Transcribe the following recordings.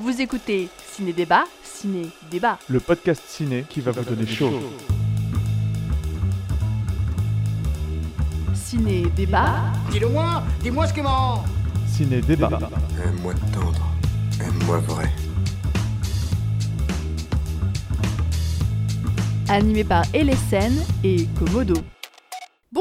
Vous écoutez Ciné Débat, Ciné Débat. le podcast ciné qui va vous donner chaud. Ciné Débat. Dis-le-moi, dis-moi ce qui marrant. Ciné débat. Aime-moi tendre, aime-moi vrai. animé par LSN et Komodo.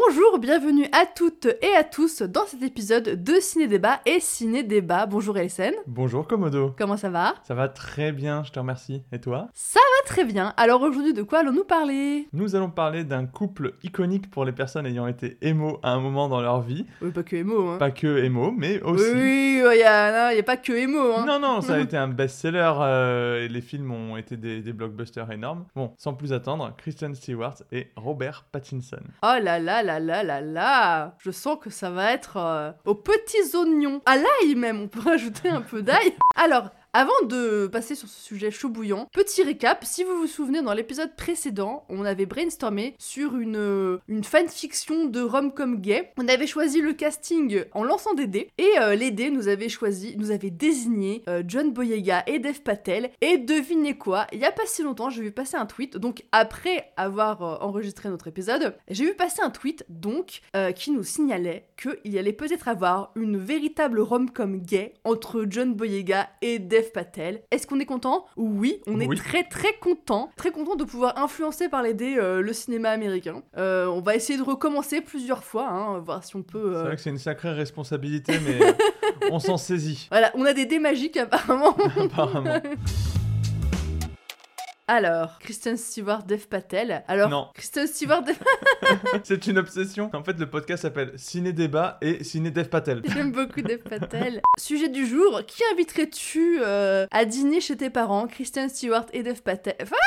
Bonjour, bienvenue à toutes et à tous dans cet épisode de Ciné Débat et Ciné Débat. Bonjour LSN, Bonjour Komodo. comment ça va? Ça va très bien, je te remercie. Et toi? Ça va très bien. Alors aujourd'hui, de quoi allons-nous parler? Nous allons parler d'un couple iconique pour les personnes ayant été émo à un moment dans leur vie. Oui, pas que émo, hein. Pas que émo, mais aussi. Oui, il n'y a, pas que émo, hein. Non, non, ça a été un best-seller euh, et les films ont été des, des blockbusters énormes. Bon, sans plus attendre, Kristen Stewart et Robert Pattinson. Oh là là là là là là Je sens que ça va être euh, aux petits oignons. À l'ail même, on peut rajouter un peu d'ail. Alors, avant de passer sur ce sujet chaud bouillant, petit récap, si vous vous souvenez dans l'épisode précédent, on avait brainstormé sur une, euh, fanfiction de rom-com gay. On avait choisi le casting en lançant des dés, et euh, les dés nous avaient choisi, nous avaient désigné euh, John Boyega et Dev Patel, et devinez quoi, il y a pas si longtemps, j'ai vu passer un tweet, donc après avoir enregistré notre épisode, j'ai vu passer un tweet, donc, qui nous signalait qu'il y allait peut-être avoir une véritable rom-com gay entre John Boyega et Dev Patel. Est-ce qu'on est content? Oui, on est Oui. très très content, très content de pouvoir influencer par les dés euh, le cinéma américain. Euh, on va essayer de recommencer plusieurs fois, hein, voir si on peut... C'est euh, vrai que c'est une sacrée responsabilité, mais euh, on s'en saisit, Voilà, on a des dés magiques apparemment. apparemment. Alors, Kristen Stewart, Dev Patel. Alors, Non. Kristen Stewart, Dev... C'est une obsession. En fait, le podcast s'appelle Ciné Débat et Ciné Dev Patel. J'aime beaucoup Dev Patel. Sujet du jour, qui inviterais-tu euh, à dîner chez tes parents Kristen Stewart et Dev Patel? Enfin,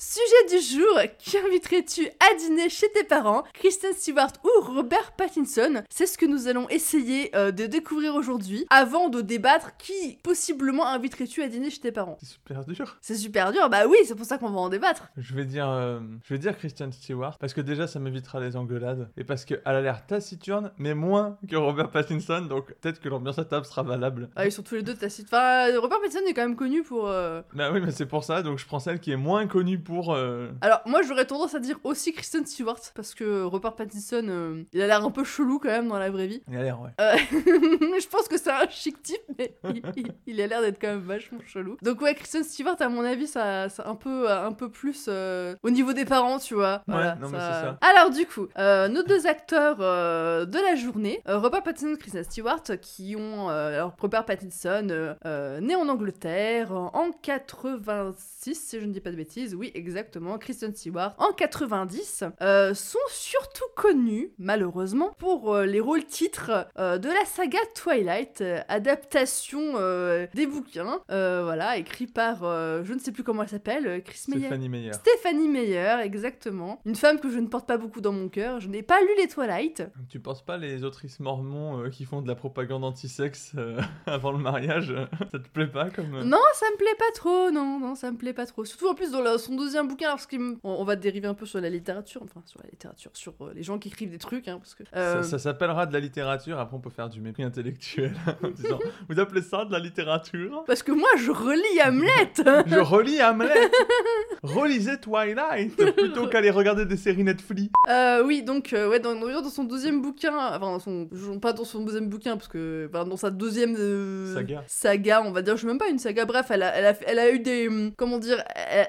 Sujet du jour, qui inviterais-tu à dîner chez tes parents Kristen Stewart ou Robert Pattinson? C'est ce que nous allons essayer euh, de découvrir aujourd'hui, avant de débattre qui possiblement inviterais-tu à dîner chez tes parents C'est super dur. C'est super dur, bah oui, c'est pour ça qu'on va en débattre. Je vais dire, euh, je vais dire Christian Stewart parce que déjà ça m'évitera les engueulades et parce qu'elle a l'air taciturne mais moins que Robert Pattinson donc peut-être que l'ambiance à table sera valable. Ah, ils sont tous les deux tacites. Enfin, Robert Pattinson est quand même connu pour... euh, Bah oui mais c'est pour ça donc je prends celle qui est moins connue pour. euh, Alors, moi, j'aurais tendance à dire aussi Kristen Stewart, parce que Robert Pattinson, euh, il a l'air un peu chelou quand même dans la vraie vie. Il a l'air ouais. Je pense que c'est un chic type, mais il, il- il a l'air d'être quand même vachement chelou. Donc ouais, Kristen Stewart, à mon avis, ça, ça un peu, un peu plus euh, au niveau des parents, tu vois. Voilà, non, mais c'est ça. Alors du coup, euh, nos deux acteurs euh, de la journée, euh, Robert Pattinson et Kristen Stewart, qui ont, euh, alors Robert Pattinson, euh, euh, né en Angleterre en 86, si je ne dis pas de bêtises, oui exactement, Kristen Stewart en 90, euh, sont surtout connus, malheureusement, pour euh, les rôles titres euh, de la saga Twilight, euh, adaptation euh, des bouquins, euh, voilà, écrit par, euh, je ne sais plus comment elle s'appelle, euh, Chris Meyer. Stéphanie Meyer. Stéphanie Meyer, exactement. Une femme que je ne porte pas beaucoup dans mon cœur. Je n'ai pas lu les Twilight. Tu penses pas les autrices mormons euh, qui font de la propagande anti-sexe euh, avant le mariage euh, Ça te plaît pas comme Non, ça me plaît pas trop. Non, non, ça me plaît pas trop. Surtout en plus dans la- son deuxième bouquin, parce qu'on on va dériver un peu sur la littérature, enfin sur la littérature, sur les gens qui écrivent des trucs, hein, parce que. Ça, ça s'appellera de la littérature, après on peut faire du mépris intellectuel en disant Vous appelez ça de la littérature? Parce que moi, je relis Hamlet. Je relis Hamlet Relisez Twilight plutôt qu'aller regarder des séries Netflix Euh, oui, donc, euh, ouais, dans, dans son deuxième bouquin, enfin, dans son, pas dans son deuxième bouquin, parce que, enfin, dans sa deuxième euh, Saga. saga, on va dire, je sais même pas une saga, bref, elle a, elle a, elle a eu des, hum, comment dire,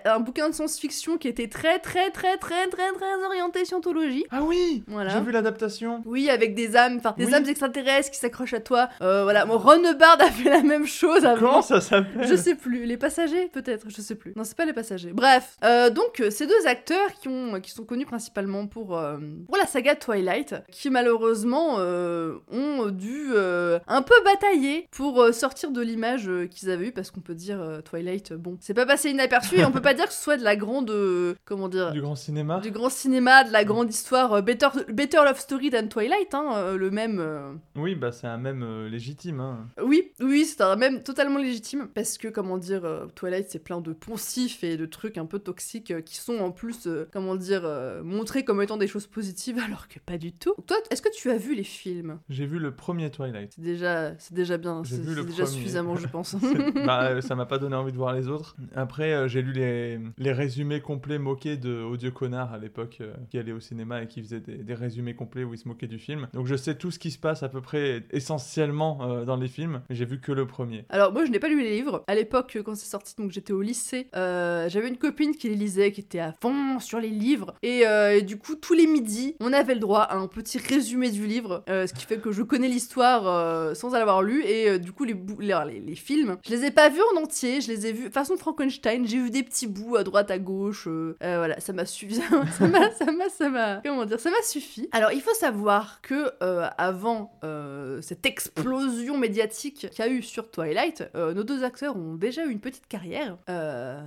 un bouquin de science-fiction qui était très, très, très, très, très, très orienté scientologie. Ah oui Voilà. J'ai vu l'adaptation Oui, avec des âmes, enfin, des Oui. âmes extraterrestres qui s'accrochent à toi. Euh, voilà, Ron Hubbard a fait la même chose avant. Comment ça s'appelle? Je sais plus, les passagers peut-être, je sais plus. Non, c'est pas les passagers. Bref, euh, donc euh, ces deux acteurs qui ont, qui sont connus principalement pour euh, pour la saga Twilight, qui malheureusement euh, ont dû euh, un peu batailler pour euh, sortir de l'image euh, qu'ils avaient eue, parce qu'on peut dire euh, Twilight, euh, bon, c'est pas passé inaperçu et on peut pas dire que ce soit de la grande, euh, comment dire, Du grand cinéma. du grand cinéma, de la grande histoire, euh, Better, Better Love Story than Twilight, hein, euh, le même. euh, Oui, bah c'est un même euh, légitime. Hein. Oui, oui, c'est un même totalement légitime parce que comment dire, euh, Twilight c'est plein de poncifs et de trucs un peu toxiques euh, qui sont en plus, euh, comment dire, euh, montrés comme étant des choses positives alors que pas du tout. Toi, est-ce que tu as vu les films? J'ai vu le premier Twilight. C'est déjà, c'est déjà bien, c'est déjà premier. suffisamment, je pense. Bah, ça m'a pas donné envie de voir les autres. Après, j'ai lu les, les résumés complets moqués de Odieux Connard à l'époque, qui allait au cinéma et qui faisait des, des résumés complets où il se moquait du film. Donc je sais tout ce qui se passe à peu près essentiellement euh, dans les films, j'ai vu que le premier. Alors moi je n'ai pas lu les livres. À l'époque quand c'est sorti, donc j'étais au lycée, euh, j'avais une copine qui les lisait, qui était à fond sur les livres. Et, euh, et du coup tous les midis, on avait le droit à un petit résumé du livre, euh, ce qui fait que je connais l'histoire euh, sans l'avoir lu. Et euh, du coup les, les, les- films, je les ai pas vus en entier, je les ai vus façon Frankenstein. J'ai vu des petits bouts à droite à gauche. euh, euh, voilà, ça m'a suffi, ça m'a, ça m'a, comment dire, ça m'a suffi. Alors il faut savoir que euh, avant euh, cette explosion médiatique qu'il y a eu sur Twilight, euh, nos deux acteurs ont déjà eu une petite carrière, euh,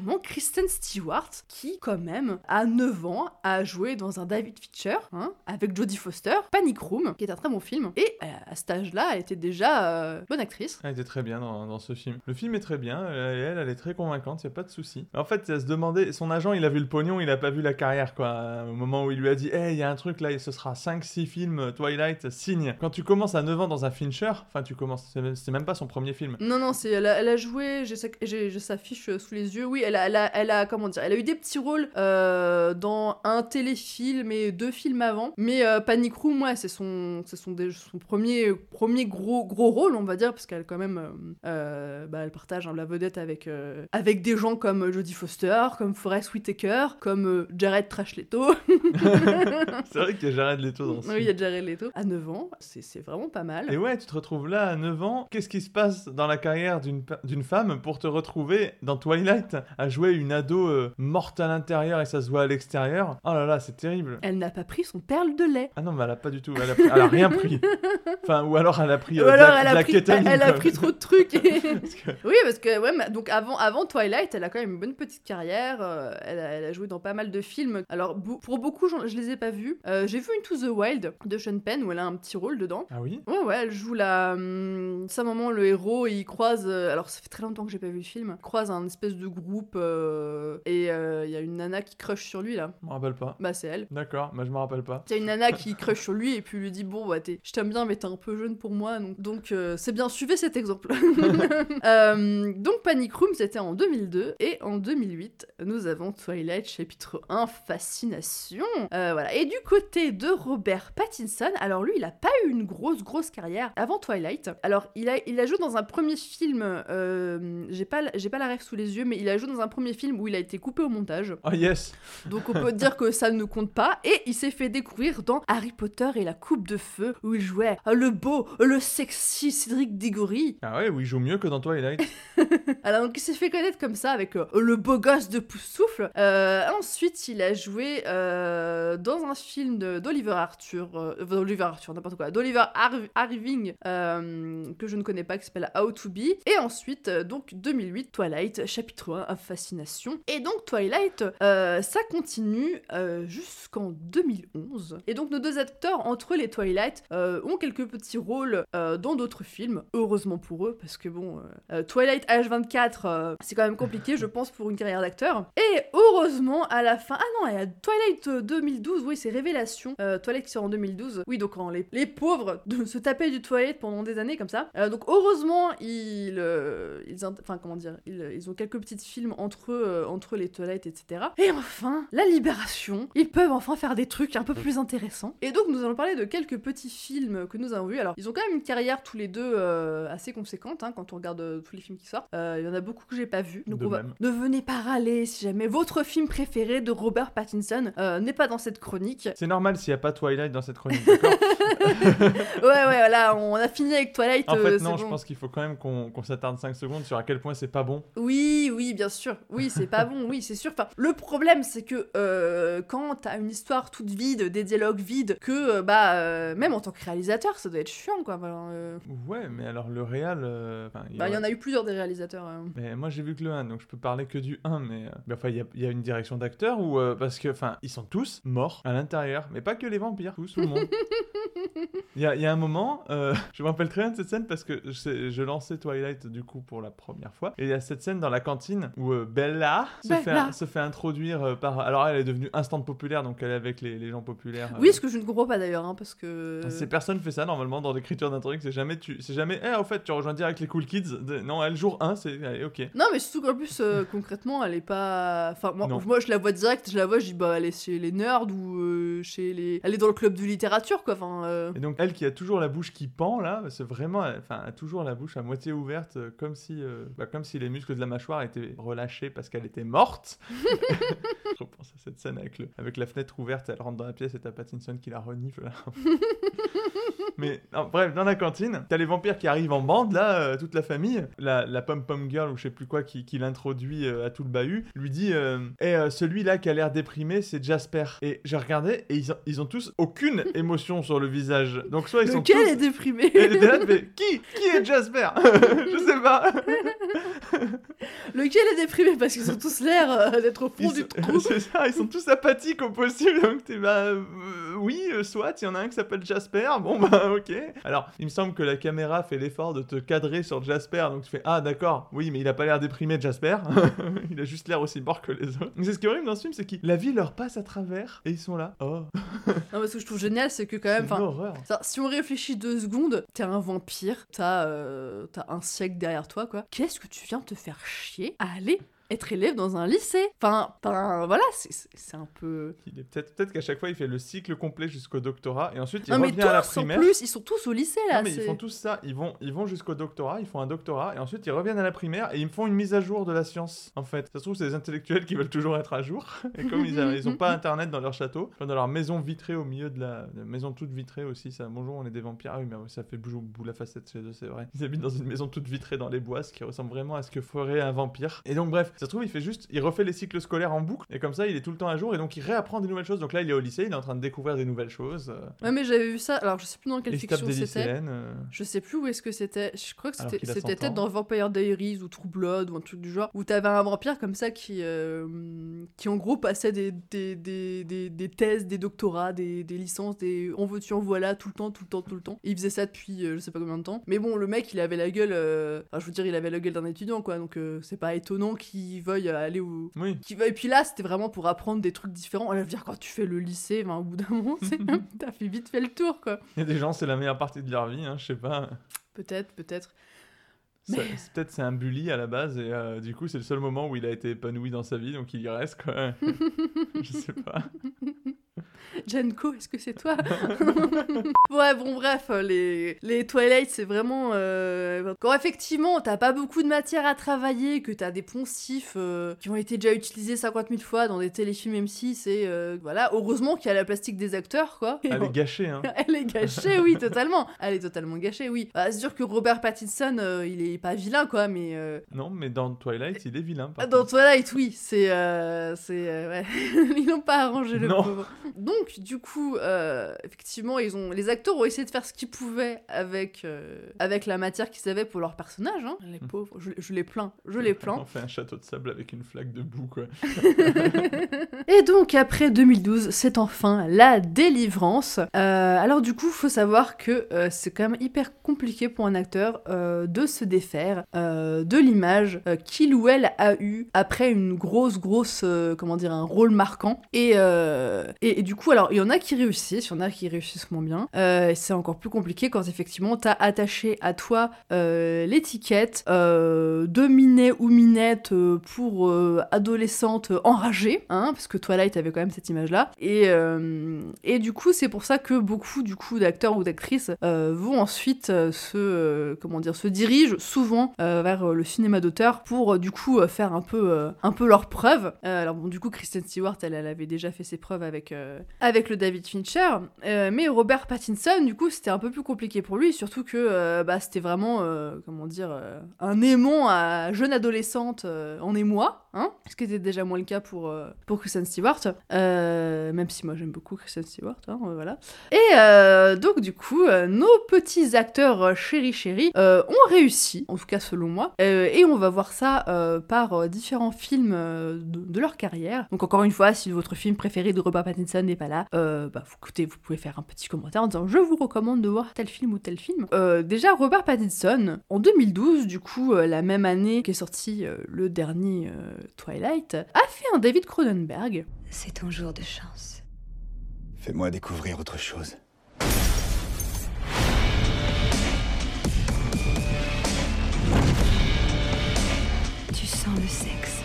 notamment Kristen Stewart, qui quand même à 9 ans a joué dans un David Fincher hein, avec Jodie Foster, Panic Room, qui est un très bon film, et euh, à cet âge-là, elle était déjà euh, bonne actrice. Elle était très bien dans, dans ce film. Le film est très bien, euh, et elle, elle est très convaincante, y a pas de souci. En fait, elle se demandait, son agent, il a vu le pognon, il a pas vu la carrière, quoi. Au moment où il lui a dit, hey, il y a un truc là, et ce sera 5-6 films euh, Twilight, signe. Quand tu commences à 9 ans dans un Fincher, enfin, tu commences, c'est même- pas son premier film. Non, non, c'est, elle, a, elle a joué, j'ai sa, sa fiche euh, sous les yeux, oui, elle a, elle a, elle a, comment dire, elle a eu des petits rôles euh, dans un téléfilm et deux films avant, mais euh, Panic Room, ouais, c'est son, c'est son, premier, premier gros, gros rôle, on va dire, parce qu'elle quand même, euh, bah, elle partage hein, la vedette avec, avec des gens comme Jodie Foster, comme Forest Whitaker, comme Jared Trash Leto, c'est vrai qu'il y a Jared Leto dans ce oui, il y a Jared Leto, à 9 ans, c'est, vraiment pas mal. Et ouais, tu te retrouves là à 9 ans. Qu'est-ce qui se passe dans la carrière d'une d'une femme pour te retrouver dans Twilight? À jouer une ado euh, morte à l'intérieur et ça se voit à l'extérieur Oh là là, c'est terrible. Elle n'a pas pris son perle de lait. Ah non, mais elle a pas du tout. Elle a, pris- elle a rien pris. Enfin, ou alors elle a pris. euh, Ou de alors la- elle de a, la pris, kétamine, elle a pris trop de trucs. Parce que- oui, parce que ouais, donc avant, avant Twilight, elle a quand même une bonne petite carrière. euh, elle, a, elle a joué dans pas mal de films. Alors pour beaucoup, je les ai pas vus. Euh, J'ai vu Into the Wild de Sean Penn où elle a un petit rôle dedans. Ah oui? Ouais, ouais, elle joue la. hum, sa maman, le héros, il croise. euh, alors, ça fait très longtemps que j'ai pas vu le film. Il croise un espèce de groupe euh, et euh, il y a une nana qui crush sur lui là. Je me rappelle pas. Bah, c'est elle. D'accord, mais je me rappelle pas. Il y a une nana qui crush sur lui et puis lui dit Bon, bah, t'es- je t'aime bien, mais t'es un peu jeune pour moi. Donc, donc euh, c'est bien, suivez cet exemple. Euh, donc, Panic Room, c'était en 2002. Et en 2008, nous avons Twilight chapitre 1 Fascination. Euh, voilà. Et du côté de Robert Pattinson, alors lui, il a pas eu une grosse, grosse carrière avant Twilight. Alors, il a, il a joué dans un premier film, euh, j'ai pas, j'ai pas la rêve sous les yeux, mais il a joué dans un premier film où il a été coupé au montage. Oh yes Donc on peut dire que ça ne compte pas. Et il s'est fait découvrir dans Harry Potter et la Coupe de Feu, où il jouait le beau, le sexy Cédric Diggory. Ah ouais, oui, il joue mieux que dans Twilight. Alors donc il s'est fait connaître comme ça avec euh, le beau gosse de Poussoufle. Euh, ensuite il a joué euh, dans un film d'Oliver Arthur, euh, d'Oliver Arthur, n'importe quoi, d'Oliver Har- Irving euh, que je ne connais pas, qui s'appelle How to Be. Et ensuite donc 2008 Twilight chapitre 1 Fascination. Et donc Twilight euh, ça continue euh, jusqu'en 2011. Et donc nos deux acteurs entre les Twilight euh, ont quelques petits rôles dans d'autres films, heureusement pour eux, parce que bon, Twilight H24, euh, c'est quand même compliqué, je pense, pour une carrière d'acteur. Et heureusement, à la fin, ah non, il Twilight euh, 2012, oui, c'est Révélation, Twilight qui sort en 2012. Oui, donc les, les pauvres de se taper du Twilight pendant des années comme ça. Donc heureusement, ils, ils, enfin comment dire, ils, ils ont quelques petits films entre euh, entre les Twilight, etc. Et enfin, la libération, ils peuvent enfin faire des trucs un peu plus intéressants. Et donc nous allons parler de quelques petits films que nous avons vus. Alors ils ont quand même une carrière tous les deux euh, assez conséquente hein, quand on regarde euh, tous les films qui sortent. Il y en a beaucoup que j'ai pas vus. Donc De on va- même. ne venez pas râler si jamais votre film préféré de Robert Pattinson n'est pas dans cette chronique. C'est normal s'il n'y a pas Twilight dans cette chronique, d'accord ouais ouais voilà, on a fini avec Twilight. En fait, non, je pense qu'il faut quand même qu'on qu'on s'attarde 5 secondes sur à quel point c'est pas bon. Oui, oui, bien sûr. Oui, c'est pas bon, oui, c'est sûr. Enfin, le problème, c'est que euh, quand t'as une histoire toute vide, des dialogues vides, que, euh, bah, euh, même en tant que réalisateur, ça doit être chiant, quoi. Ouais, mais alors le réal. bah, il y en a eu plusieurs des réalisateurs. réalisateur. Mais moi j'ai vu que le 1, donc je peux parler que du 1, mais, mais enfin il y a, il y a une direction d'acteur où parce que enfin ils sont tous morts à l'intérieur, mais pas que les vampires, tous tout le monde. Il y a, il y a un moment, je me rappelle très bien de cette scène parce que je, je lançais Twilight du coup pour la première fois, et il y a cette scène dans la cantine où euh, Bella, se, Bella. Fait, se fait introduire euh, par, alors elle est devenue instant populaire, donc elle est avec les, les gens populaires. Oui, euh, ce que je ne comprends pas d'ailleurs, hein, parce que. C'est personne fait ça normalement dans l'écriture d'un truc, c'est jamais tu, c'est jamais, eh en fait tu rejoins direct les cool kids, non elle jour 1 c'est, allez ok. Non, mais surtout qu'en plus, euh, concrètement, elle est pas. Enfin, moi, je la vois direct, je la vois, je dis, bah, elle est chez les nerds ou euh, chez les. Elle est dans le club de littérature, quoi. Enfin. euh, Et donc elle qui a toujours la bouche qui pend là, c'est vraiment, enfin, a toujours la bouche à moitié ouverte, comme si, bah, comme si les muscles de la mâchoire étaient relâchés parce qu'elle était morte. Je repense à cette scène avec le, avec la fenêtre ouverte, elle rentre dans la pièce et t'as Pattinson qui la renifle. là. Mais non, bref, dans la cantine, t'as les vampires qui arrivent en bande là, euh, toute la famille. La, la pom pom girl ou je sais plus quoi qui, qui l'introduit euh, à tout le bahut lui dit, euh, Eh, euh, celui-là qui a l'air déprimé, c'est Jasper. Et j'ai regardé et ils ont, ils ont tous aucune émotion sur le visage. Donc soit ils sont Lequel tous est déprimé et là, tu fais, qui Qui est Jasper? Je sais pas. Lequel est déprimé Parce qu'ils ont tous l'air euh, d'être au fond Ils du trou. C'est ça, ils sont tous apathiques au possible. Donc t'es bah euh, oui, euh, soit il y en a un qui s'appelle Jasper. Bon bah ok. Alors il me semble que la caméra fait l'effort de te cadrer sur Jasper. Donc tu fais ah d'accord, oui mais il a pas l'air déprimé Jasper. il a juste l'air aussi mort que les autres. Mais C'est ce qui est horrible dans ce film, c'est que la vie leur passe à travers et ils sont là. Oh, Non, mais ce que je trouve génial, c'est que quand même. ça, si on réfléchit deux secondes, t'es un vampire, t'as t'as un siècle derrière toi, quoi. Qu'est-ce que tu viens te faire chier à aller être élève dans un lycée Enfin, enfin, voilà, c'est- un peu. Il est peut-être peut-être qu'à chaque fois il fait le cycle complet jusqu'au doctorat et ensuite il non, mais revient à la tous en primaire. plus, ils sont tous au lycée là. Non, mais ils font tous ça. Ils vont, ils vont jusqu'au doctorat, ils font un doctorat, et ensuite ils reviennent à la primaire et ils me font une mise à jour de la science. En fait, ça se trouve, c'est des intellectuels qui veulent toujours être à jour. Et comme ils, a- ils ont pas internet dans leur château, dans leur maison vitrée au milieu de la, la maison toute vitrée aussi. Ça, bonjour, on est des vampires. Ah oui, mais ça fait bout bout la facette chez eux, c'est vrai. Ils habitent dans une maison toute vitrée dans les bois, ce qui ressemble vraiment à ce que ferait un vampire. Et donc, bref, ça se trouve, il fait juste, il refait les cycles scolaires en boucle, et comme ça, il est tout le temps à jour, et donc il réapprend des nouvelles choses. Donc là, il est au lycée, il est en train de découvrir des nouvelles choses. euh, Ouais, mais j'avais vu ça. Alors, je sais plus dans quelle fiction c'était. euh. Je sais plus où est-ce que c'était. Je crois que c'était qu'il a c'était 100 peut-être ans. dans Vampire Diaries ou True Blood ou un truc du genre. Où t'avais un vampire comme ça qui, euh, qui en gros passait des, des, des, des, des thèses, des doctorats, des, licences, des en veux-tu, en voilà, tout le temps, tout le temps, tout le temps. Et il faisait ça depuis euh, je sais pas combien de temps. Mais bon, le mec, il avait la gueule. Enfin, je veux dire, il avait la gueule d'un étudiant quoi. Donc c'est pas étonnant qu'il veuille aller où. Oui. Qu'il veuille. Et puis là, c'était vraiment pour apprendre des trucs différents. Je veux dire, quand tu fais le lycée, ben, au bout d'un moment, t'as fait vite fait le tour quoi. Il y a des gens, c'est la meilleure partie de leur vie, hein, je sais pas. Peut-être, peut-être. C'est- Peut-être c'est un bully à la base, et euh, du coup, c'est le seul moment où il a été épanoui dans sa vie, donc il y reste, quoi. je sais pas. Janko, est-ce que c'est toi? Ouais, bon, bref, les, les Twilight, c'est vraiment. euh, Quand effectivement, t'as pas beaucoup de matière à travailler, que t'as des poncifs euh, qui ont été déjà utilisés 50 000 fois dans des téléfilms M6, et euh, voilà, heureusement qu'il y a la plastique des acteurs, quoi. Elle est gâchée, hein. Elle est gâchée, oui, totalement. Elle est totalement gâchée, oui. Bah, c'est sûr que Robert Pattinson, il est pas vilain, quoi, mais. euh, Non, mais dans Twilight, il est vilain. par dans contre. Twilight, oui, c'est. euh, c'est euh, ouais. Ils n'ont pas arrangé le Non. pauvre. Donc, du coup, euh, effectivement, ils ont, les acteurs ont essayé de faire ce qu'ils pouvaient avec, euh, avec la matière qu'ils avaient pour leur personnage. Hein. Les Hmm. pauvres, je, je les plains, je les plains. On fait un château de sable avec une flaque de boue, quoi. Et donc après 2012, c'est enfin la délivrance. Euh, alors du coup, faut savoir que euh, c'est quand même hyper compliqué pour un acteur euh, de se défaire euh, de l'image euh, qu'il ou elle a eu après une grosse grosse euh, comment dire un rôle marquant. Et, et, du coup, alors il y en a qui réussissent, il y en a qui réussissent moins bien. C'est encore plus compliqué quand effectivement t'as attaché à toi l'étiquette de minet ou minette pour adolescente enragée, hein, parce que Twilight avait quand même cette image-là. Et, et du coup, c'est pour ça que beaucoup du coup d'acteurs ou d'actrices vont ensuite se comment dire se dirigent souvent euh, vers euh, le cinéma d'auteur pour euh, du coup faire un peu un peu leurs preuves. Alors bon, du coup, Kristen Stewart, elle, elle avait déjà fait ses preuves avec avec le David Fincher, mais Robert Pattinson, du coup, c'était un peu plus compliqué pour lui, surtout que bah, c'était vraiment comment dire un aimant à jeune adolescente en émoi, hein, ce qui était déjà moins le cas pour pour Kristen Stewart, même si moi j'aime beaucoup Kristen Stewart, hein, voilà. Et donc du coup, nos petits acteurs chéri chéri ont réussi réussi, en tout cas selon moi. Euh, et on va voir ça euh, par euh, différents films euh, de, de leur carrière. Donc encore une fois, si votre film préféré de Robert Pattinson n'est pas là, euh, bah, vous, écoutez, vous pouvez faire un petit commentaire en disant je vous recommande de voir tel film ou tel film. Euh, déjà, Robert Pattinson, en 2012, du coup, euh, la même année qu'est sorti euh, le dernier euh, Twilight, a fait un David Cronenberg. C'est ton jour de chance. Fais-moi découvrir autre chose. Sexe.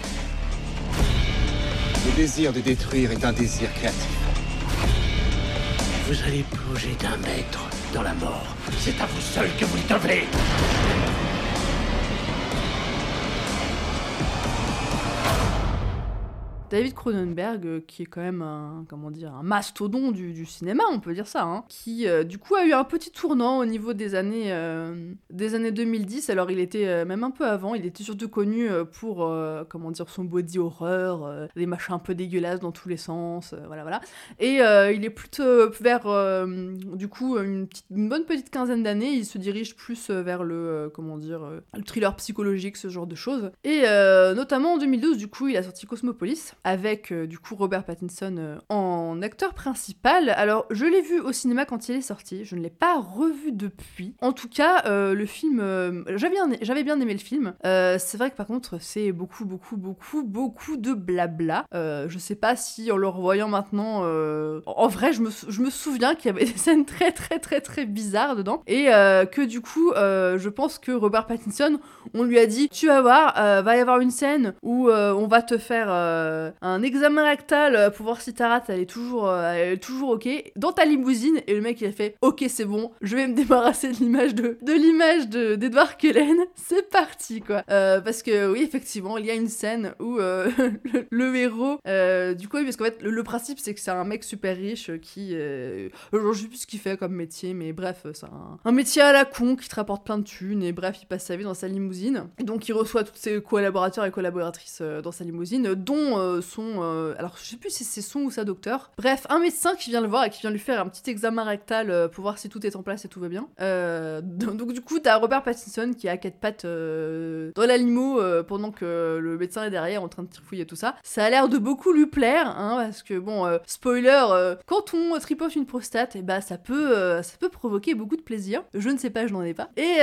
Le désir de détruire est un désir créatif. Vous allez plonger d'un mètre dans la mort. C'est à vous seul que vous le devez. David Cronenberg, euh, qui est quand même un, comment dire, un mastodon du, cinéma, on peut dire ça, hein, qui euh, du coup a eu un petit tournant au niveau des années, euh, des années 2010. Alors il était même un peu avant, il était surtout connu pour, comment dire, son body horror, des machins un peu dégueulasses dans tous les sens, voilà voilà. Et il est plutôt vers, du coup, une, une bonne petite quinzaine d'années, il se dirige plus vers le, comment dire, le thriller psychologique, ce genre de choses. Et notamment en 2012, du coup, il a sorti Cosmopolis avec euh, du coup Robert Pattinson euh, en acteur principal. Alors, je l'ai vu au cinéma quand il est sorti, je ne l'ai pas revu depuis. En tout cas, euh, le film, j'avais bien, aimé le film. C'est vrai que par contre, c'est beaucoup, beaucoup, beaucoup, beaucoup de blabla. Je sais pas si en le revoyant maintenant, en vrai, je me, souviens qu'il y avait des scènes très, très, très, très bizarres dedans et que du coup, je pense que Robert Pattinson, on lui a dit, tu vas voir, va y avoir une scène où on va te faire un examen rectal euh, pour voir si ta rate elle est toujours, euh, toujours ok dans ta limousine et le mec il a fait, ok c'est bon, je vais me débarrasser de l'image de, de l'image de d'Edward Cullen, c'est parti quoi. Euh, parce que oui effectivement il y a une scène où le, héros, du coup parce qu'en fait le, principe c'est que c'est un mec super riche qui, je sais plus ce qu'il fait comme métier mais bref c'est un, un métier à la con qui te rapporte plein de thunes et bref il passe sa vie dans sa limousine donc il reçoit tous ses collaborateurs et collaboratrices dans sa limousine dont son euh, alors je sais plus si c'est son ou sa docteur. Bref un médecin qui vient le voir et qui vient lui faire un petit examen rectal euh, pour voir si tout est en place et tout va bien. Euh, donc du coup t'as Robert Pattinson qui à quatre pattes dans la limo euh, pendant que le médecin est derrière en train de trifouiller tout ça. Ça a l'air de beaucoup lui plaire hein, parce que bon spoiler quand on tripote une prostate bah ça peut ça peut provoquer beaucoup de plaisir. Je ne sais pas je n'en ai pas. Et,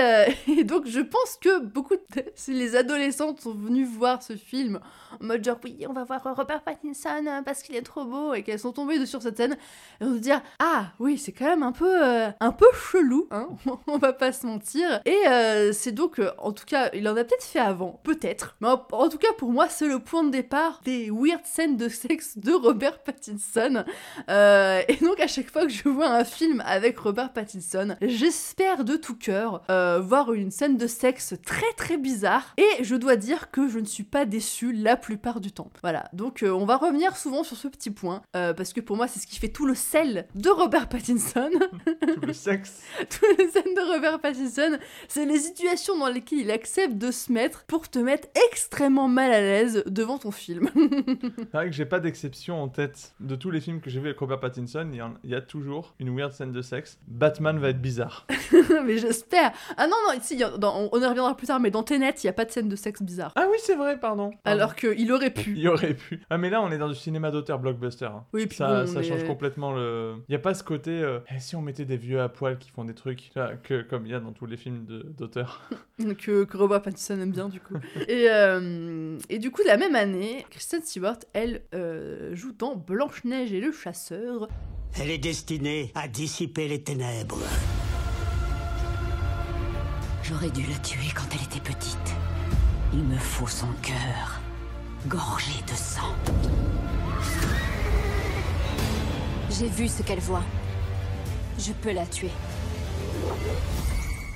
et donc je pense que beaucoup de si les adolescentes sont venues voir ce film en mode genre oui on va voir Robert Pattinson euh, parce qu'il est trop beau et qu'elles sont tombées sur cette scène. Elles vont se dire ah oui c'est quand même un peu euh, un peu chelou hein on va pas se mentir et euh, c'est donc euh, en tout cas il en a peut-être fait avant. Peut-être. Mais en, en tout cas pour moi c'est le point de départ des weird scènes de sexe de Robert Pattinson. Euh, et donc à chaque fois que je vois un film avec Robert Pattinson, j'espère de tout cœur euh, voir une scène de sexe très très bizarre. Et je dois dire que je ne suis pas déçue la plupart du temps. Voilà, donc euh, on va revenir souvent sur ce petit point euh, parce que pour moi c'est ce qui fait tout le sel de Robert Pattinson. Tout le sexe. Toutes les scènes de Robert Pattinson, c'est les situations dans lesquelles il accepte de se mettre pour te mettre extrêmement mal à l'aise devant ton film. C'est vrai que j'ai pas d'exception en tête. De tous les films que j'ai vus avec Robert Pattinson, il y, en- il y a toujours une weird scène de sexe. Batman va être bizarre. mais j'espère. Ah non, non, on, on y reviendra plus tard, mais dans Tenet, il n'y a pas de scène de sexe bizarre. Ah oui, c'est vrai, pardon. Pardon. Alors qu'il aurait pu. Il aurait pu. Ah, mais là, on est dans du cinéma d'auteur blockbuster. hein. Oui, puis Ça, bon, ça mais- change complètement le. Il y a pas ce côté. euh, Eh, si on mettait des vieux à poil qui font des trucs, que, comme il y a dans tous les films d'auteur. que, que Robert Pattinson aime bien du coup. et, euh, et du coup, la même année, Kristen Stewart, elle, euh, joue dans Blanche-Neige et le chasseur. Elle est destinée à dissiper les ténèbres. J'aurais dû la tuer quand elle était petite. Il me faut son cœur, gorgé de sang. J'ai vu ce qu'elle voit. Je peux la tuer.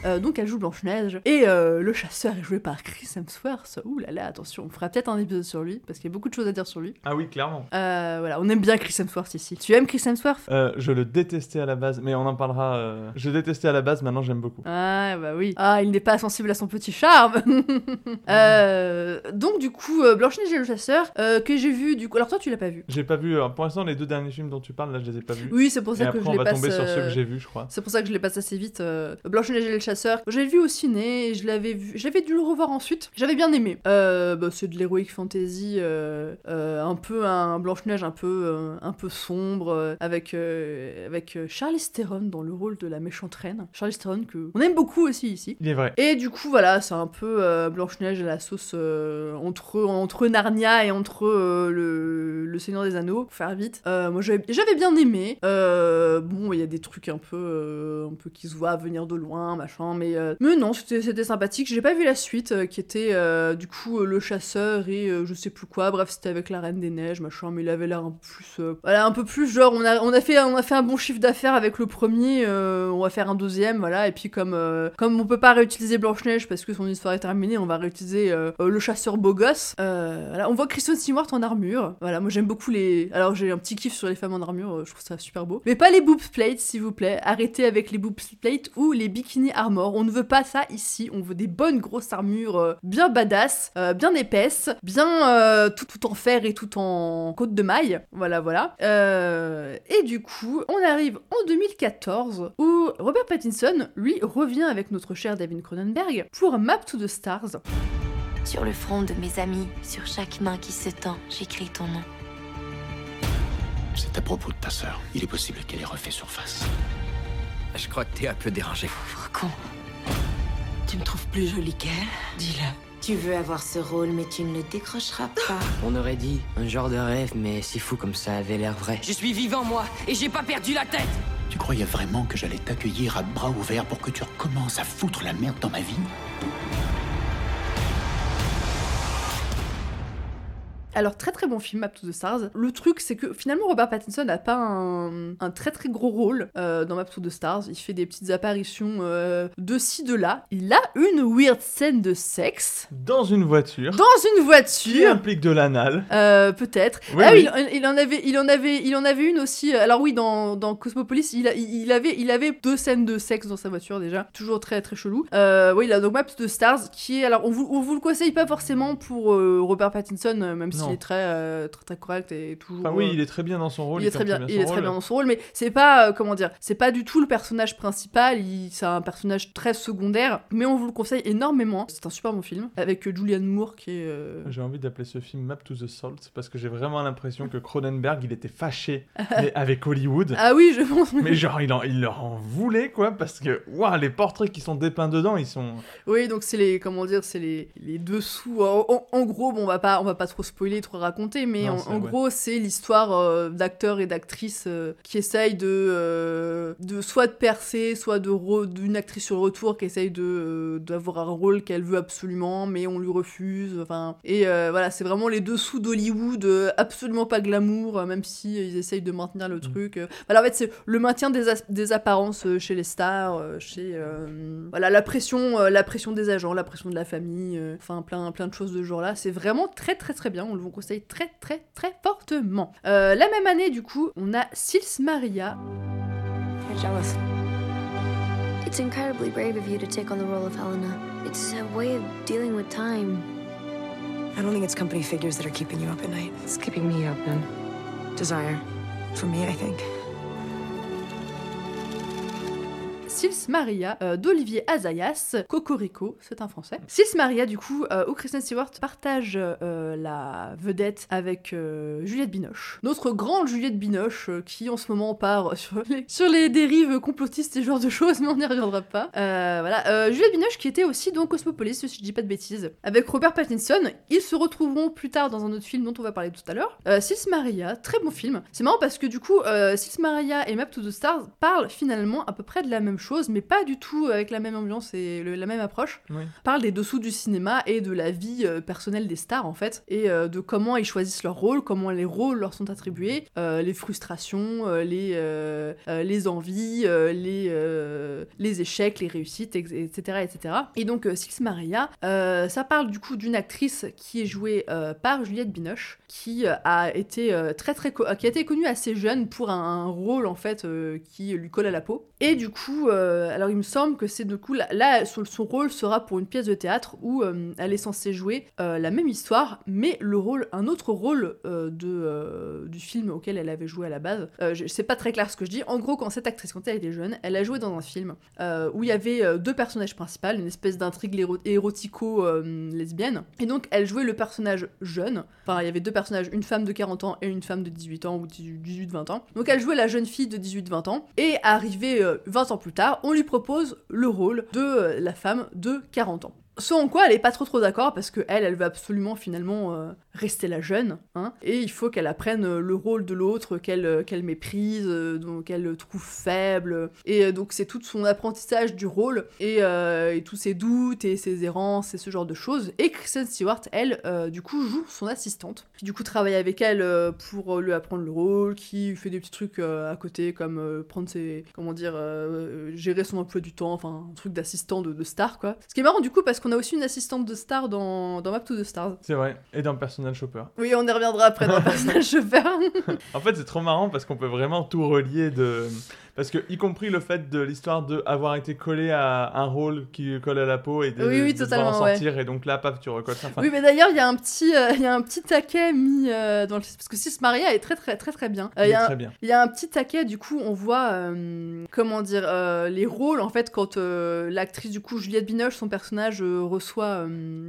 Euh, donc elle joue Blanche-Neige. Et euh, le chasseur est joué par Chris Hemsworth. Ouh là là, attention, on fera peut-être un épisode sur lui, parce qu'il y a beaucoup de choses à dire sur lui. Ah oui, clairement. Euh, voilà, on aime bien Chris Hemsworth ici. Tu aimes Chris Hemsworth? Je le détestais à la base, mais on en parlera. Je détestais à la base, maintenant j'aime beaucoup. Ah bah oui. Ah, il n'est pas sensible à son petit charme. Donc du coup, Blanche-Neige et le chasseur, que j'ai vu du coup... Alors toi, tu l'as pas vu? J'ai pas vu. Pour l'instant, les deux derniers films dont tu parles, là, je les ai pas vus. Oui, c'est pour Et ça que après, je on les va passe... tomber sur ceux que j'ai vus, je crois. C'est pour ça que je les passe assez vite. Blanche-Neige et le chasseur. J'avais vu au ciné, et je l'avais vu, j'avais dû le revoir ensuite. J'avais bien aimé. Euh, bah, c'est de l'heroic fantasy, euh, euh, un peu un Blanche Neige un peu un peu sombre, avec avec Charlize Theron dans le rôle de la méchante reine. Charlize Theron que on aime beaucoup aussi ici. Il est vrai. Et du coup, voilà, c'est un peu Blanche-Neige à la sauce entre, entre Narnia et entre le, le Seigneur des Anneaux, pour faire vite. Moi, j'avais bien aimé. Bon, il y a des trucs un peu, un peu qui se voient venir de loin, machin, mais, euh, mais non, c'était sympathique. J'ai pas vu la suite, euh, qui était euh, du coup le chasseur et je sais plus quoi. Bref, c'était avec la Reine des Neiges, machin, mais il avait l'air un peu plus, voilà, un peu plus genre, on a, on a fait, on a fait un bon chiffre d'affaires avec le premier, on va faire un deuxième, voilà, et puis comme, comme on peut pas réutiliser Blanche-Neige parce que son histoire est terminée, on va réutiliser le chasseur beau gosse. Voilà, on voit Kristen Stewart en armure. Voilà, moi j'aime beaucoup les. Alors j'ai un petit kiff sur les femmes en armure, je trouve ça super beau. Mais pas les boob plates, s'il vous plaît. Arrêtez avec les boob plates ou les bikini armor. On ne veut pas ça ici. On veut des bonnes grosses armures euh, bien badass, euh, bien épaisses, bien euh, tout, tout en fer et tout en côte de maille. Voilà, voilà. Euh, et du coup, on arrive en 2014 où Robert Pattinson, lui, revient avec notre cher David Cronenberg pour Map to the Stars. Sur le front de mes amis, sur chaque main qui se tend, j'écris ton nom. C'est à propos de ta sœur. Il est possible qu'elle ait refait surface. Je crois que t'es un peu dérangé. Pauvre con. Tu me trouves plus jolie qu'elle Dis-le. Tu veux avoir ce rôle, mais tu ne le décrocheras pas. On aurait dit un genre de rêve, mais c'est fou comme ça avait l'air vrai. Je suis vivant, moi, et j'ai pas perdu la tête Tu croyais vraiment que j'allais t'accueillir à bras ouverts pour que tu recommences à foutre la merde dans ma vie? Alors très très bon film Map to the Stars. Le truc c'est que finalement Robert Pattinson n'a pas un, un très très gros rôle euh, dans Map to the Stars. Il fait des petites apparitions euh, de ci de là. Il a une weird scène de sexe Dans une voiture. dans une Qui voiture. implique de l'anal. Euh, peut-être. Oui, ah oui. il, il en avait, il en avait, il en avait une aussi. Alors oui, dans, dans Cosmopolis, il, a- il, avait, il avait deux scènes de sexe dans sa voiture déjà, toujours très très chelou. Oui, il a donc Maps de Stars qui est, alors on vous, on vous le conseille pas forcément pour Robert Pattinson, même s'il Non. est très, euh, très très correct et toujours. Enfin oui, euh, il est très bien dans son rôle. il est très bien, il est très bien dans son rôle, mais c'est pas, euh, comment dire, c'est pas du tout le personnage principal, il- c'est un personnage très secondaire, mais on vous le conseille énormément. C'est un super bon film, avec Julianne Moore qui est... J'ai envie d'appeler ce film Map to the Salt parce que j'ai vraiment l'impression que Cronenberg il était fâché avec Hollywood. Ah oui, je pense. Mais genre il, en, il leur en voulait quoi parce que waouh les portraits qui sont dépeints dedans ils sont Oui, donc c'est les comment dire, c'est les, les dessous. En, en- en gros, bon, on va pas on va pas trop spoiler, trop raconter, mais Non, en, ouais. gros, c'est l'histoire euh, d'acteurs et d'actrices euh, qui essayent de euh, de soit de percer, soit d'une actrice sur le retour qui essaye d'avoir un rôle qu'elle veut absolument, mais on lui refuse. Enfin, et voilà, c'est vraiment les dessous d'Hollywood, absolument pas glamour, même si ils essayent de maintenir le truc. euh. Voilà, en fait, c'est le maintien des, des apparences chez les stars, chez voilà la pression, la pression des agents, la pression de la famille, enfin plein plein de choses de ce genre-là. C'est vraiment très très très bien. On le vous conseille très très très fortement. Euh, la même année, du coup, on a Sils Maria. It's incredibly brave of you to take on the role of Helena. It's a way of dealing with time. I don't think it's company figures that are keeping you up at night. It's keeping me up, man. Desire. For me, I think. Sils Maria euh, d'Olivier Azayas, Cocorico, c'est un français. Sils Maria, du coup, euh, où Kristen Stewart partage euh, la vedette avec Juliette Binoche. Notre grande Juliette Binoche, qui en ce moment part sur les, dérives complotistes et ce genre de choses, mais on n'y reviendra pas. Voilà, Juliette Binoche qui était aussi dans Cosmopolis, si je dis pas de bêtises, avec Robert Pattinson. Ils se retrouveront plus tard dans un autre film dont on va parler tout à l'heure. Sils Maria, très bon film. C'est marrant parce que du coup, Sils Maria et Map to the Stars parlent finalement à peu près de la même chose, mais pas du tout avec la même ambiance et le- la même approche. Oui. Parlent des dessous du cinéma et de la vie euh, personnelle des stars en fait, et euh, de comment ils choisissent leur rôle, comment les rôles leur sont attribués, euh, les frustrations, les, les envies, les, les échecs, les réussites, etc. etc. Et donc Six Maria, ça parle du coup d'une actrice qui est jouée par Juliette Binoche, qui a été très très qui a été connue assez jeune pour un, un rôle en fait qui lui colle à la peau. Et du coup, euh, alors il me semble que c'est du coup là, son, rôle sera pour une pièce de théâtre où euh, elle est censée jouer euh, la même histoire, mais le rôle, un autre rôle de, du film auquel elle avait joué à la base. C'est pas très clair ce que je dis. En gros, quand cette actrice, quand elle était jeune, elle a joué dans un film où il y avait deux personnages principaux, une espèce d'intrigue éro- érotico-lesbienne. et donc, elle jouait le personnage jeune. Enfin, il y avait deux personnages, une femme de 40 ans et une femme de 18 ans ou 18-20 ans. Donc, elle jouait la jeune fille de 18-20 ans. Et arrivé euh, 20 ans plus on lui propose le rôle de euh, la femme de 40 ans. Ce en quoi elle est pas trop trop d'accord parce que elle, elle veut absolument finalement euh, rester la jeune, hein, et il faut qu'elle apprenne euh, le rôle de l'autre qu'elle euh, qu'elle méprise, qu'elle trouve faible, et donc c'est tout son apprentissage du rôle et, tous ses doutes et ses errances et ce genre de choses. Et Kristen Stewart, elle, du coup joue son assistante, qui du coup travaille avec elle pour lui apprendre le rôle, qui fait des petits trucs à côté comme prendre ses, comment dire, gérer son emploi du temps, enfin un truc d'assistant de, de star quoi. Ce qui est marrant du coup parce qu'on a aussi une assistante de star dans, dans Map to the Stars. C'est vrai. Et dans Personal Shopper. Oui, on y reviendra après dans personnage chauffeur. En fait, c'est trop marrant parce qu'on peut vraiment tout relier de. Parce que, y compris le fait de l'histoire de avoir été collé à un rôle qui colle à la peau et de, Oui, oui, de devoir en ouais. sortir, et donc là, paf, tu recolles ça. Enfin, Oui, mais d'ailleurs, il y a un petit, euh, y a un petit taquet mis euh, dans le parce que Sis Maria est très très très très bien. Euh, il Il y, est a un- très bien. il y a un petit taquet, du coup, on voit euh, comment dire les rôles en fait quand l'actrice du coup Juliette Binoche, son personnage reçoit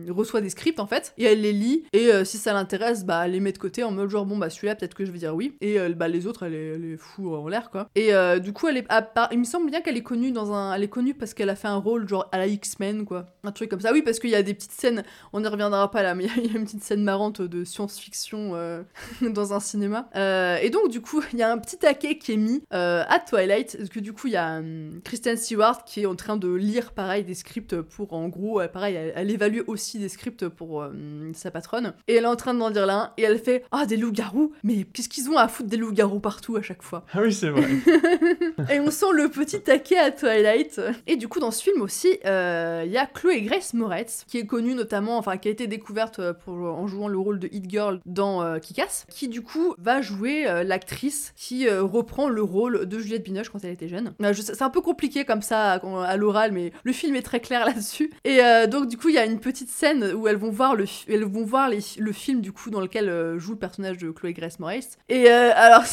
reçoit des scripts en fait et elle les lit et si ça l'intéresse, bah elle les met de côté en mode genre bon bah celui-là peut-être que je vais dire oui et bah les autres elle les, elle les fout en l'air quoi. Et du coup elle est à part- il me semble bien qu'elle est connue dans un elle est connue parce qu'elle a fait un rôle genre à la X-Men quoi, un truc comme ça. Oui parce qu'il y a des petites scènes on n'y reviendra pas là, mais il y a une petite scène marrante de science-fiction euh, dans un cinéma. Euh, et donc, du coup, il y a un petit taquet qui est mis euh, à Twilight, parce que du coup, il y a hum, Kristen Stewart qui est en train de lire, pareil, des scripts pour, en gros, pareil, elle, elle évalue aussi des scripts pour sa patronne. Et elle est en train d'en lire l'un, et elle fait Ah, des loups-garous Mais qu'est-ce qu'ils ont à foutre des loups-garous partout à chaque fois? Ah oui, c'est vrai. et on sent le petit taquet à Twilight. Et du coup, dans ce film aussi, euh, il y a Chloé Grace Moretz, qui est connue notamment, enfin, qui a été découverte euh, pour, en jouant le rôle de Hit Girl dans euh, Kick-Ass, qui du coup va jouer euh, l'actrice qui reprend le rôle de Juliette Binoche quand elle était jeune. C'est un peu compliqué comme ça à, l'oral, mais le film est très clair là-dessus. Et donc, du coup, il y a une petite scène où elles vont voir le, elles vont voir le film du coup dans lequel joue le personnage de Chloé Grace Moretz. Et alors,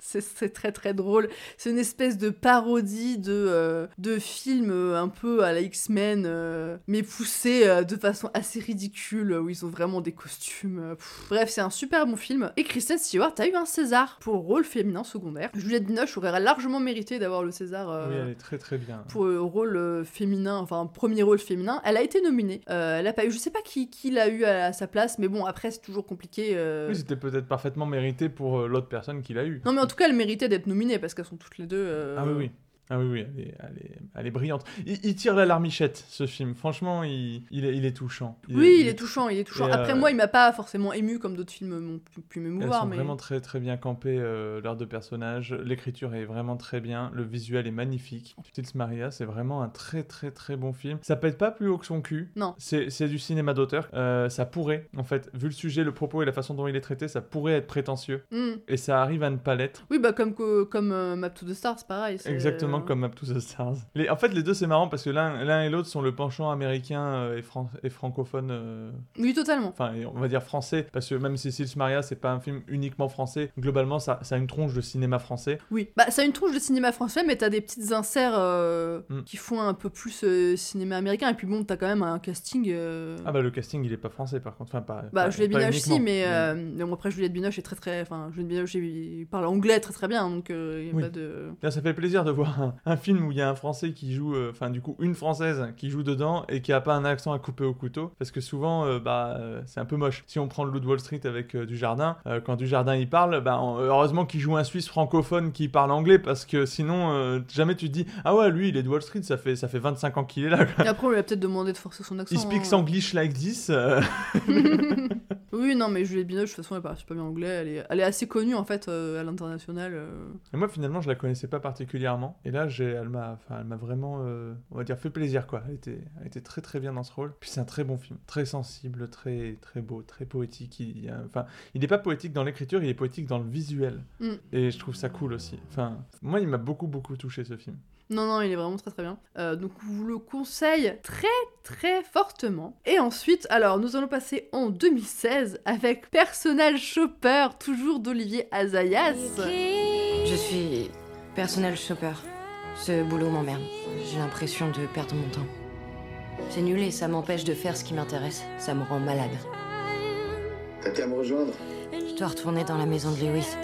c'est très très drôle. C'est une espèce de parodie de, euh, de film euh, un peu à la X-Men, euh, mais poussé euh, de façon assez ridicule, où ils ont vraiment des costumes. pff. Bref, c'est un super bon film. Et Kristen Stewart a eu un César pour rôle féminin secondaire. Juliette Binoche aurait largement mérité d'avoir le César. Oui, elle est très très bien. pour rôle féminin, enfin premier rôle féminin, elle a été nominée. Elle a pas eu, je sais pas qui, qui l'a eu à, sa place, mais bon après c'est toujours compliqué. Oui, c'était peut-être parfaitement mérité pour l'autre personne qui l'a eu. Non mais en tout cas elle méritait d'être nominée parce qu'elles sont toutes les deux. Euh, Ah oui, oui. Ah oui, oui, elle est, elle est, elle est brillante. Il, il tire la larmichette, ce film. Franchement, il, il, est, il est touchant. Oui, il est touchant, il est touchant. Après euh, moi, il m'a pas forcément ému comme d'autres films m'ont pu, pu Elles m'émouvoir, sont mais vraiment très très bien campées, euh, leurs deux personnages. L'écriture est vraiment très bien, le visuel est magnifique. Tils Maria, c'est vraiment un très très très bon film. Ça pète pas plus haut que son cul. Non. C'est du cinéma d'auteur. Euh, ça pourrait, en fait, vu le sujet, le propos et la façon dont il est traité, ça pourrait être prétentieux. Hmm. Et ça arrive à ne pas l'être. oui, bah comme comme euh, Map to the Stars, pareil. c'est- Exactement comme Map to the Stars. Les, en fait, les deux, c'est marrant parce que l'un et l'autre sont le penchant américain euh, et, fran- et francophone. euh, Oui, totalement. Enfin, on va dire français, parce que même si Sils Maria, c'est pas un film uniquement français, globalement, ça, ça a une tronche de cinéma français. Oui, bah ça a une trouche de cinéma français, mais t'as des petites inserts euh, Mm. qui font un peu plus euh, cinéma américain. Et puis bon, t'as quand même un casting. Ah bah le casting, il est pas français par contre. Enfin, pas, Bah, pas- Juliette Binoche, si, mais, mais bon, après, Juliette Binoche est très très. Enfin, Juliette Binoche, il parle anglais très très bien, donc il y a Oui. pas de. Là, ça fait plaisir de voir un, un film où il y a un Français qui joue, euh, enfin du coup une Française qui joue dedans et qui a pas un accent à couper au couteau, parce que souvent, euh, bah euh, c'est un peu moche. Si on prend le Loup de Wall Street avec Dujardin, euh, quand Dujardin il parle, bah on- heureusement qu'il joue un Suisse francophone qui parle anglais, parce que sinon jamais tu te dis ah ouais lui il est de Wall Street, ça fait ça fait 25 ans qu'il est là. quoi. Et après, on lui a peut-être demandé de forcer son accent. Il speaks hein. English like this. Oui, non, mais Juliette Binoche, de toute façon, elle parle super bien anglais. Elle est, elle est assez connue, en fait, à l'international. Et moi, finalement, je la connaissais pas particulièrement. Et là, j'ai, elle m'a, enfin, elle m'a vraiment, euh, on va dire, fait plaisir, quoi. Elle était, elle était très, très bien dans ce rôle. Puis c'est un très bon film, très sensible, très, très beau, très poétique. Il, a- enfin, il n'est pas poétique dans l'écriture, il est poétique dans le visuel. Mm. Et je trouve ça cool aussi. Enfin, moi, il m'a beaucoup, beaucoup touché ce film. Non, non, il est vraiment très très bien. Euh, donc, je vous le conseille très très fortement. Et ensuite, alors, nous allons passer en 2016 avec Personnel Shopper, toujours d'Olivier Azayas. Je suis personnel shopper. Ce boulot m'emmerde. J'ai l'impression de perdre mon temps. C'est nul et ça m'empêche de faire ce qui m'intéresse. Ça me rend malade. T'as qu'à me rejoindre. Je dois retourner dans la maison de Lewis.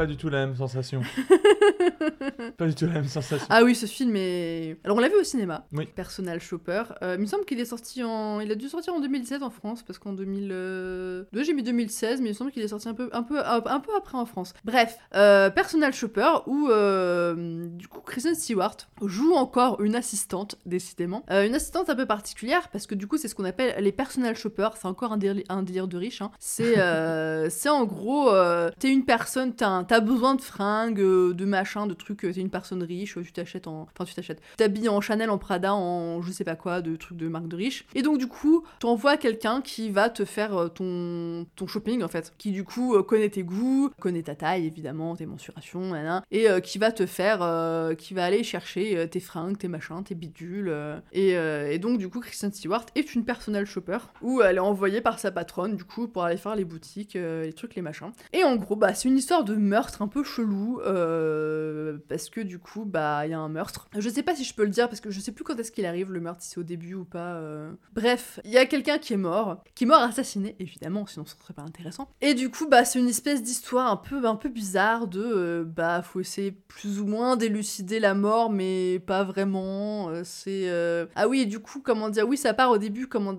Pas du tout la même sensation. pas du tout la même sensation. Ah oui, ce film est. Alors, on l'a vu au cinéma. Oui. Personnel Shopper. Euh, il me semble qu'il est sorti en. Il a dû sortir en 2017 en France, parce qu'en 2002, j'ai mis 2016, mais il me semble qu'il est sorti un peu, un peu, un, peu après en France. Bref, euh, Personnel Shopper, où euh, du coup Kristen Stewart joue encore une assistante, décidément. Euh, une assistante un peu particulière, parce que du coup, c'est ce qu'on appelle les Personnel Shoppers. C'est encore un délire, un délire de riche. Hein. C'est euh, c'est en gros, euh, t'es une personne, t'as un- t'as besoin de fringues, euh, de machin, de trucs, euh, t'es une personne riche, euh, tu t'achètes en. Enfin, tu t'achètes. T'habilles en Chanel, en Prada, en je sais pas quoi, de trucs de marque de riche. Et donc, du coup, t'envoies quelqu'un qui va te faire euh, ton, shopping, en fait. Qui, du coup, euh, connaît tes goûts, connaît ta taille, évidemment, tes mensurations, et euh, qui va te faire. euh, qui va aller chercher euh, tes fringues, tes machins, tes bidules. euh, et, euh, donc, du coup, Kristen Stewart est une personnel shopper où elle est envoyée par sa patronne, du coup, pour aller faire les boutiques, euh, les trucs, les machins. Et en gros, bah, c'est une histoire de meurtre un peu chelou, euh, parce que du coup, bah, il y a un meurtre. Je sais pas si je peux le dire, parce que je sais plus quand est-ce qu'il arrive, le meurtre, si c'est au début ou pas. euh. Bref, il y a quelqu'un qui est mort, qui est mort assassiné, évidemment, sinon ce serait pas intéressant. Et du coup, bah, c'est une espèce d'histoire un peu, un peu bizarre de, euh, bah, faut essayer plus ou moins d'élucider la mort, mais pas vraiment. euh, c'est... Ah oui, et du coup, comment dire, oui, ça part au début, comment...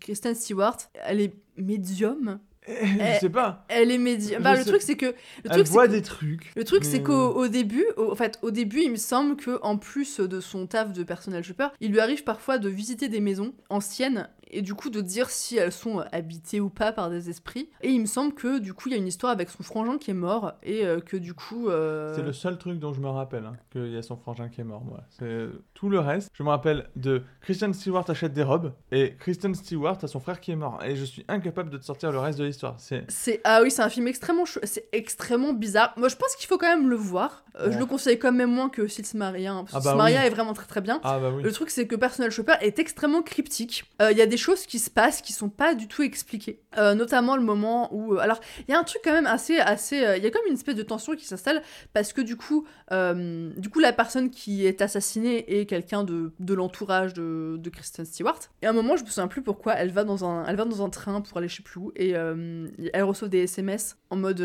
Kristen Stewart, elle est médium. Je sais pas. Elle est médium. Bah, le sais- truc, c'est que... Le Elle truc, c'est voit que- des trucs. le truc, c'est qu'au au début, au, en fait, au début, il me semble que en plus de son taf de personnel shopper, il lui arrive parfois de visiter des maisons anciennes et du coup de dire si elles sont habitées ou pas par des esprits. Et il me semble que du coup, il y a une histoire avec son frangin qui est mort et euh, que du coup. euh, C'est le seul truc dont je me rappelle, hein, qu'il y a son frangin qui est mort, moi. C'est tout le reste. Je me rappelle de Kristen Stewart achète des robes et Kristen Stewart a son frère qui est mort. Et je suis incapable de te sortir le reste de l'histoire. C'est ah oui, c'est un film extrêmement c'est extrêmement bizarre. Moi, je pense qu'il faut quand même le voir. Euh, Je le conseille quand même moins que Sils Maria. hein, parce que Ah bah Sils Maria oui. est vraiment très très bien. ah bah oui. Le truc, c'est que Personal Shopper est extrêmement cryptique. Euh, Il y a des choses qui se passent qui sont pas du tout expliquées. Euh, notamment le moment où. euh, alors, il y a un truc quand même assez. assez euh, Il y a comme une espèce de tension qui s'installe parce que du coup, du coup, la personne qui est assassinée est quelqu'un de, de l'entourage de, de Kristen Stewart. Et à un moment, je me souviens plus pourquoi, elle va dans un, elle va dans un train pour aller je sais plus où et elle reçoit des SMS en mode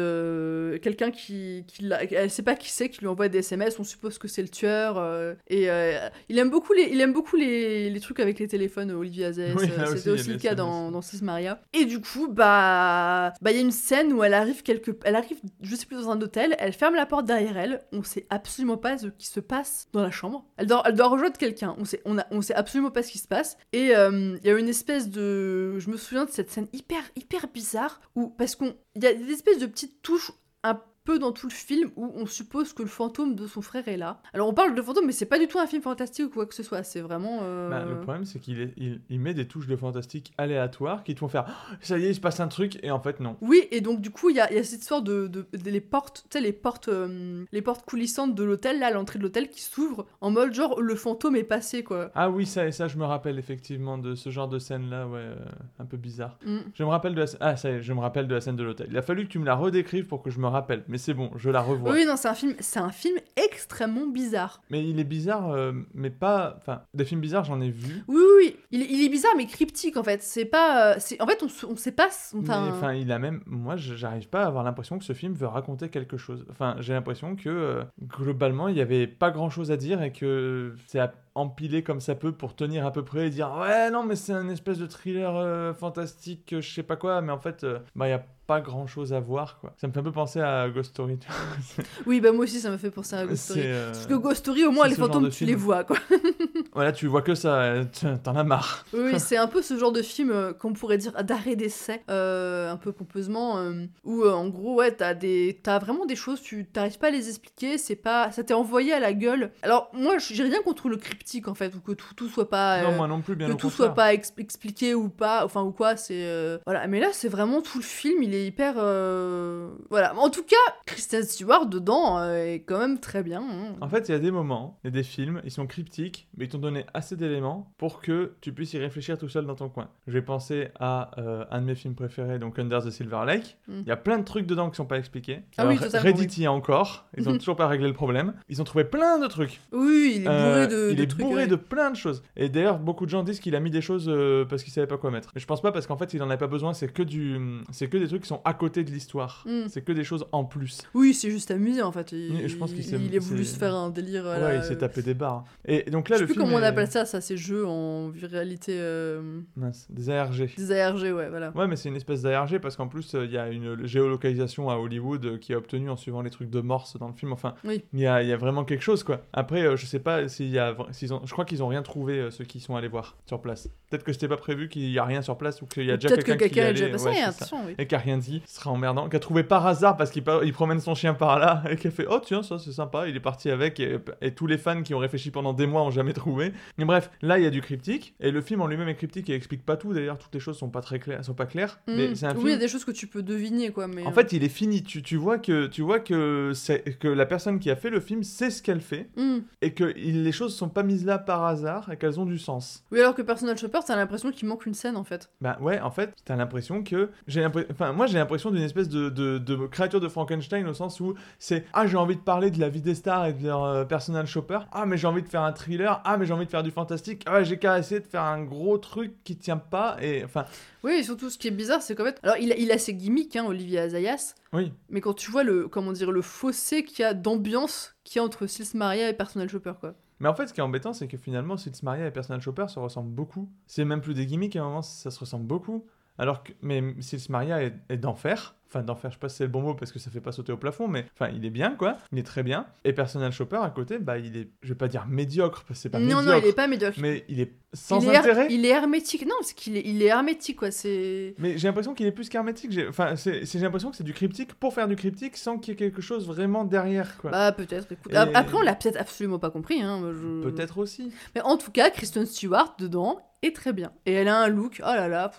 quelqu'un qui, qui l'a- elle sait pas qui c'est qui lui envoie des SMS. On suppose que c'est le tueur. euh, et euh, il aime beaucoup les, il aime beaucoup les, les trucs avec les téléphones. Olivier Azès, Oui, aussi, c'était aussi le cas dans dans Sis Maria. Et du coup, bah, bah il y a une scène où elle arrive quelque, elle arrive, je sais plus dans un hôtel. Elle ferme la porte derrière elle. On sait absolument pas ce qui se passe dans la chambre. Elle doit, elle doit rejoindre quelqu'un. On sait, on a, on sait absolument pas ce qui se passe. Et euh, il y a une espèce de, je me souviens de cette scène hyper, hyper bizarre où parce qu'on, il y a des espèces de petites touches un peu dans tout le film où on suppose que le fantôme de son frère est là. Alors on parle de fantôme, mais c'est pas du tout un film fantastique ou quoi que ce soit. C'est vraiment. euh, Bah, le problème, c'est qu'il est- il, il met des touches de fantastique aléatoires qui te font faire Oh, ça y est, il se passe un truc, et en fait, non. Oui, et donc du coup, il y a, il y a cette histoire de, de- de- les portes, tu sais, les portes, euh, les portes coulissantes de l'hôtel, là, à l'entrée de l'hôtel, qui s'ouvrent en mode genre le fantôme est passé, quoi. Ah oui, ça et ça, je me rappelle effectivement de ce genre de scène-là, ouais, euh, un peu bizarre. Mm. Je me rappelle de la... Ah, ça y est, je me rappelle de la scène de l'hôtel. Il a fallu que tu me la redécrives pour que je me rappelle, mais c'est bon, je la revois. Oui, non, c'est un film, c'est un film extrêmement bizarre. Mais il est bizarre, euh, mais pas... Enfin, des films bizarres, j'en ai vu. Oui, oui, oui. Il, il est bizarre, mais cryptique en fait. C'est pas, euh, c'est, en fait, on, on sait pas. Enfin, il a même... Moi, j'arrive pas à avoir l'impression que ce film veut raconter quelque chose. Enfin, j'ai l'impression que, euh, globalement, il y avait pas grand-chose à dire et que c'est à- empilé comme ça peut pour tenir à peu près et dire « Ouais, non, mais c'est un espèce de thriller euh, fantastique, je sais pas quoi. » Mais en fait, euh, bah, il y a pas grand chose à voir, quoi. Ça me fait un peu penser à Ghost Story, tu vois. Oui, bah moi aussi, ça me fait penser à Ghost Story. Euh, Parce que Ghost Story, au moins, les fantômes, tu film. les vois, quoi. Voilà, tu vois que ça, t'en as marre. Oui, c'est un peu ce genre de film qu'on pourrait dire d'arrêt d'essai, un peu pompeusement, où en gros, ouais, t'as des, t'as vraiment des choses, tu t'arrives pas à les expliquer, c'est pas, ça t'est envoyé à la gueule. Alors moi, j'ai rien contre le cryptique en fait, ou que tout, tout soit pas, Non, euh, moi non plus, bien que au tout contraire. soit pas ex- expliqué ou pas, enfin ou quoi, c'est euh, voilà. Mais là, c'est vraiment tout le film, il est hyper, euh, voilà. En tout cas, Kristen Stewart dedans est quand même très bien. hein. En fait, il y a des moments, il y a des films, ils sont cryptiques, mais ils t'ont donné assez d'éléments pour que tu puisses y réfléchir tout seul dans ton coin. Je vais penser à euh, un de mes films préférés, donc Under the Silver Lake. Mm. Il y a plein de trucs dedans qui sont pas expliqués. Ah oui, Alors, Reddit oui. y est encore, ils ont toujours pas réglé le problème. Ils ont trouvé plein de trucs. Oui, il est bourré Euh, de, de trucs. bourré ouais. de plein de choses. Et d'ailleurs, beaucoup de gens disent qu'il a mis des choses euh, parce qu'il savait pas quoi mettre. Mais je pense pas parce qu'en fait, il en avait pas besoin. C'est que du, c'est que des trucs qui sont à côté de l'histoire. Mm. C'est que des choses en plus. Oui, c'est juste amusé en fait. Il, Oui, je pense qu'il s'est- il a voulu se faire un délire. à ouais, il s'est tapé des barres. Et donc là, je sais le plus film comment on appelle ça, ça, ces jeux en réalité euh, Mince, des ARG. des ARG, ouais, voilà. Ouais, mais c'est une espèce d'ARG parce qu'en plus, euh, il y a une géolocalisation à Hollywood euh, qui est obtenue en suivant les trucs de Morse dans le film. Enfin, Oui. il y a, il y a vraiment quelque chose, quoi. Après, euh, je sais pas s'il y a. je crois qu'ils ont rien trouvé, euh, ceux qui sont allés voir sur place. Peut-être que c'était pas prévu qu'il y a rien sur place ou qu'il y a déjà peut-être quelqu'un que qui y quelqu'un est allé, passé, ouais, ça. attention, oui. Et qui a rien dit, ce sera emmerdant. Qui a trouvé par hasard parce qu'il il promène son chien par là et qui a fait Oh, tiens, ça c'est sympa. Il est parti avec et, et tous les fans qui ont réfléchi pendant des mois ont jamais trouvé. Mais bref, là il y a du cryptique et le film en lui-même est cryptique et explique pas tout. D'ailleurs, toutes les choses sont pas très claires, sont pas claires. Mais Mm. c'est un Oui, il y a film. des choses que tu peux deviner, quoi. Mais, En euh, fait, il est fini. Tu, tu vois que tu vois que c'est que la personne qui a fait le film sait ce qu'elle fait Mm. et que il- les choses sont pas mises là par hasard et qu'elles ont du sens. Oui, alors que Personal Shopper, t'as l'impression qu'il manque une scène en fait. Bah ouais, en fait, t'as l'impression que j'ai enfin moi j'ai l'impression d'une espèce de, de, de créature de Frankenstein au sens où c'est ah j'ai envie de parler de la vie des stars et de leur euh, personal shopper, ah mais j'ai envie de faire un thriller, ah mais j'ai envie de faire du fantastique, ah ouais, j'ai qu'à essayer de faire un gros truc qui tient pas et enfin Oui, et surtout, ce qui est bizarre, c'est qu'en fait. Alors, il a, il a ses gimmicks, hein, Olivier Azayas. oui. Mais quand tu vois le, comment dire, le fossé qu'il y a d'ambiance qu'il y a entre Sils Maria et Personal Shopper, quoi. Mais en fait, ce qui est embêtant, c'est que finalement, Sils Maria et Personal Shopper se ressemblent beaucoup. C'est même plus des gimmicks, à un moment, ça se ressemble beaucoup. Alors que, mais Sils Maria est d'enfer. Enfin, d'enfer, je sais pas si c'est le bon mot parce que ça fait pas sauter au plafond, mais enfin, il est bien, quoi. Il est très bien. Et Personal Shopper, à côté, bah, il est, je vais pas dire médiocre, parce que c'est pas non, médiocre. non, il est pas médiocre. Mais il est sans il est intérêt. il est hermétique. Non, c'est qu'il est, il est hermétique, quoi. C'est. Mais j'ai l'impression qu'il est plus qu'hermétique. J'ai- Enfin, c'est, c'est- j'ai l'impression que c'est du cryptique pour faire du cryptique sans qu'il y ait quelque chose vraiment derrière, quoi. Bah, peut-être. écoute. Et- Après, on l'a peut-être absolument pas compris. Hein, je- Peut-être aussi. Mais en tout cas, Kristen Stewart, dedans, est très bien. Et elle a un look. Oh là là.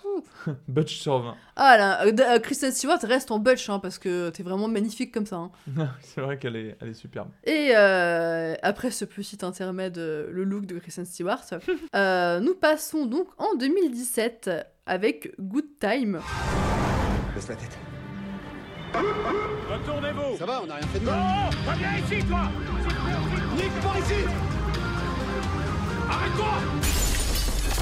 Butch sur 20. Ah là, euh, euh, Kristen Stewart reste en butch, hein, parce que t'es vraiment magnifique comme ça. hein. c'est vrai qu'elle est, elle est superbe. Et euh, après ce petit intermède, le look de Kristen Stewart, euh, nous passons donc en 2017 avec Good Time. Baisse la tête. Retournez-vous Ça va, on n'a rien fait de mal. Non Reviens ici, toi Nick, par ici Arrête-toi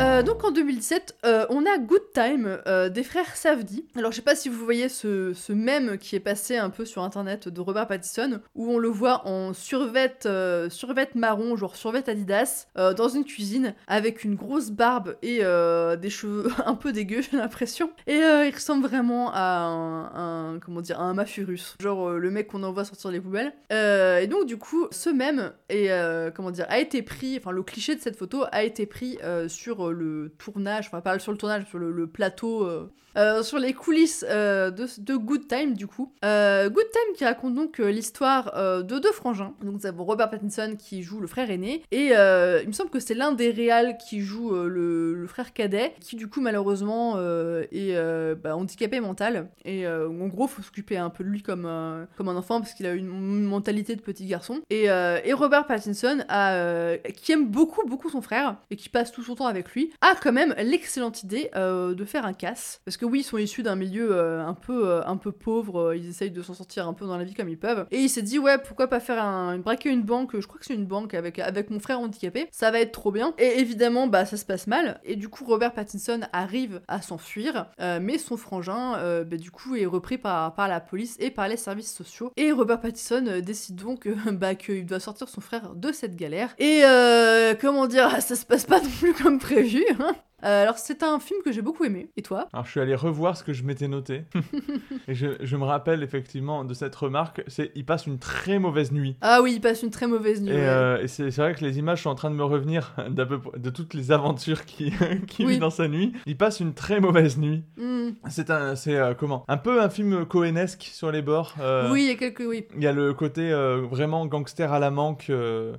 Euh, donc en 2017, euh, on a Good Time euh, des frères Safdie. Alors je sais pas si vous voyez ce, ce mème qui est passé un peu sur internet de Robert Pattinson, où on le voit en survêt, euh, survêt marron, genre survêt Adidas, dans une cuisine, avec une grosse barbe et des cheveux un peu dégueux, j'ai l'impression. Et il ressemble vraiment à un, un- comment dire, un mafieux russe. Genre le mec qu'on envoie sortir les poubelles. Et donc du coup, ce mème est, comment dire, a été pris, enfin le cliché de cette photo a été pris euh, euh, le tournage, enfin pas sur le tournage, sur le, le plateau, euh, sur les coulisses euh, de, Good Time du coup. Euh, Good Time qui raconte donc l'histoire de deux frangins. Donc nous avons Robert Pattinson qui joue le frère aîné et il me semble que c'est l'un des réals qui joue le, frère cadet qui du coup malheureusement est bah, handicapé mental et en gros faut s'occuper un peu de lui comme, comme un enfant parce qu'il a une, mentalité de petit garçon. Et, Robert Pattinson qui aime beaucoup beaucoup son frère et qui passe tout son temps avec lui a quand même l'excellente idée de faire un casse parce que oui ils sont issus d'un milieu euh, un peu euh, un peu pauvre euh, ils essayent de s'en sortir un peu dans la vie comme ils peuvent. Et il s'est dit ouais pourquoi pas faire braquer une banque je crois que c'est une banque avec avec mon frère handicapé ça va être trop bien. Et évidemment bah ça se passe mal. Et du coup Robert Pattinson arrive à s'enfuir mais son frangin bah, du coup est repris par par la police et par les services sociaux. Et Robert Pattinson décide donc bah qu'il doit sortir son frère de cette galère. Et comment dire ça se passe pas non plus comme prévu hein. Euh, alors c'est un film que j'ai beaucoup aimé. Et toi? Alors je suis allé revoir ce que je m'étais noté. et je, je me rappelle effectivement de cette remarque, c'est il passe une très mauvaise nuit. Ah oui, il passe une très mauvaise nuit. Et, ouais. euh, et c'est vrai que les images sont en train de me revenir peu de toutes les aventures qu'il qui Oui. vit dans sa nuit. Il passe une très mauvaise nuit. Hmm. C'est un, c'est euh, comment? Un peu un film cohénesque sur les bords. Oui, il y a quelques. Oui. Il y a le côté vraiment gangster à la manque,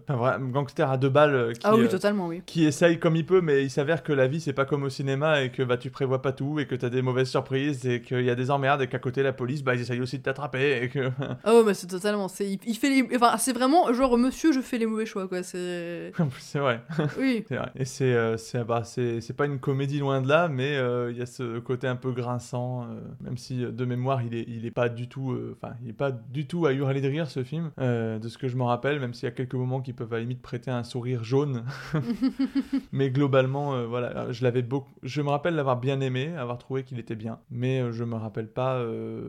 enfin gangster à deux balles euh, qui, Ah oui, totalement, oui. qui essaye comme il peut, mais il s'avère que la vie c'est pas comme au cinéma et que bah tu prévois pas tout et que t'as des mauvaises surprises et qu'il y a des emmerdes et qu'à côté la police bah ils essayent aussi de t'attraper et que ouais, mais c'est totalement. C'est, il, fait les. Enfin, c'est vraiment genre, monsieur, je fais les mauvais choix, quoi. C'est. C'est vrai. Oui. C'est vrai. Et c'est euh, c'est bah, c'est c'est pas une comédie loin de là, mais euh, il y a ce côté un peu grinçant, euh, même si euh, de mémoire il est il est pas du tout, enfin il est pas du tout à hurler de rire ce film, de ce que je me rappelle, même s'il y a quelques moments qui peuvent à la limite prêter un sourire jaune. mais globalement, voilà, je l'avais beaucoup, je me rappelle l'avoir bien aimé, avoir trouvé qu'il était bien, mais euh, je me rappelle pas euh,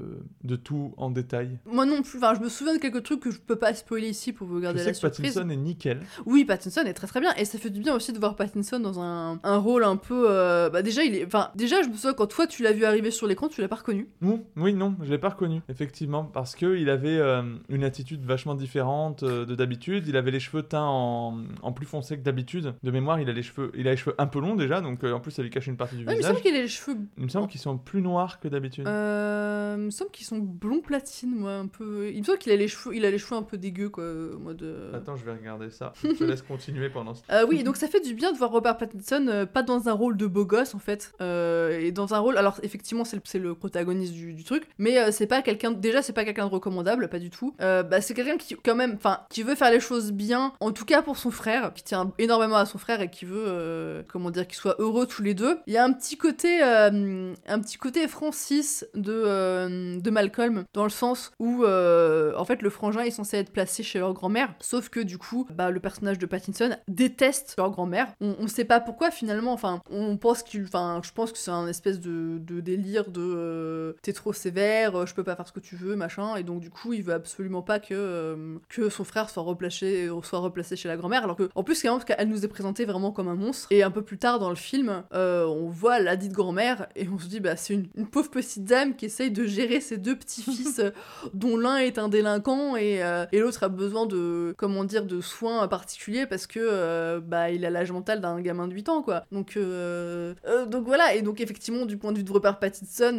de tout en détail. Moi non plus. Enfin, je me souviens de quelques trucs que je peux pas spoiler ici pour vous Je garder sais la que surprise. Pattinson est nickel. Oui, Pattinson est très très bien et ça fait du bien aussi de voir Pattinson dans un, un rôle un peu. euh, Bah déjà, il est. Enfin, déjà, je me souviens quand toi tu l'as vu arriver sur l'écran, tu l'as pas reconnu. Oui, oui, non, je l'ai pas reconnu, effectivement, parce que il avait euh, une attitude vachement différente de d'habitude. Il avait les cheveux teints en, en plus foncé que d'habitude. De mémoire, il a les cheveux, il a les cheveux un peu longs déjà, donc euh, en plus ça lui cache une partie du Ouais, mais il me visage. semble qu'il a les cheveux. Il me semble qu'ils sont plus noirs que d'habitude. Euh, il me semble qu'ils sont blond platine, moi, un peu. Il me semble qu'il a les cheveux, il a les cheveux un peu dégueux, quoi, mode. euh, Attends, je vais regarder ça. Je te laisse continuer pendant ce Euh, oui, donc ça fait du bien de voir Robert Pattinson euh, pas dans un rôle de beau gosse en fait, euh, et dans un rôle. Alors effectivement, c'est le, le protagoniste du, du truc, mais c'est pas quelqu'un. Déjà, c'est pas quelqu'un de recommandable, pas du tout. Bah, c'est quelqu'un qui, quand même, enfin, qui veut faire les choses bien, en tout cas pour son frère, qui tient énormément à son frère et qui veut, comment dire, soient heureux tous les deux. Il y a un petit côté, euh, un petit côté Francis de euh, de Malcolm dans le sens où, euh, en fait, le frangin est censé être placé chez leur grand-mère, sauf que du coup, bah, le personnage de Pattinson déteste leur grand-mère. On, on sait pas pourquoi finalement. Enfin, on pense qu'il, enfin, je pense que c'est un espèce de, délire de t'es trop sévère, je peux pas faire ce que tu veux, machin. Et donc du coup, il veut absolument pas que que son frère soit replacé, soit replacé chez la grand-mère. Alors que, en plus, marrant parce qu'elle nous est présentée vraiment comme un monstre. Et un peu plus tard dans le film, euh, on voit la dite grand-mère et on se dit bah c'est une, une pauvre petite dame qui essaye de gérer ses deux petits-fils dont l'un est un délinquant et, euh, et l'autre a besoin de comment dire de soins particuliers parce que euh, bah il a l'âge mental d'un gamin de 8 ans quoi. Donc donc voilà et donc effectivement du point de vue de Robert Pattinson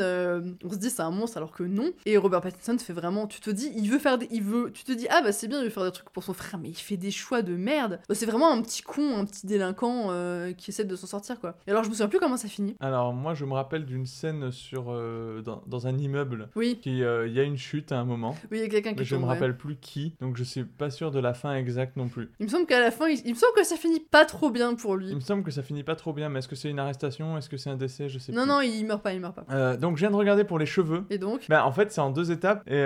on se dit c'est un monstre alors que non et Robert Pattinson fait vraiment tu te dis il veut faire des il veut tu te dis ah bah c'est bien il veut faire des trucs pour son frère mais il fait des choix de merde. Bah, c'est vraiment un petit con un petit délinquant qui essaie de s'en sortir quoi. Et alors je me souviens plus comment ça finit. Alors moi je me rappelle d'une scène sur euh, dans, dans un immeuble Oui. qui euh, il y a une chute à un moment. Oui, il y a quelqu'un qui je tombe, me ouais. rappelle plus qui, donc je suis pas sûr de la fin exacte non plus. Il me semble qu'à la fin il, il me semble que ça finit pas trop bien pour lui. Il me semble que ça finit pas trop bien, mais est-ce que c'est une arrestation? Est-ce que c'est un décès? Je sais Non plus. non il meurt pas il meurt pas. Euh, donc je viens de regarder pour les cheveux. Et donc Bah, en fait, c'est en deux étapes. Et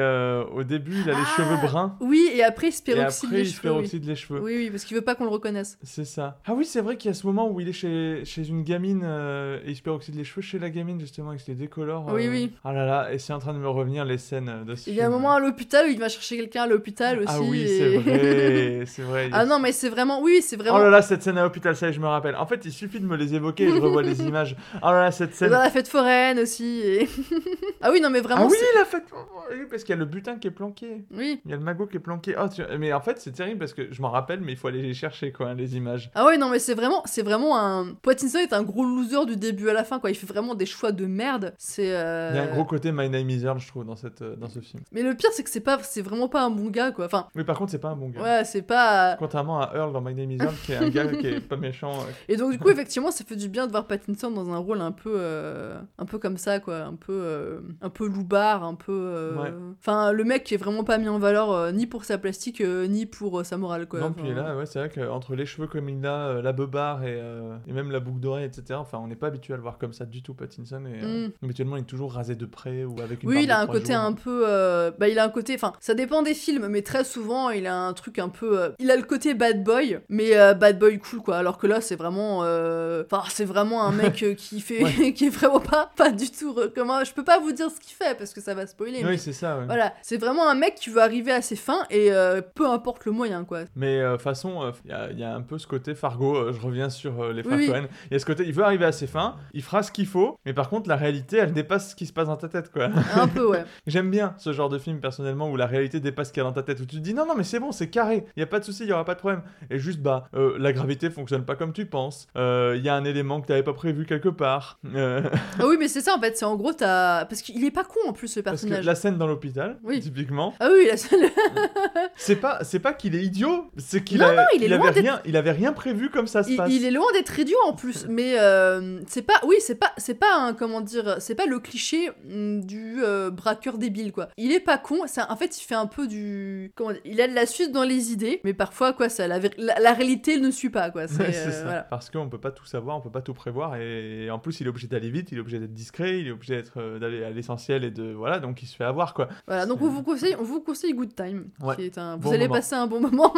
au début, il a les cheveux bruns. Oui, et après il se après, les il se cheveux. oui. les cheveux. Oui, oui, parce qu'il veut pas qu'on le reconnaisse. C'est ça. Ah oui, c'est vrai qu'il y a ce moment où il est chez, chez une gamine euh, et il se peroxyde les cheveux chez la gamine, justement, et se les décolore. Oui, euh. oui. Ah là là, et c'est en train de me revenir les scènes de ce Il y a un moment à l'hôpital où il va chercher quelqu'un à l'hôpital aussi. Ah oui, et- c'est vrai, c'est vrai. ah non, mais c'est vraiment. Oui, c'est vraiment. Oh là là, cette scène à l'hôpital, ça y est, je me rappelle. En fait, il suffit de me les évoquer et je revois les images. Oh là là, cette Et scène. Dans la fête foraine aussi. et- ah oui, non, mais vraiment. ah oui, la fête. Oui, parce qu'il y a le butin qui est planqué. Oui. Il y a le magot qui est planqué. Oh, tu- Mais en fait, c'est terrible parce que je m'en rappelle, mais il faut aller les chercher, quoi, les images. Ah ouais, non, mais c'est vraiment, c'est vraiment un. Est un gros loser du début à la fin, quoi. Il fait vraiment des choix de merde. C'est. euh, Il y a un gros côté My Name is Earl, je trouve, dans, cette, euh, dans ce film. Mais le pire, c'est que c'est pas, c'est vraiment pas un bon gars, quoi. Enfin, Oui, par contre, c'est pas un bon gars. ouais, c'est pas. Contrairement à Earl dans My Name is Earl, qui est un gars qui est pas méchant. euh. Et donc du coup effectivement ça fait du bien de voir Pattinson dans un rôle un peu euh, un peu comme ça quoi, un peu euh, un peu loupard, un peu euh, Ouais. enfin le mec qui est vraiment pas mis en valeur euh, ni pour sa plastique euh, ni pour euh, sa morale quoi. non, Enfin, puis là, ouais, c'est vrai qu'entre les cheveux comme il a, euh, la beubare et, euh, et même la boucle etc., enfin, on n'est pas habitué à le voir comme ça du tout, Pattinson. Et, euh, Mm. habituellement, il est toujours rasé de près ou avec une Oui, il a un côté un peu. euh, Bah, il a un côté. Enfin, ça dépend des films, mais très souvent, il a un truc un peu. euh, Il a le côté bad boy, mais bad boy cool, quoi. Alors que là, c'est vraiment. Enfin, c'est vraiment un mec qui fait. qui est vraiment pas, pas du tout. Comment... Je peux pas vous dire ce qu'il fait parce que ça va spoiler. mais Oui, c'est ça, ouais. Voilà, c'est vraiment un mec qui veut arriver à ses fins et peu importe le moyen, quoi. Mais façon, il y, a, y a un peu ce côté Fargo. je reviens sur les frères Oui, oui. Il y a ce côté, il veut arriver à ses fins, il fera ce qu'il faut, mais par contre, la réalité, elle dépasse ce qui se passe dans ta tête, quoi. Un peu, ouais. J'aime bien ce genre de film, personnellement, où la réalité dépasse ce qu'il y a dans ta tête, où tu te dis, non, non, mais c'est bon, c'est carré, il y a pas de souci, il y aura pas de problème. Et juste, bah, euh, la gravité fonctionne pas comme tu penses, Euh, il y a un élément que t'avais pas prévu quelque part. Euh, Ah oui, mais c'est ça en fait, c'est en gros, t'as. Parce qu'il est pas con en plus, ce Parce que personnage. la scène dans l'hôpital, Oui. typiquement, Ah oui, la seule. c'est pas, c'est pas qu'il est idiot, c'est qu'il a- il il avait rien, il avait rien prévu comme ça se Il, passe. il est loin d'être idiot en plus, mais euh, c'est pas, oui, c'est pas, c'est pas un, comment dire, c'est pas le cliché mm, du euh, braqueur débile quoi. Il est pas con, un- en fait il fait un peu du, comment dire, il a de la suite dans les idées, mais parfois quoi, ça, la, vé- la, la réalité ne suit pas quoi. C'est, Ouais, euh, ça. voilà. Parce qu'on peut pas tout savoir, on peut pas tout prévoir, et en plus il est obligé d'aller vite, il est obligé d'être discret, il est obligé d'être d'aller à l'essentiel et de voilà, donc il se fait avoir quoi. Voilà, donc on vous conseille, on vous conseille Good Time, Ouais. qui est un, vous Bon allez moment. passer un bon moment,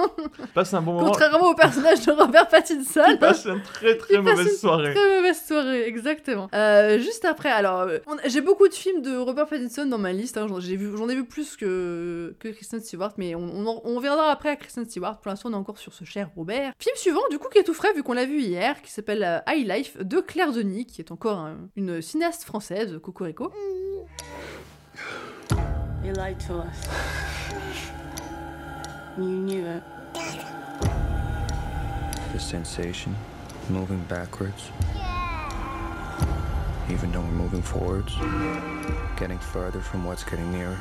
Passe un bon moment. contrairement au personnage de Robert Pattinson. Il passe une très très Il passe mauvaise une soirée. Très mauvaise soirée, exactement. Euh, juste après, alors, euh, on- j'ai beaucoup de films de Robert Pattinson dans ma liste. hein, j'en, j'ai vu, j'en ai vu plus que, que Kristen Stewart, mais on, on, en- on reviendra après à Kristen Stewart. Pour l'instant, on est encore sur ce cher Robert. Film suivant, du coup, qui est tout frais, vu qu'on l'a vu hier, qui s'appelle euh, High Life de Claire Denis, qui est encore un- une cinéaste française, Cocorico. You lied to us. You knew it. The sensation, moving backwards. Even though we're moving forwards, getting further from what's getting nearer.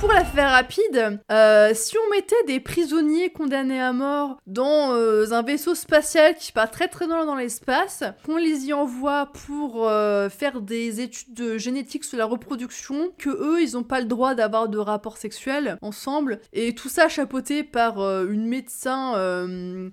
Pour la faire rapide, euh, si on mettait des prisonniers condamnés à mort dans euh, un vaisseau spatial qui part très très loin dans l'espace, qu'on les y envoie pour euh, faire des études de génétique sur la reproduction, que eux ils ont pas le droit d'avoir de rapports sexuels ensemble, et tout ça chapeauté par une médecin,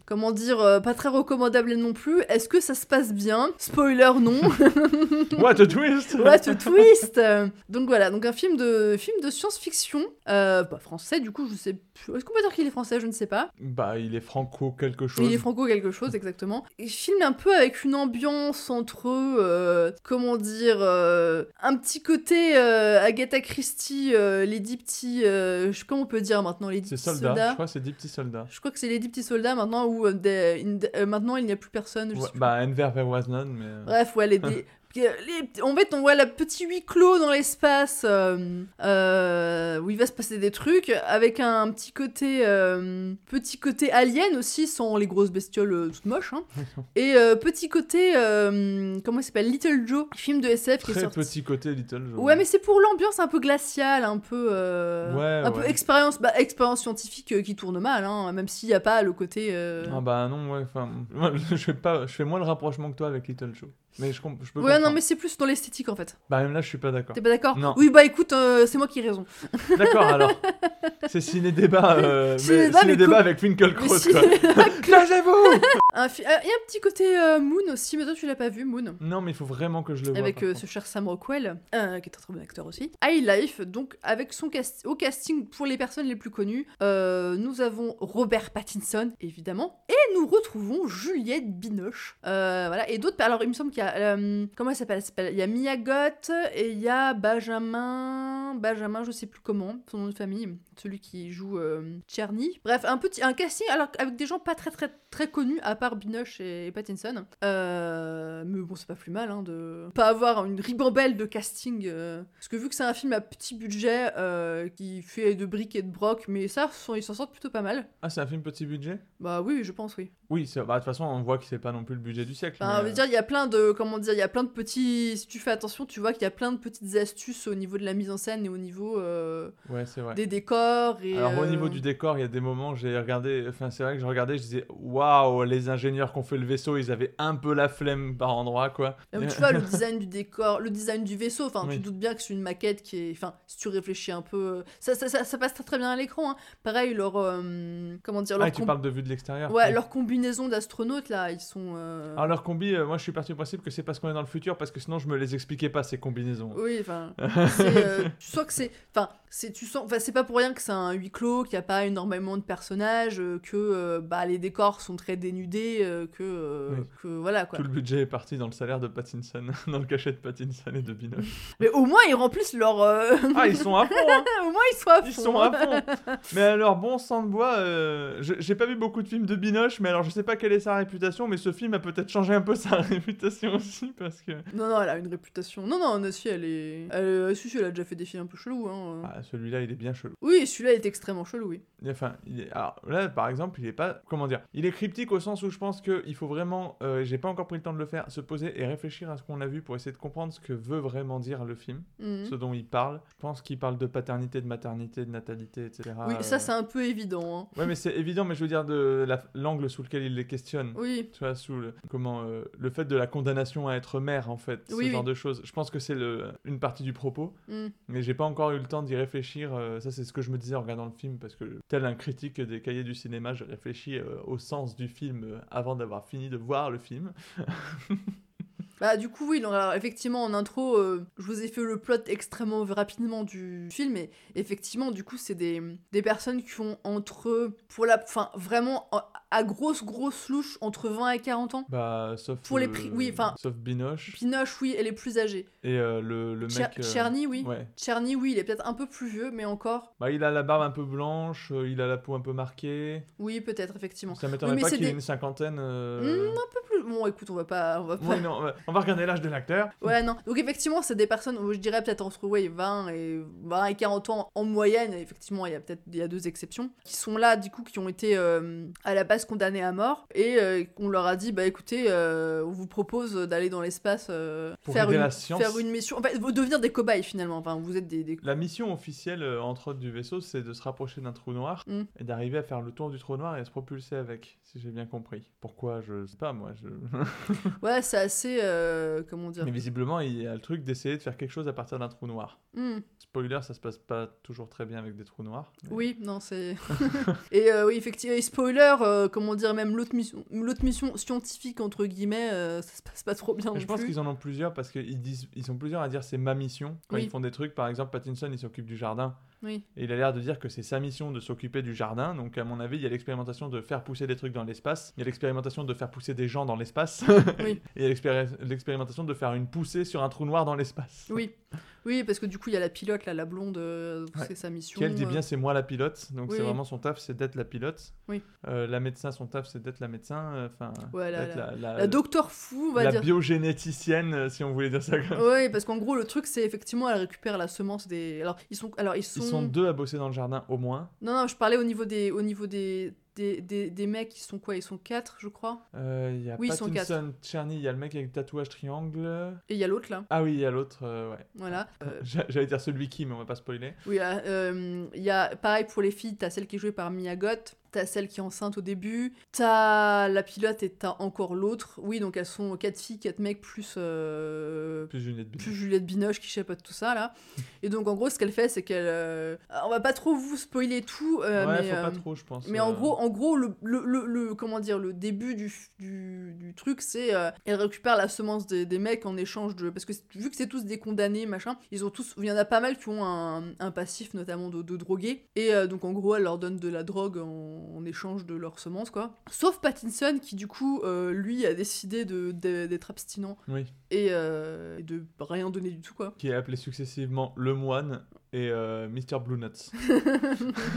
comment dire, pas très recommandable non plus, est-ce que ça se passe bien? Spoiler non. What a twist. What a twist. Donc voilà, donc un film de, film de science-fiction, euh, bah, français du coup, je sais. Est-ce qu'on peut dire qu'il est français? Je ne sais pas. Bah, il est franco quelque chose. Il est franco quelque chose, exactement. Il filme un peu avec une ambiance entre, euh, comment dire, euh, un petit côté Agatha Christie, les dix petits, je- comment on peut dire maintenant, les dix soldats, soldats. je crois que c'est 10 petits soldats. Je crois que c'est les dix petits soldats maintenant où des- in- maintenant il n'y a plus personne. je Ouais, bah, Enver there was none, mais. Bref, ouais, les, les- en fait, on voit le petit huis clos dans l'espace euh, euh, où il va se passer des trucs avec un petit côté euh, petit côté alien aussi sans les grosses bestioles toutes moches hein. et petit côté comment il s'appelle Little Joe film de SF qui est Très sorti petit côté Little Joe. Ouais, mais c'est pour l'ambiance un peu glaciale, un peu, Ouais, un peu ouais. expérience, bah, expérience scientifique qui tourne mal, hein, même s'il n'y a pas le côté. Ah bah non, ouais, enfin, je fais pas, je fais moins le rapprochement que toi avec Little Joe. Mais je, je peux Ouais, non, mais c'est plus dans l'esthétique en fait. Bah même là, je suis pas d'accord. T'es pas d'accord? Non. Oui, bah écoute, euh, c'est moi qui ai raison. D'accord, alors. C'est ciné-débat, euh, Ciné-débat, mais ciné-débat co- avec si- quoi. Lâchez-vous Un fi- euh, Il y a un petit côté euh, Moon aussi, mais toi tu l'as pas vu, Moon. Non, mais il faut vraiment que je le vois. Avec par euh, contre. ce cher Sam Rockwell, euh, qui est un très bon acteur aussi. High Life, donc avec son cast au casting pour les personnes les plus connues, euh, nous avons Robert Pattinson, évidemment, et nous retrouvons Juliette Binoche. Euh, voilà, et d'autres. Alors, il me semble qu'il y a. euh, comment elle s'appelle? Elle s'appelle- Il y a Mia Goth et il y a Benjamin. Benjamin, je sais plus comment, son nom de famille, celui qui joue euh, Czerny. Bref, un petit un casting alors avec des gens pas très très très connus à part Binoche et Pattinson. Euh, mais bon, c'est pas plus mal hein, de pas avoir une ribambelle de casting. parce que vu que c'est un film à petit budget qui fait de briques et de broc, mais ça, ils s'en sortent plutôt pas mal. Ah, c'est un film petit budget? Bah oui, je pense, oui. Oui, bah, de toute façon, on voit que c'est pas non plus le budget du siècle. Mais, on veut dire, il y a plein de, comment dire, il y a plein de petits. Si tu fais attention, tu vois qu'il y a plein de petites astuces au niveau de la mise en scène et au niveau euh, Ouais, c'est vrai. des décors. Et, Alors au euh, niveau du décor, il y a des moments, j'ai regardé, enfin c'est vrai que je regardais, je disais waouh, les ingénieurs qui ont fait le vaisseau, ils avaient un peu la flemme par endroit quoi. Même, tu vois, le design du décor, le design du vaisseau, enfin, Oui. tu te doutes bien que c'est une maquette qui est. Enfin, si tu réfléchis un peu. Ça, ça, ça, ça passe très très bien à l'écran. hein. Pareil, leur. euh, comment dire Ah, leur et tu parles de vue de l'extérieur. Ouais, leur combinaison d'astronautes là, ils sont. euh, Alors leur combi, euh, moi je suis parti du principe que c'est parce qu'on est dans le futur, parce que sinon je me les expliquais pas ces combinaisons. Oui, enfin, euh, tu sens que c'est. Enfin, c'est tu sens. Enfin, c'est pas pour rien que c'est un huis clos, qu'il n'y a pas énormément de personnages, euh, que euh, bah, les décors sont très dénudés, que, Oui. que voilà quoi. Tout le budget est parti dans le salaire de Pattinson, dans le cachet de Pattinson et de Binoche. Mais au moins ils remplissent leur. Ah, ils sont à fond, hein au moins ils sont à fond. Ils sont à fond Mais alors, bon sang de bois, j'ai pas vu beaucoup de films de Binoche, mais alors je sais pas quelle est sa réputation, mais ce film a peut-être changé un peu sa réputation aussi, parce que... Non, non, elle a une réputation. Non, non, Nassi, elle est. Elle, euh, si, elle a déjà fait des films un peu chelous. Hein. Ah, celui-là, il est bien chelou. Oui, celui-là est extrêmement chelou, oui. Enfin, il est- alors là, par exemple, il est pas. Comment dire Il est cryptique au sens où je pense qu'il faut vraiment. euh, J'ai pas encore pris le temps de le faire, se poser et réfléchir à ce qu'on a vu pour essayer de comprendre ce que veut vraiment dire le film, Mhm. ce dont il parle. Je pense qu'il parle de paternité, de maternité, de natalité, etc. oui, ça, euh. c'est un peu évident. Hein. Ouais, mais c'est évident, mais je veux dire de la- l'angle sous lequel il les questionne. Oui. Tu vois, sous le, comment, euh, le fait de la condamnation à être mère, en fait, Oui, ce genre de choses. Je pense que c'est une partie du propos, Mm. mais j'ai pas encore eu le temps d'y réfléchir. euh, ça, c'est ce que je me disais en regardant le film, parce que tel un critique des cahiers du cinéma, je réfléchis euh, au sens du film euh, avant d'avoir fini de voir le film. Bah, du coup, oui, donc, alors, effectivement, en intro, euh, je vous ai fait le plot extrêmement rapidement du film, et effectivement, du coup, c'est des, des personnes qui ont entre, pour la, enfin, vraiment, en- à grosse, grosse louche, entre 20 et 40 ans. Bah, sauf. Pour les euh, prix- oui, enfin- Sauf Binoche. Pinoche, oui, elle est plus âgée. Et euh, le, le Cher- mec. euh, Cherny, oui. Ouais. Cherny, oui, il est peut-être un peu plus vieux, mais encore. Bah, il a la barbe un peu blanche, il a la peau un peu marquée. Oui, peut-être, effectivement. Ça m'étonnerait Oui, pas qu'il ait des- une cinquantaine. euh, Hmm, un peu plus. Bon, écoute, on va pas. On va pas... Oui, non, on va- regarder l'âge de l'acteur. Ouais, non. Donc, effectivement, c'est des personnes, je dirais peut-être entre ouais, 20, et 20 et 40 ans en moyenne. Effectivement, il y a peut-être il y a deux exceptions. Qui sont là, du coup, qui ont été à la base condamnés à mort. Et euh, qu'on leur a dit, bah écoutez, euh, on vous propose d'aller dans l'espace euh, Pour faire, une, la science. faire une mission. En fait, vous devenir des cobayes finalement. Enfin, vous êtes des. des- La mission officielle, entre autres, du vaisseau, c'est de se rapprocher d'un trou noir Mm. et d'arriver à faire le tour du trou noir et à se propulser avec, si j'ai bien compris. Pourquoi Je sais pas, moi. Je... Ouais, c'est assez. euh, comment dire Mais visiblement, il y a le truc d'essayer de faire quelque chose à partir d'un trou noir. Hmm. Spoiler, ça se passe pas toujours très bien avec des trous noirs. mais- Oui, non, c'est. et euh, oui, effectivement, et spoiler, euh, comment dire, même l'autre mission, mission scientifique, entre guillemets, ça se passe pas trop bien. Non je pense qu'ils en ont plusieurs parce qu'ils disent, ils sont plusieurs à dire c'est ma mission. Quand Oui. ils font des trucs, par exemple, Pattinson, il s'occupe du jardin. Oui. Et il a l'air de dire que c'est sa mission de s'occuper du jardin. Donc, à mon avis, il y a l'expérimentation de faire pousser des trucs dans l'espace. Il y a l'expérimentation de faire pousser des gens dans l'espace. Oui. Et il y a l'expéri- l'expérimentation de faire une poussée sur un trou noir dans l'espace. Oui. Oui, parce que du coup, il y a la pilote, là, la blonde, euh, Ouais. c'est sa mission. Qui elle dit euh. bien c'est moi la pilote. Donc, Oui. c'est vraiment son taf, c'est d'être la pilote. Oui. Euh, la médecin, son taf, c'est d'être la médecin. euh, Enfin, Ouais, la, la, la docteur fou, on va la dire. biogénéticienne, euh, si on voulait dire ça comme ça. Oui, parce qu'en gros, le truc, c'est effectivement, elle récupère la semence des. Alors, ils sont. Alors, ils sont... Ils sont deux à bosser dans le jardin au moins. Non, non, je parlais au niveau des, au niveau des, des, des, des mecs, ils sont quoi? Ils sont quatre, je crois. Euh, Il y a Oui, ils sont Cherny, il y a le mec avec le tatouage triangle. Et il y a l'autre, là. Ah oui, il y a l'autre, euh, ouais. Voilà. Euh, J'a- J'allais dire celui qui, mais on va pas spoiler. Oui, il y a pareil pour les filles, t'as celle qui est jouée par Mia Goth, t'as celle qui est enceinte au début, t'as la pilote et t'as encore l'autre. Oui, donc elles sont quatre filles, quatre mecs plus euh, Plus Juliette Binoche. plus Juliette Binoche qui chapeaute tout ça là. et donc en gros, ce qu'elle fait, c'est qu'elle, euh, on va pas trop vous spoiler tout, euh, ouais, mais faut pas euh, trop, je pense. mais en gros, en gros, le, le, le, le- comment dire, le début du, du, du truc, c'est elle récupère la semence des, des mecs en échange de, parce que vu que c'est tous des condamnés, machin, ils ont tous, il y en a pas mal qui ont un, un passif notamment de, de drogués, et donc en gros, elle leur donne de la drogue en, en échange de leurs semences, quoi. Sauf Pattinson qui du coup, euh, lui, a décidé de, de- d'être abstinent Oui. et, euh, et de rien donner du tout, quoi. Qui est appelé successivement Le Moine et euh, Mr. Blue Nuts.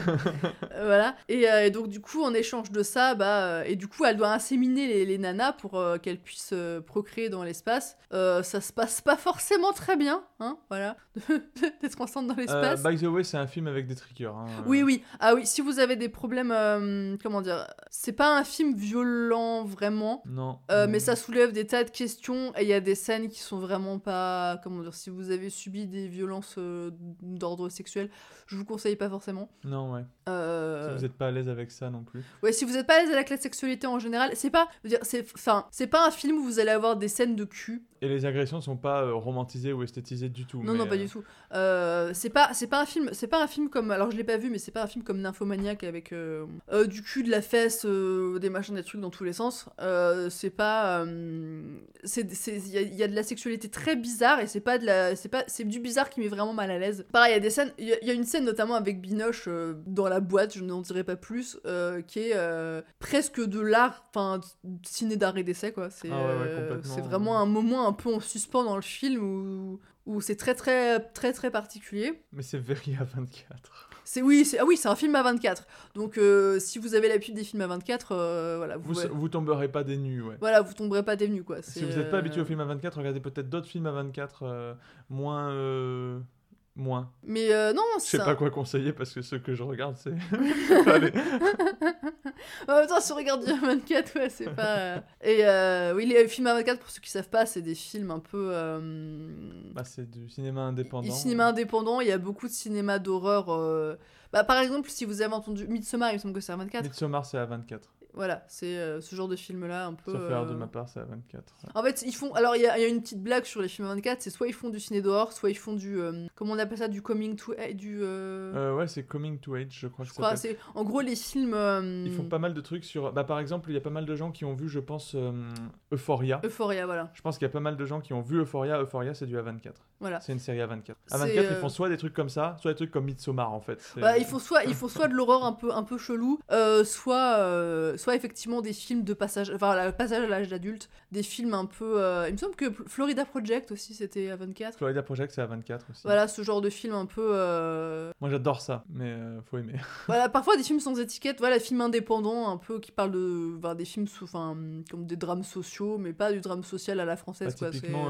Voilà. Et, euh, et donc, du coup, en échange de ça, bah, euh, et du coup, elle doit inséminer les, les nanas pour euh, qu'elles puissent procréer dans l'espace. Ça se passe pas forcément très bien, hein, voilà, d'être enceinte dans l'espace. by the way, c'est un film avec des trickers. hein. Oui, oui. Ah oui, si vous avez des problèmes, comment dire, c'est pas un film violent vraiment. Non. Non. mais ça soulève des tas de questions et il y a des scènes qui sont vraiment pas. Comment dire Si vous avez subi des violences euh, d'ordre sexuel, je vous conseille pas forcément. Non, ouais. Euh, Si vous n'êtes pas à l'aise avec ça non plus. Ouais, si vous êtes pas à l'aise avec la sexualité en général, c'est pas, c'est, enfin, c'est pas un film où vous allez avoir des scènes de cul. Et les agressions sont pas euh, romantisées ou esthétisées du tout. Non, mais, non, pas euh, du tout. Euh, c'est pas, c'est pas un film, c'est pas un film comme, alors je l'ai pas vu, mais c'est pas un film comme Nymphomaniac avec du cul, de la fesse, des machins, des trucs dans tous les sens. C'est pas, c'est, c'est, il y, y a de la sexualité très bizarre et c'est pas de la, c'est pas, c'est du bizarre qui met vraiment mal à l'aise. Pareil, y a des scènes. Il y, a- il y a une scène notamment avec Binoche euh, dans la boîte, je n'en dirai pas plus, euh, qui est euh, presque de l'art, enfin, ciné d'art et d'essai, quoi. C'est Ah ouais, ouais, vraiment un moment un peu en suspens dans le film où, où c'est très, très, très, très particulier. Mais c'est Very à 24. C'est oui, c'est ah oui, c'est un film à 24. Donc euh, si vous avez l'habitude des films à 24, euh, voilà, vous, Vous, vous tomberez pas des nues, ouais. voilà, vous tomberez pas des nues quoi. Si vous n'êtes pas habitué aux films à 24, regardez peut-être d'autres films à 24 euh, moins. Moins. Mais euh, non, Je sais c'est pas quoi conseiller parce que ceux que je regarde, c'est. En même temps, si on regarde du 24, ouais, c'est pas. euh, Et euh, oui, les films à 24, pour ceux qui savent pas, c'est des films un peu. euh, Bah, c'est du cinéma indépendant. Du cinéma indépendant, il y a beaucoup de cinéma d'horreur. euh, Bah, par exemple, si vous avez entendu Midsommar, il me semble que c'est à 24. Midsommar, c'est à 24. Voilà, c'est euh, ce genre de film-là un peu. Sauf erreur de euh, ma part, c'est à 24. En fait, ils font. Alors, il y, a il y a une petite blague sur les films à 24, c'est soit ils font du ciné d'horreur, soit ils font du. euh, Comment on appelle ça Du coming to. eh, Du. euh, Euh, ouais, c'est Coming to Age, je crois je crois, c'est. En gros, les films. euh, Ils font pas mal de trucs sur. Bah, par exemple, il y a pas mal de gens qui ont vu, je pense, euh, Euphoria. Euphoria, voilà. Je pense qu'il y a pas mal de gens qui ont vu Euphoria. Euphoria, c'est du A24. Voilà. C'est une série A24. C'est, A24, ils euh, font soit des trucs comme ça, soit des trucs comme Midsommar, en fait. Bah, il faut soit il faut soit de l'horreur un peu un peu chelou, euh, soit euh, soit effectivement des films de passage, enfin la passage à l'âge d'adulte, des films un peu. euh, il me semble que Florida Project aussi c'était à 24. Florida Project, c'est A24 aussi. Voilà ce genre de film un peu. Moi, j'adore ça, mais faut aimer. Voilà parfois des films sans étiquette, voilà films indépendants un peu qui parlent de, enfin, des films sous, enfin comme des drames sociaux, mais pas du drame social à la Bah, française c'est- typiquement,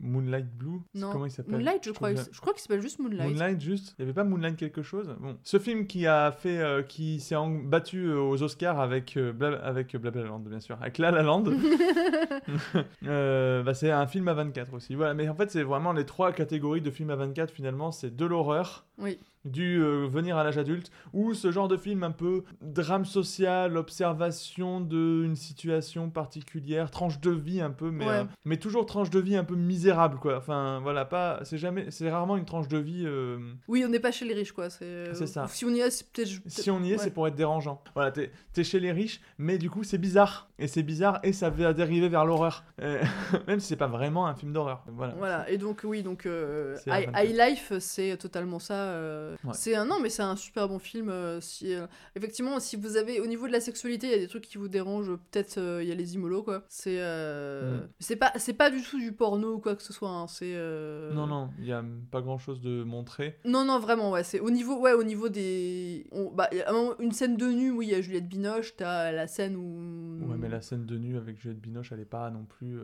Moonlight Blue, Non. Comment il s'appelle Moonlight je crois, je crois qu'il s'appelle juste Moonlight. Moonlight juste Il y avait pas Moonlight quelque chose? Bon, ce film qui a fait, euh, qui s'est battu euh, aux Oscars avec euh, Bla- avec euh, Blablaland bien sûr, avec La La Land. Euh, bah, c'est un film à 24 aussi. Voilà, mais en fait c'est vraiment les trois catégories de films à 24 finalement, c'est de l'horreur. Oui. Du euh, venir à l'âge adulte, ou ce genre de film un peu drame social, observation d'une situation particulière, tranche de vie un peu, mais, Ouais. euh, mais toujours tranche de vie un peu misérable quoi. Enfin voilà, pas, c'est jamais, c'est rarement une tranche de vie. euh, Oui on n'est pas chez les riches quoi. C'est C'est ça. Si on y est c'est peut-être. si on y est, ouais. c'est pour être dérangeant. Voilà, t'es es chez les riches, mais du coup, c'est bizarre. Et c'est bizarre, et ça va dériver vers l'horreur. Même si c'est pas vraiment un film d'horreur. Voilà. Voilà, et donc oui, donc C'est High, à 24. High Life, c'est totalement ça. Ouais. C'est un non, mais c'est un super bon film. euh, si euh, effectivement, si vous avez au niveau de la sexualité, il y a des trucs qui vous dérangent, peut-être euh, il y a les imolos quoi. C'est Mm. c'est pas c'est pas du tout du porno ou quoi que ce soit. hein, C'est Non, non, il y a pas grand chose de montré. Non, non, vraiment, ouais. C'est au niveau, ouais, au niveau des. on- bah, y a une scène de nu, oui, il y a Juliette Binoche, t'as la scène où. Ouais, mais la scène de nu avec Juliette Binoche, elle est pas non plus.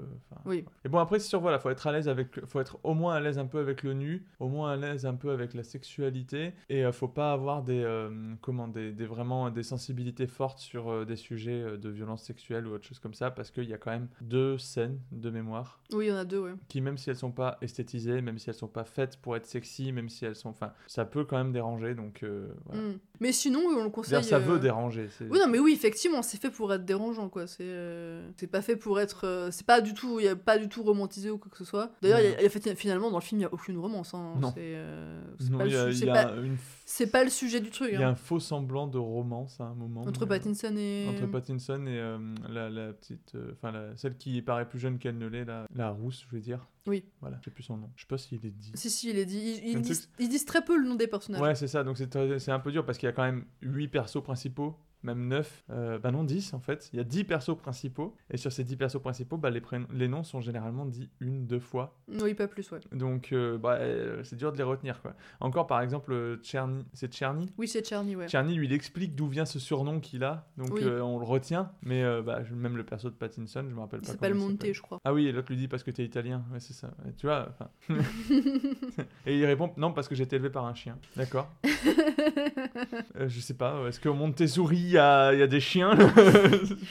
Oui. Et bon, après, c'est sûr, voilà, faut être à l'aise avec. Faut être au moins à l'aise un peu avec le nu, au moins à l'aise un peu avec la sexualité, et euh, faut pas avoir des. euh, comment des, des- vraiment des sensibilités fortes sur euh, des sujets de violence sexuelle ou autre chose comme ça, parce qu'il y a quand même deux scènes de mémoire Oui, il y en a deux, ouais. qui, même si elles sont pas esthétisées, même si elles sont pas faites pour être sexy, même si elles sont. Enfin, ça peut quand même déranger, donc. euh, voilà. Mm. Mais sinon, on le conseille. Ça euh, veut déranger. Oui, non, mais oui, effectivement, c'est fait pour être dérangeant, quoi. C'est euh, c'est pas fait pour être. C'est pas du tout. Il y a pas du tout romantisé ou quoi que ce soit. D'ailleurs, il y a- il y a fait- finalement, dans le film, il y a aucune romance. Hein. Non. C'est pas, a- y a pas- une- c'est pas le sujet du truc. Il y a hein. un faux semblant de romance à un moment. Entre euh, Pattinson et. Entre Pattinson et euh, la, la petite. euh, Enfin, la- celle qui paraît plus jeune qu'elle ne l'est, la, la rousse, je veux dire. Oui. Voilà, je sais plus son nom. Je sais pas s'il est dit. Si, si, il est dit. Ils, ils ils disent très peu le nom des personnages. Ouais, c'est ça, donc c'est un peu dur parce qu'il y a quand même 8 persos principaux, même 9. Euh, bah non, 10 en fait. Il y a 10 persos principaux, et sur ces 10 persos principaux, bah, les, les noms sont généralement dits une, deux fois. Oui, pas plus, ouais. Donc euh, bah, euh, c'est dur de les retenir quoi. Encore par exemple, Tcherny, c'est Tcherny? Oui, c'est Tcherny, ouais. Tcherny lui il explique d'où vient ce surnom qu'il a, donc Oui. on le retient, mais bah, même le perso de Pattinson, je me rappelle Il pas. s'appelle s'appelle. je crois. Ah oui, et l'autre lui dit parce que t'es italien, ouais, c'est ça. Ouais, tu vois, et il répond non parce que j'ai été élevé par un chien. D'accord. Je sais pas, est-ce qu'au Montessori il y a, il y a des chiens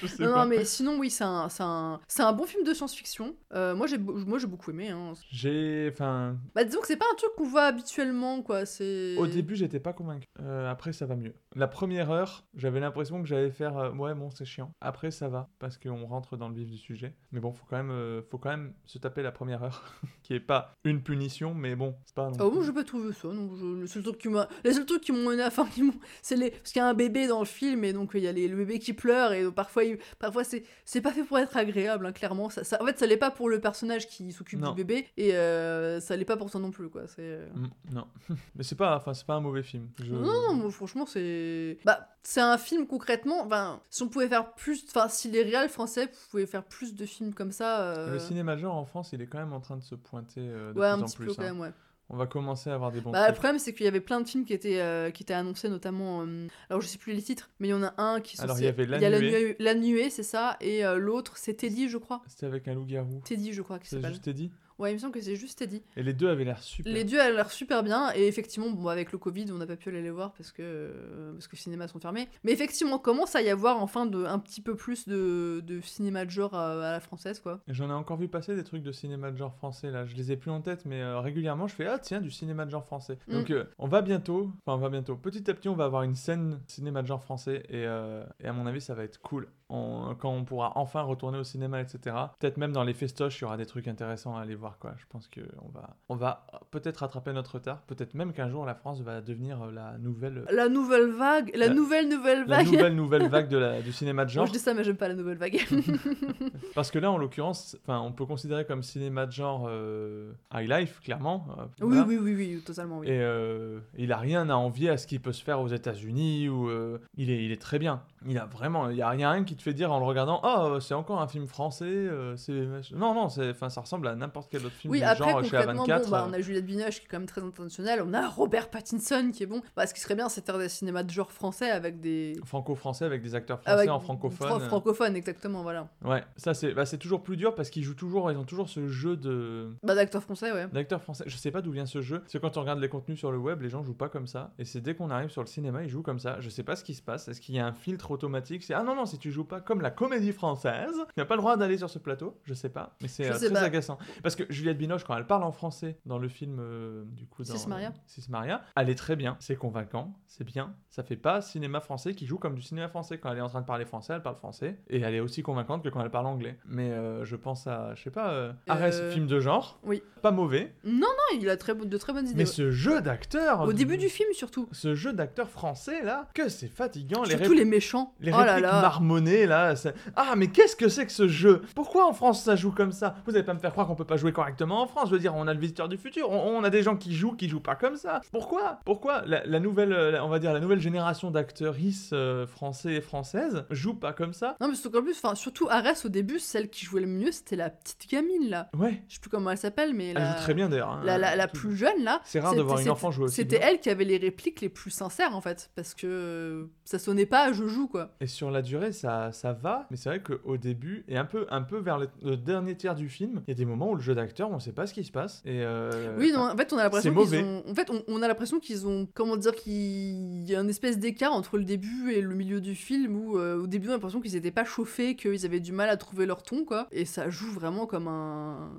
Je sais Non, pas. non, mais sinon, oui, c'est un, c'est un, un bon film de science-fiction. Euh, moi, j'ai beaucoup aimé. Hein. J'ai, enfin, Bah, disons que c'est pas un truc qu'on voit habituellement, quoi. C'est. Au début, j'étais pas convaincu. Euh, après, ça va mieux. La première heure, j'avais l'impression que j'allais faire euh, ouais, bon, c'est chiant. Après, ça va parce qu'on rentre dans le vif du sujet. Mais bon, faut quand même, euh, faut quand même se taper la première heure, qui est pas une punition, mais bon, c'est pas. non Ah, plus- j'ai pas trouvé ça. Non, je- le seul truc qui m'a, les seuls trucs qui m'ont, enfin, qui m'ont, c'est les, parce qu'il y a un bébé dans le film, et donc il y a les- le bébé qui pleure et parfois, il- parfois c'est c'est pas fait pour être agréable, hein, clairement. Ça, ça- en fait, ça l'est pas pour le personnage qui s'occupe Non. du bébé et euh, ça l'est pas pour toi non plus, quoi. C'est. Mm, non, mais c'est pas, enfin c'est pas un mauvais film. Je- Non, non, moi, franchement, c'est. Bah, c'est un film concrètement. Enfin, si on pouvait faire plus. Enfin, si les réals français pouvaient faire plus de films comme ça. euh, Le cinéma genre en France, il est quand même en train de se pointer euh, de Ouais, plus un en petit plus. peu quand hein. même, ouais. On va commencer à avoir des bons Bah, le problème, c'est qu'il y avait plein de films qui étaient, euh, qui étaient annoncés, notamment. euh, alors, je sais plus les titres, mais il y en a un qui. Alors, il y avait La a La Nuée. La Nuée, c'est ça, et euh, l'autre, c'est Teddy, je crois. C'était avec un loup-garou. Teddy, je crois C'est juste Teddy? Ouais, il me semble que c'est juste Teddy. Et les deux avaient l'air super. Les deux ont l'air super bien, et effectivement, bon, avec le Covid, on n'a pas pu aller les voir parce que, euh, parce que les cinémas sont fermés. Mais effectivement, commence à y avoir enfin de, un petit peu plus de, de cinéma de genre à, à la française, quoi? J'en ai encore vu passer des trucs de cinéma de genre français là. Je les ai plus en tête, mais euh, régulièrement je fais ah tiens du cinéma de genre français. Mm. Donc euh, on va bientôt, enfin on va bientôt. Petit à petit on va avoir une scène cinéma de genre français et, et à mon avis ça va être cool. On- quand on pourra enfin retourner au cinéma, etc. Peut-être même dans les festoches il y aura des trucs intéressants à aller voir quoi. Je pense que on va, on va peut-être rattraper notre retard. Peut-être même qu'un jour la France va devenir euh, la nouvelle, La nouvelle vague, la, La- nouvelle nouvelle la vague. nouvelle nouvelle vague de la, du cinéma de Moi genre. je dis ça, mais j'aime pas la nouvelle vague. Parce que là, en l'occurrence, enfin, on peut considérer comme cinéma de genre euh, high life, clairement. euh, oui, oui, oui, oui, totalement, oui. Et euh, il a rien à envier à ce qui peut se faire aux États-Unis ou euh, il est, il est très bien. Il a vraiment, il y a rien qui te fait dire en le regardant, oh, c'est encore un film français. euh, c'est non, non, c'est, enfin, ça ressemble à n'importe quel autre film Oui, du après, genre chez concrètement, A24. bon, bah, euh. on a Juliette Binoche qui est quand même très internationale, on a Robert Pattinson qui est bon. Bah, ce qui serait bien, c'est de faire des cinémas de genre français avec des. Franco-français avec des acteurs français avec en francophone. fran- francophone, exactement, voilà. Ouais, ça c'est, bah, c'est toujours plus dur parce qu'ils jouent toujours, ils ont toujours ce jeu de, Bah, d'acteurs français, ouais. D'acteurs français. Je sais pas d'où vient ce jeu. C'est quand on regarde les contenus sur le web, les gens jouent pas comme ça. Et c'est dès qu'on arrive sur le cinéma, ils jouent comme ça. Je sais pas ce qui se passe. Est-ce qu'il y a un filtre automatique C'est ah non non, si tu joues pas comme la comédie française, tu n'as pas le droit d'aller sur ce plateau. Je sais pas, mais c'est euh, très pas. agaçant. Parce que Juliette Binoche, quand elle parle en français dans le film euh, du coup dans Sis Maria. Sis Maria, elle est très bien. C'est convaincant, c'est bien. Ça fait pas cinéma français qui joue comme du cinéma français. Quand elle est en train de parler français, elle parle français et elle est aussi convaincante que quand elle parle anglais. Mais euh, je pense à, je sais pas, euh, Arès, film de genre. Oui. Pas mauvais. Non, non, il a très, de très bonnes idées. Mais ce jeu d'acteur Au début du film, surtout. Ce jeu d'acteur français là, que c'est fatigant. les Surtout les méchants. Les oh là répliques là. marmonnées là. c'est- Ah mais qu'est-ce que c'est que ce jeu? Pourquoi en France ça joue comme ça? Vous allez pas me faire croire qu'on peut pas jouer correctement en France. Je veux dire, on a le visiteur du futur. On, on a des gens qui jouent, qui jouent pas comme ça. Pourquoi? Pourquoi la, la nouvelle, euh, la- on va dire la nouvelle génération d'acteurs euh, français et françaises joue pas comme ça? Non, mais surtout qu'en plus, enfin, surtout Arès au début, celle qui jouait le mieux, c'était la petite gamine là. Ouais. Je sais plus comment elle s'appelle, mais Elle la... joue très bien d'ailleurs. hein. La, la, la Tout- plus jeune là. C'est rare de c'était- voir une c'était- enfant jouer aussi C'était bien. elle qui avait les répliques les plus sincères en fait, parce que ça sonnait pas je joue quoi. Et sur la durée, ça, ça va, mais c'est vrai qu'au début, et un peu, un peu vers le, le dernier tiers du film, il y a des moments où le jeu d'acteur, on sait pas ce qui se passe. Et euh, Oui, non, en fait, on a l'impression qu'ils ont. En fait, on, on a l'impression qu'ils ont. Comment dire qu'il y a une espèce d'écart entre le début et le milieu du film où euh, au début on a l'impression qu'ils étaient pas chauffés, qu'ils avaient du mal à trouver leur ton quoi. Et ça joue vraiment comme un.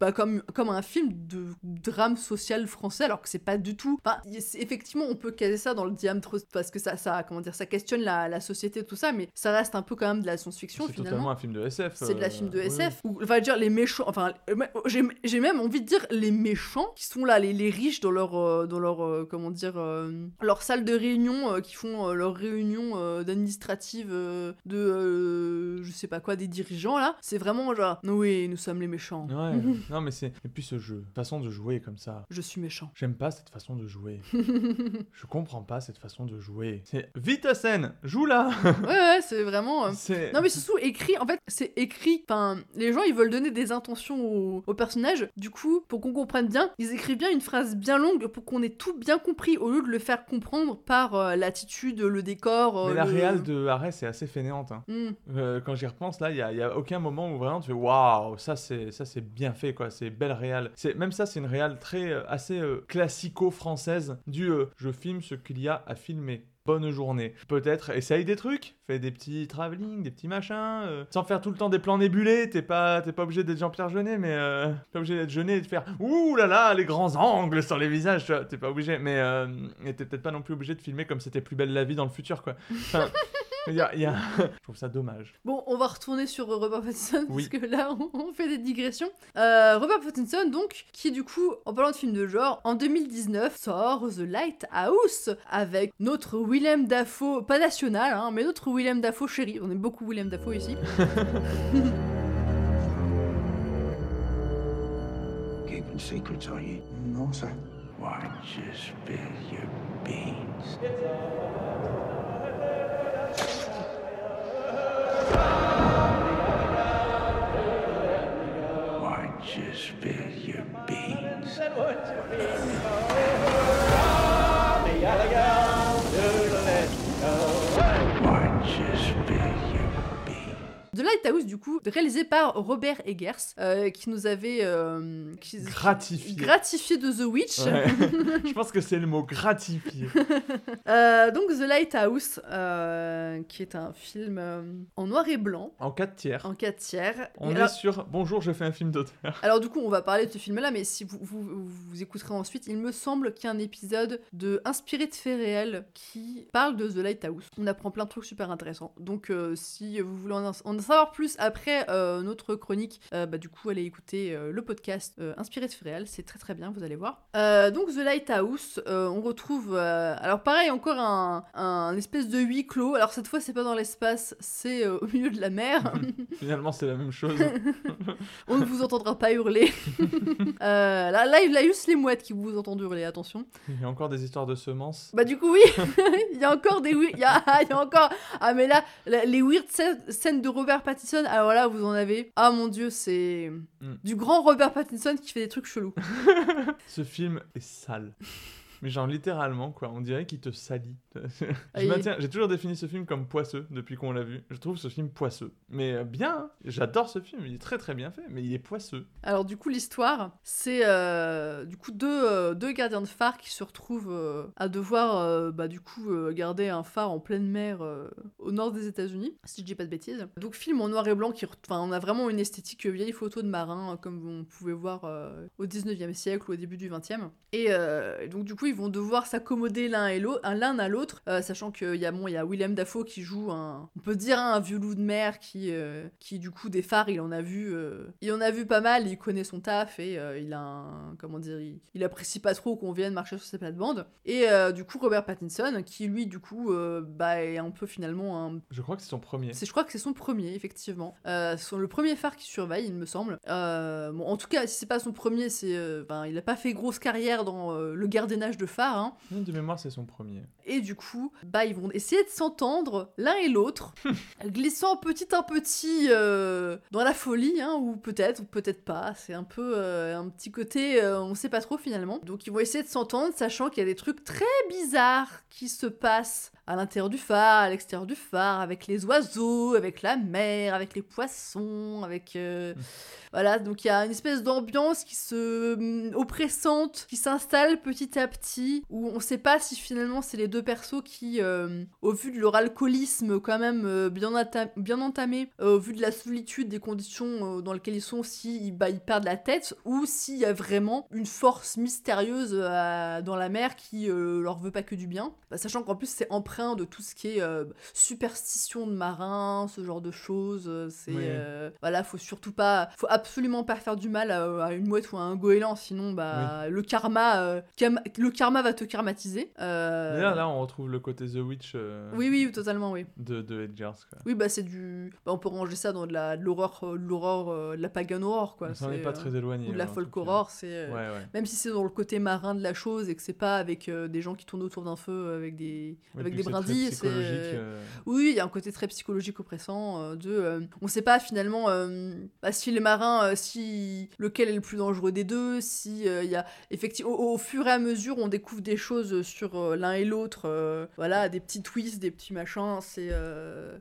Bah, comme, comme un film de drame social français, alors que c'est pas du tout. Enfin, c'est- effectivement, on peut caser ça dans le diamètre parce que ça, ça, comment dire, ça questionne la, la société, tout ça, mais ça reste un peu quand même de la science-fiction c'est finalement. totalement un film de SF. C'est de la euh, film de oui, SF. Ou, enfin, dire les méchants. Enfin, euh, j'ai j'ai même envie de dire les méchants qui sont là, les, les riches dans leur, euh, dans leur, euh, comment dire, euh, leur salle de réunion, euh, qui font euh, leur réunion euh, d'administrative euh, de, euh, je sais pas quoi, des dirigeants là. C'est vraiment genre, oui, nous sommes les méchants. Ouais, non mais c'est... Et puis ce jeu, façon de jouer comme ça. Je suis méchant. J'aime pas cette façon de jouer. Je comprends pas cette façon de jouer. C'est... Vite à scène Joue là ouais, ouais, c'est vraiment. euh, C'est... Non mais c'est surtout écrit, en fait c'est écrit, enfin les gens ils veulent donner des intentions au, au personnage, du coup pour qu'on comprenne bien, ils écrivent bien une phrase bien longue pour qu'on ait tout bien compris au lieu de le faire comprendre par euh, l'attitude, le décor. euh, Mais la le- réal de Arès est assez fainéante. hein. Hmm. Euh, quand j'y repense, là, il y a, y a aucun moment où vraiment tu fais waouh, ça c'est ça c'est bien fait c'est belle réal. C'est même ça, c'est une réal très euh, assez euh, classico-française du euh, je filme ce qu'il y a à filmer. Bonne journée. Peut-être essaye des trucs, fais des petits travelling, des petits machins, sans faire tout le temps des plans nébulés. T'es pas t'es pas obligé d'être Jean-Pierre Jeunet, mais t'es pas obligé d'être Jeunet et de faire ouh là là les grands angles sur les visages. T'es pas obligé, mais t'es peut-être pas non plus obligé de filmer comme c'était plus belle la vie dans le futur quoi. Y a, il y a- Je trouve ça dommage. Bon, on va retourner sur euh, Robert Pattinson, Oui. parce que là, on, fait des digressions. Euh, Robert Pattinson, donc, qui du coup, en parlant de films de genre, en 2019 sort The Lighthouse avec notre Willem Dafoe, pas national, hein, mais notre Willem Dafoe chéri. On aime beaucoup Willem Dafoe ici. Keeping secrets, are you? No, sir. Why just spill your beans? Why just spill your beans? Lighthouse, du coup, réalisé par Robert Eggers, euh, qui nous avait euh, qui- Gratifié. gratifié de The Witch. Ouais. Je pense que c'est le mot gratifié. Euh, donc The Lighthouse, qui est un film en noir et blanc, En 4 tiers. en 4 tiers. On Et est alors, sur Bonjour, je fais un film d'auteur. alors du coup, on va parler de ce film-là, mais si vous, vous, vous écouterez ensuite, il me semble qu'il y a un épisode de inspiré de faits réels qui parle de The Lighthouse. On apprend plein de trucs super intéressants. Donc si vous voulez en, en savoir plus après euh, notre chronique, euh, bah, du coup, allez écouter euh, le podcast inspiré de réels. C'est très très bien, vous allez voir. Donc The Lighthouse, on retrouve... alors pareil, encore un, un espèce de huis clos. Alors cette fois, c'est pas dans l'espace, c'est au milieu de la mer. Finalement, c'est la même chose. On ne vous entendra pas hurler. euh, là, là, il y a juste les mouettes qui vous entendent hurler, attention. Il y a encore des histoires de semences. Bah du coup oui, il y a encore des il y a, il y a encore ah mais là les weird scè- scènes de Robert Pattinson, alors là vous en avez. Ah mon dieu, c'est Mm. du grand Robert Pattinson qui fait des trucs chelous. Ce film est sale. Mais genre littéralement quoi, on dirait qu'il te salit. J'ai toujours défini ce film comme poisseux depuis qu'on l'a vu. Je trouve ce film poisseux. Mais euh, bien, hein. j'adore ce film, il est très très bien fait, mais il est poisseux. Alors du coup l'histoire, c'est euh, du coup deux, euh, deux gardiens de phare qui se retrouvent euh, à devoir bah du coup garder un phare en pleine mer au nord des États-Unis, si je dis pas de bêtises. Donc film en noir et blanc qui, enfin on a vraiment une esthétique vieille photo de marin euh, comme on pouvait voir au 19e siècle ou au début du 20e. Et euh, et donc du coup ils vont devoir s'accommoder l'un et l'autre, l'un à l'autre, euh, sachant qu'il y a bon il y a Willem Dafoe qui joue un, on peut dire hein, un vieux loup de mer qui euh, qui du coup des phares il en a vu, euh, il en a vu pas mal, il connaît son taf et il a un, comment dire, il, il apprécie pas trop qu'on vienne marcher sur ses plates-bandes. Et du coup Robert Pattinson qui lui du coup bah est un peu finalement un Je crois que c'est son premier. c'est, je crois que c'est son premier, effectivement. C'est le premier phare qui surveille, il me semble. Bon, en tout cas, si c'est pas son premier, c'est, ben, il a pas fait grosse carrière dans le gardiennage de phare. Hein. De mémoire, c'est son premier. Et du coup, bah, ils vont essayer de s'entendre l'un et l'autre, glissant petit à petit euh, dans la folie, hein, ou peut-être, ou peut-être pas. C'est un peu euh, un petit côté, euh, on sait pas trop finalement. Donc ils vont essayer de s'entendre, sachant qu'il y a des trucs très bizarres qui se passent à l'intérieur du phare, à l'extérieur du phare, avec les oiseaux, avec la mer, avec les poissons, avec... Voilà, donc il y a une espèce d'ambiance qui se hum, oppressante, qui s'installe petit à petit, où on sait pas si finalement c'est les deux persos qui, euh, au vu de leur alcoolisme quand même euh, bien, bien entamé, euh, au vu de la solitude des conditions dans lesquelles ils sont, si ils, bah, ils perdent la tête, ou s'il y a vraiment une force mystérieuse dans la mer qui leur veut pas que du bien. Bah, sachant qu'en plus c'est empreint de tout ce qui est superstition de marins, ce genre de choses. C'est Oui. voilà, faut surtout pas, faut absolument pas faire du mal à, à une mouette ou à un goéland, sinon bah le karma, euh, le karma va te karmatiser. Euh, D'ailleurs, là, on retrouve le côté The Witch euh, Oui, oui, totalement, oui. de, de Edgars. Quoi. Oui, bah c'est du, bah, on peut ranger ça dans de l'horreur, de l'horreur, euh, de la pagan horror quoi. On s'en est C'est, pas très éloigné. Ou de la en folk horror, c'est Ouais, ouais. même si c'est dans le côté marin de la chose et que c'est pas avec des gens qui tournent autour d'un feu avec des Ouais, avec des brindilles, c'est oui, il y a un côté très psychologique oppressant de on sait pas finalement bah, si les marins euh, si lequel est le plus dangereux des deux, si euh, il y a effectivement au, au fur et à mesure on découvre des choses sur euh, l'un et l'autre voilà, des petits twists, des petits machins, c'est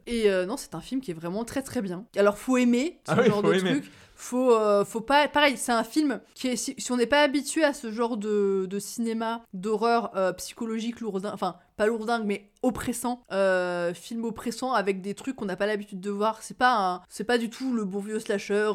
et non, c'est un film qui est vraiment très très bien. Alors faut aimer ce Ah oui, genre de aimer. truc. Faut, euh, faut pas. Pareil, c'est un film qui est. Si, on n'est pas habitué à ce genre de, de cinéma, d'horreur euh, psychologique lourdin, enfin, pas lourdingue, mais oppressant, euh, film oppressant avec des trucs qu'on n'a pas l'habitude de voir. C'est pas c'est pas du tout le bon vieux slasher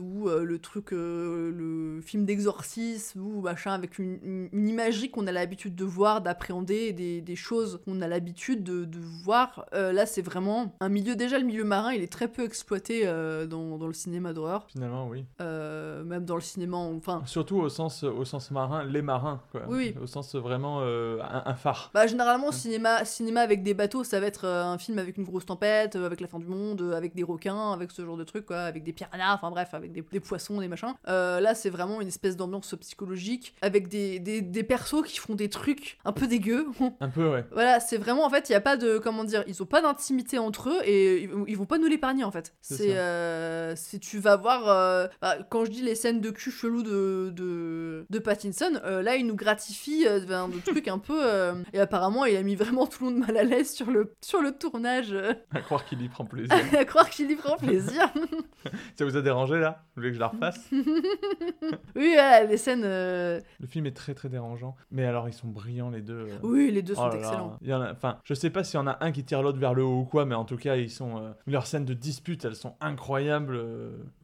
ou le truc, le film d'exorcisme ou machin avec une, une- une imagerie qu'on a l'habitude de voir, d'appréhender, des, des choses qu'on a l'habitude de, de voir. Là, c'est vraiment un milieu. Déjà, le milieu marin, il est très peu exploité dans, dans le cinéma d'horreur. Finalement, oui. Euh, même dans le cinéma, enfin. Surtout au sens, au sens marin, les marins, quoi. Oui. Au sens vraiment euh, un, un phare. Bah, généralement, cinéma, cinéma avec des bateaux, ça va être euh, un film avec une grosse tempête, avec la fin du monde, avec des requins, avec ce genre de trucs, quoi, avec des piranhas, enfin bref, avec des, des poissons, des machins. Euh, là, c'est vraiment une espèce d'ambiance psychologique, avec des, des, des persos qui font des trucs un peu dégueux. Un peu, ouais. Voilà, c'est vraiment en fait, il y a pas de comment dire, ils ont pas d'intimité entre eux et ils, ils vont pas nous l'épargner en fait. C'est euh, c'est tu vas voir euh, bah, quand je dis les scènes de cul chelou de de, de Pattinson, euh, là il nous gratifie euh, ben, de trucs un peu euh, et apparemment il a mis vraiment tout le monde mal à l'aise sur le sur le tournage. À croire qu'il y prend plaisir. à croire qu'il y prend plaisir. Ça vous a dérangé là? Vous voulez que je la refasse? Oui, voilà, les scènes. Le film est très très dérangeant. Mais alors, ils sont brillants les deux. Oui, les deux sont Oh là. excellents. Il y en a, enfin, je sais pas s'il y en a un qui tire l'autre vers le haut ou quoi, mais en tout cas, ils sont. leurs scènes de dispute, elles sont incroyables.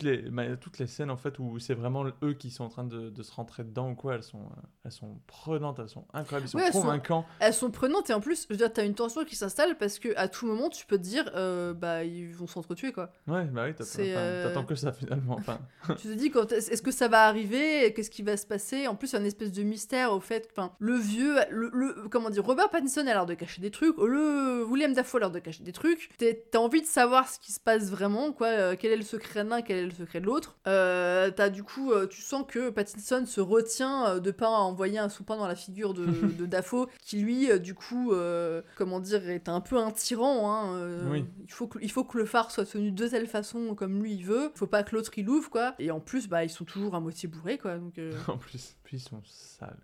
Euh, toutes, les, ma- toutes les scènes en fait où c'est vraiment eux qui sont en train de, de se rentrer dedans ou quoi, elles sont, euh, elles sont prenantes, elles sont incroyables, elles sont- convaincants. Elles sont prenantes et en plus, je veux dire, t'as une tension qui s'installe parce que à tout moment, tu peux te dire, euh, bah, ils vont s'entretuer quoi. Ouais, bah oui, t'attends, euh, que ça finalement. Enfin, tu te dis, est-ce que ça va arriver? Qu'est-ce qui va se passer? En plus, il y a une espèce de mystère au fait, enfin, le vieux, le, le- comment dire, Robert Pattinson a l'air de cacher des trucs, le William Dafoe a l'air de cacher des trucs. T'as envie de savoir ce qui se passe vraiment, quoi. euh, quel est le secret de l'un, quel est le secret de l'autre. Euh, T'as du coup, euh, tu sens que Pattinson se retient euh, de pas envoyer un soupin dans la figure de, de Dafoe, qui lui, du coup, euh, comment dire, est un peu un tyran. Hein, euh, Oui. il, faut que, il faut que le phare soit tenu de telle façon comme lui il veut. Faut pas que l'autre il l'ouvre, quoi. Et en plus, bah, ils sont toujours à moitié bourrés, quoi. Donc, en plus, puis ils sont sales.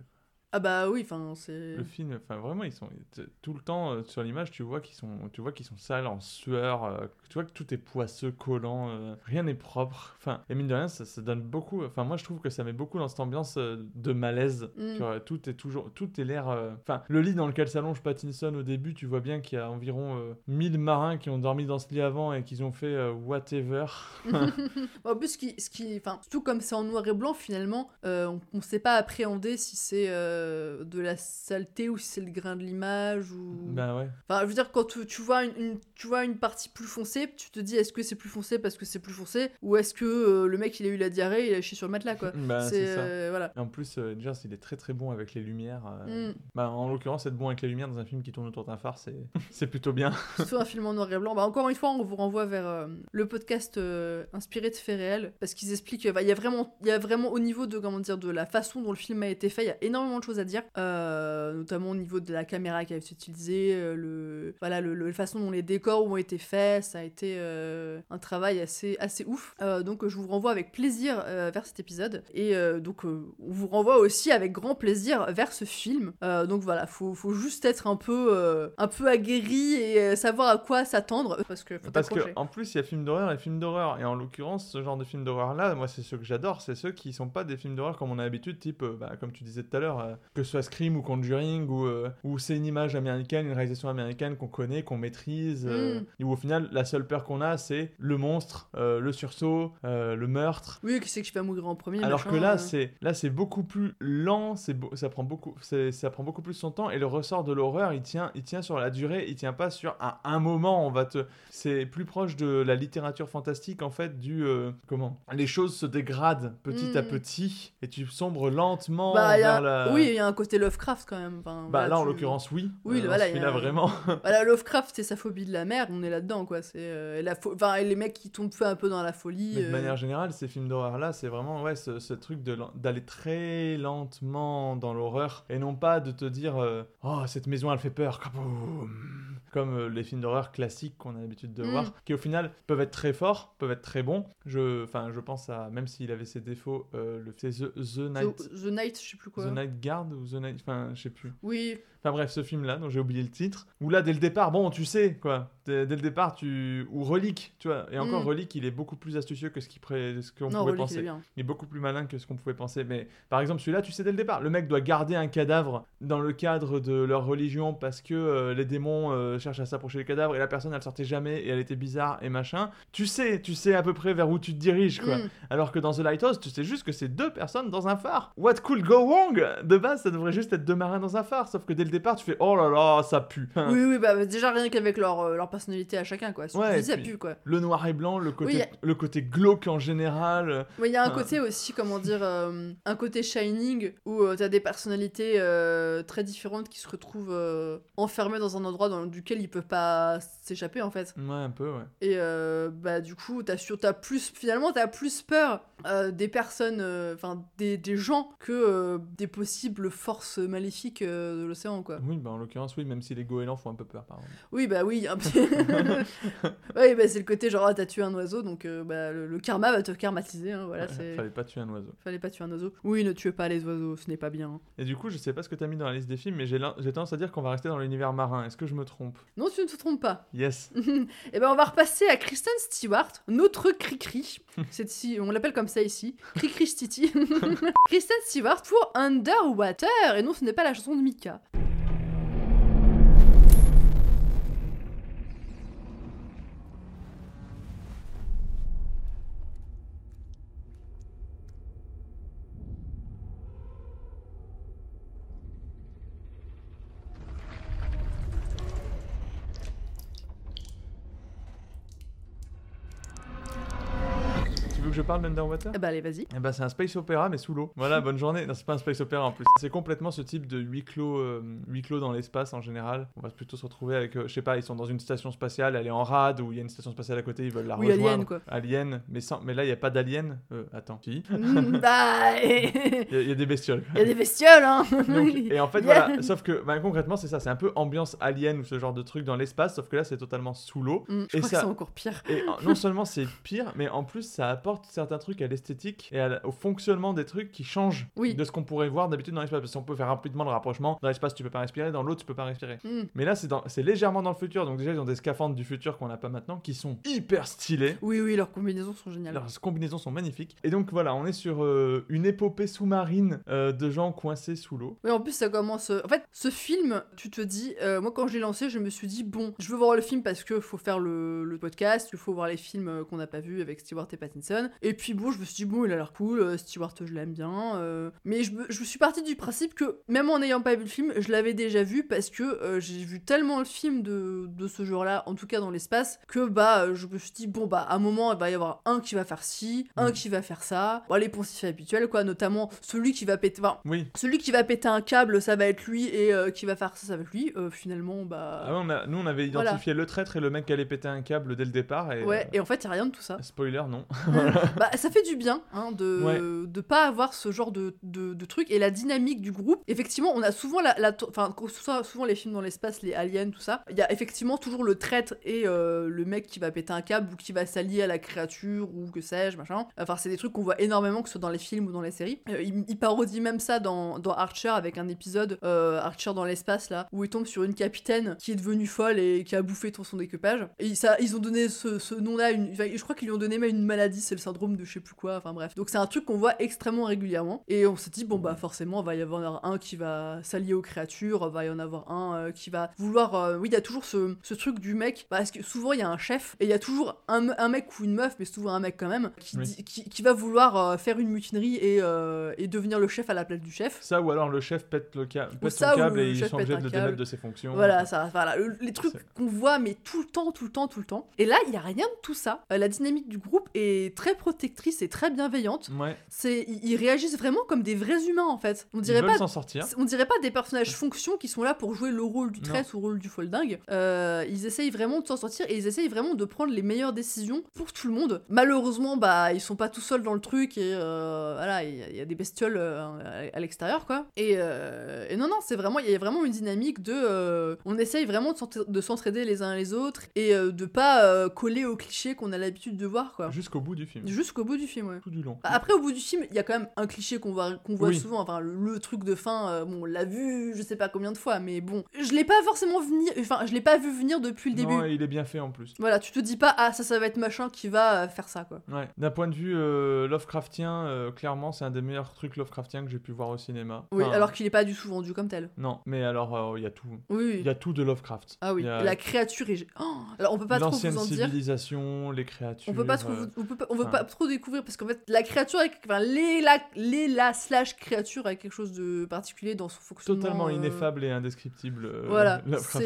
Ah bah oui, enfin, c'est. Le film, enfin vraiment, ils sont tout le temps euh, sur l'image, tu vois qu'ils sont, tu vois qu'ils sont sales, en sueur, euh, tu vois que tout est poisseux, collant, euh, rien n'est propre. Enfin, et mine de rien, ça, ça donne beaucoup. Enfin, moi, je trouve que ça met beaucoup dans cette ambiance euh, de malaise. Mm. Tu vois, tout est toujours, tout est l'air. euh, Enfin, le lit dans lequel s'allonge Pattinson au début, tu vois bien qu'il y a environ euh, 1000 marins qui ont dormi dans ce lit avant et qu'ils ont fait whatever. en plus, ce qui, ce qui, enfin, surtout comme c'est en noir et blanc, finalement, on, on sait pas appréhender si c'est de la saleté ou si c'est le grain de l'image ou. bah ouais. Enfin, je veux dire, quand tu, tu vois une, une- tu vois une partie plus foncée, tu te dis est-ce que c'est plus foncé parce que c'est plus foncé ou est-ce que euh, le mec il a eu la diarrhée et il a chié sur le matelas quoi. Bah, c'est euh, voilà. Et en plus, euh, Jers, il est très très bon avec les lumières. euh, Mm. bah, en l'occurrence, être bon avec les lumières dans un film qui tourne autour d'un phare, c'est plutôt bien. Surtout un film en noir et blanc. Bah, encore une fois, on vous renvoie vers le podcast inspiré de faits réels parce qu'ils expliquent. bah, Il y a vraiment, il y a vraiment au niveau de comment dire de la façon dont le film a été fait, il y a énormément de choses à dire, notamment au niveau de la caméra qui a été utilisée, le voilà le, façon dont les décors ont été faits. Ça a été euh, un travail assez assez ouf. Euh, donc je vous renvoie avec plaisir euh, vers cet épisode et donc on vous renvoie aussi avec grand plaisir vers ce film. Donc voilà, faut, faut juste être un peu un peu aguerri et savoir à quoi s'attendre parce que faut Parce que en plus, il y a films d'horreur et films d'horreur. Et en l'occurrence, ce genre de films d'horreur là, moi, c'est ceux que j'adore. C'est ceux qui sont pas des films d'horreur comme on a l'habitude, type, bah, comme tu disais tout à l'heure, que ce soit Scream ou Conjuring, ou où c'est une image américaine, une réalisation américaine qu'on connaît, qu'on maîtrise, Mm. et où au final, la seule peur qu'on a, c'est le monstre, euh, le sursaut, euh, le meurtre. Oui, qui c'est qui va mourir en premier Alors machin, que là, euh. c'est là, c'est beaucoup plus lent, c'est ça prend beaucoup, c'est- ça prend beaucoup plus son temps et le ressort de l'horreur, il tient, il tient sur la durée, il tient pas sur à un moment. On va te, c'est plus proche de la littérature fantastique en fait du comment les choses se dégradent petit à Mm. petit et tu sombres lentement Bah, a- vers la. Oui, il y a un côté Lovecraft quand même. Enfin, Bah là, en l'occurrence, oui. Oui, voilà, il y a- celui-là, vraiment. Voilà, Lovecraft, c'est sa phobie de la mer, on est là-dedans, quoi. C'est euh, la fo- enfin, les mecs qui tombent un peu dans la folie. Mais de euh, manière générale, ces films d'horreur-là, c'est vraiment ouais, ce, ce truc d'aller très lentement dans l'horreur et non pas de te dire euh, Oh, cette maison, elle fait peur. comme les films d'horreur classiques qu'on a l'habitude de Mm. voir, qui au final peuvent être très forts, peuvent être très bons. Je, enfin, je pense à, même s'il avait ses défauts, le The, The Night, The, The Night, je sais plus quoi. The Night Guard ou The Night, enfin, je sais plus. Oui, Enfin bref, ce film-là, dont j'ai oublié le titre, où là, dès le départ, bon, tu sais, quoi, dès, dès le départ, tu... Ou Relique, tu vois, et encore Mm. Relique, il est beaucoup plus astucieux que ce qu'il pré... qu'on non, pouvait Relic, il penser. est bien. Il est beaucoup plus malin que ce qu'on pouvait penser. Mais par exemple, celui-là, tu sais dès le départ, le mec doit garder un cadavre dans le cadre de leur religion parce que euh, les démons euh, cherchent à s'approcher du cadavre et la personne, elle sortait jamais et elle était bizarre et machin. Tu sais, tu sais à peu près vers où tu te diriges, quoi. Mm. Alors que dans The Lighthouse, tu sais juste que c'est deux personnes dans un phare. What could go wrong? De base, ça devrait juste être deux marins dans un phare. Sauf que dès le départ, tu fais oh là là, ça pue. Oui, oui, bah déjà rien qu'avec leur, euh, leur personnalité à chacun, quoi. Ouais, tu ça pue, quoi. Le noir et blanc, le côté, Oui, y a- le côté glauque en général. Mais il y a un côté aussi, comment dire, euh, un côté Shining où euh, t'as des personnalités euh, très différentes qui se retrouvent euh, enfermées dans un endroit dans duquel ils peuvent pas s'échapper en fait. Ouais, un peu, ouais. Et euh, bah du coup, t'as sur, t'as plus, finalement, t'as plus peur euh, des personnes, euh, enfin des, des gens que euh, des possibles forces maléfiques euh, de l'océan, quoi. Oui, bah en l'occurrence, oui, même si les goélands font un peu peur, par exemple. Oui, bah oui, un petit... oui, bah c'est le côté genre, ah, t'as tué un oiseau, donc euh, bah, le, le karma va te karmatiser, hein, voilà, c'est... Fallait pas tuer un oiseau. Fallait pas tuer un oiseau. Oui, ne tuez pas les oiseaux, ce n'est pas bien. Et du coup, je sais pas ce que t'as mis dans la liste des films, mais j'ai tendance à dire qu'on va rester dans l'univers marin. Est-ce que je me trompe? Non, tu ne te trompes pas. Yes. Et ben on va repasser à Kristen Stewart, notre Cricri. On l'appelle comme ça ici. Cricri Stiti. Kristen Stewart pour Underwater. Et non, ce n'est pas la chanson de Mika. Parle d'Underwater Eh ben allez, vas-y. Eh ben, c'est un space opéra, mais sous l'eau. Voilà, bonne journée. Non, c'est pas un space opéra en plus. C'est complètement ce type de huis clos, euh, huis clos dans l'espace en général. On va plutôt se retrouver avec, euh, je sais pas, ils sont dans une station spatiale, elle est en rade, ou il y a une station spatiale à côté, ils veulent la Oui, rejoindre. Alien, quoi. Alien, mais, sans... mais là, il n'y a pas d'alien. Euh, attends, si. Mm, bah, Il y, a- y des bestioles. Il y a des bestioles, hein. Donc, et en fait, Yeah. voilà, sauf que bah, concrètement, c'est ça, c'est un peu ambiance alien ou ce genre de truc dans l'espace, sauf que là, c'est totalement sous l'eau. Mm, je et crois ça, que c'est encore pire. et non seulement c'est pire, mais en plus, ça apporte certains trucs à l'esthétique et à la- au fonctionnement des trucs qui changent Oui. de ce qu'on pourrait voir d'habitude dans l'espace. Parce qu'on peut faire rapidement le rapprochement. Dans l'espace, tu peux pas respirer, dans l'autre, tu peux pas respirer. Mm. Mais là, c'est légèrement dans le futur. Donc, déjà, ils ont des scaphandres du futur qu'on n'a pas maintenant qui sont hyper stylés. Oui, oui, leurs combinaisons sont géniales. Leurs combinaisons sont magnifiques. Et donc voilà, on est sur euh, une épopée sous-marine euh, de gens coincés sous l'eau. Oui, en plus, ça commence. euh, En fait, ce film, tu te dis. euh, moi, quand je l'ai lancé, je me suis dit, bon, je veux voir le film parce que faut faire le, le podcast, il faut voir les films qu'on n'a pas vus avec Stewart et Pattinson. Et puis, bon, je me suis dit, bon, il a l'air cool, euh, Stewart, je l'aime bien. euh, Mais je, me- je suis partie du principe que, même en n'ayant pas vu le film, je l'avais déjà vu parce que euh, j'ai vu tellement le film de, de ce genre-là, en tout cas dans l'espace, que bah, je me suis dit, bon, bah, à un moment, il va y avoir un qui va faire ci, un Mm. qui va faire ça. Bon, les poncifs habituels, quoi, notamment celui qui va péter. Enfin, Oui. celui qui va péter un câble, ça va être lui, et euh, qui va faire ça, ça va être lui. Finalement, bah. Ah ouais, on a- nous, on avait Voilà. identifié le traître et le mec qui allait péter un câble dès le départ. Et, Ouais, et en fait, il a rien de tout ça. Spoiler, non. bah, ça fait du bien hein, de Ouais. de pas avoir ce genre de, de, de truc et la dynamique du groupe. Effectivement, on a souvent la, la enfin souvent les films dans l'espace, les aliens, tout ça. Il y a effectivement toujours le traître et euh, le mec qui va péter un câble ou qui va s'allier à la créature ou que sais-je, machin. Enfin, c'est des trucs qu'on voit énormément que ce soit dans les films ou dans les séries. Euh, il, il parodie même ça dans, dans Archer avec un épisode euh, Archer dans l'espace là où il tombe sur une capitaine qui est devenue folle et qui a bouffé tout son équipage. Et ça, ils ont donné ce, ce nom-là, une- enfin, je crois qu'ils lui ont donné même une maladie, c'est le syndrome de je sais plus quoi. Enfin bref. Donc c'est un truc qu'on voit extrêmement régulièrement. Et on s'est dit bon bah forcément, il va y avoir un qui va s'allier aux créatures, va y en avoir un euh, qui va vouloir. euh, oui, il y a toujours ce, ce truc du mec parce que souvent il y a un chef et il y a toujours un, un mec ou une meuf, mais souvent un mec quand même, qui, Oui. dit- qui, qui va vouloir euh, faire une mutinerie et, et devenir le chef à la place du chef. Ça, ou alors le chef pète, le ca- pète ça, son câble le et obligés un de le câble. démettre de ses fonctions. Voilà, ça, voilà, le- les trucs qu'on voit mais tout le temps, tout le temps, tout le temps. Et là, il y a rien de tout ça. La dynamique du groupe est très protectrice et très bienveillante. Ouais. C'est, ils, réagissent vraiment comme des vrais humains en fait. On dirait pas, s'en sortir. on dirait pas des personnages fonction qui sont là pour jouer le rôle du traître ou le rôle du foldingue. Euh, ils essayent vraiment de s'en sortir et ils essayent vraiment de prendre les meilleures décisions pour tout le monde. Malheureusement, bah ils sont pas tout seuls dans le truc et euh, voilà, il y, a- il y a des bestioles euh, à, l'extérieur quoi. Et, euh, et non non, c'est vraiment il y a vraiment une dynamique de on essaye vraiment de s'entra- de s'entraider les uns les autres et de pas coller aux clichés qu'on a l'habitude de voir quoi. Jusqu'au bout du film. Jusqu'au bout du film, ouais. Tout du long. Après, au bout du film, il y a quand même un cliché qu'on voit, qu'on voit Oui. souvent. Enfin, le, le truc de fin, euh, bon, on l'a vu, je sais pas combien de fois, mais bon, je l'ai pas forcément venir. Enfin, je l'ai pas vu venir depuis le début. Non, il est bien fait en plus. Voilà, tu te dis pas, ah, ça, ça va être machin qui va euh, faire ça, quoi. Ouais. D'un point de vue euh, Lovecraftien, euh, clairement, c'est un des meilleurs trucs Lovecraftiens que j'ai pu voir au cinéma. Oui, alors qu'il est pas du tout vendu comme tel. Non, mais alors, il y a tout. Oui, oui. Il y a tout de Lovecraft. Ah oui, a la créature est. Oh alors, on peut pas trop vous en dire. civilisation, les créatures. On peut pas trop, on peut pas, on veut enfin, pas trop découvrir parce qu'en fait la créature, avec, enfin les la, les la slash créature a quelque chose de particulier dans son fonctionnement. Totalement euh, ineffable et indescriptible. euh, Voilà, quoi.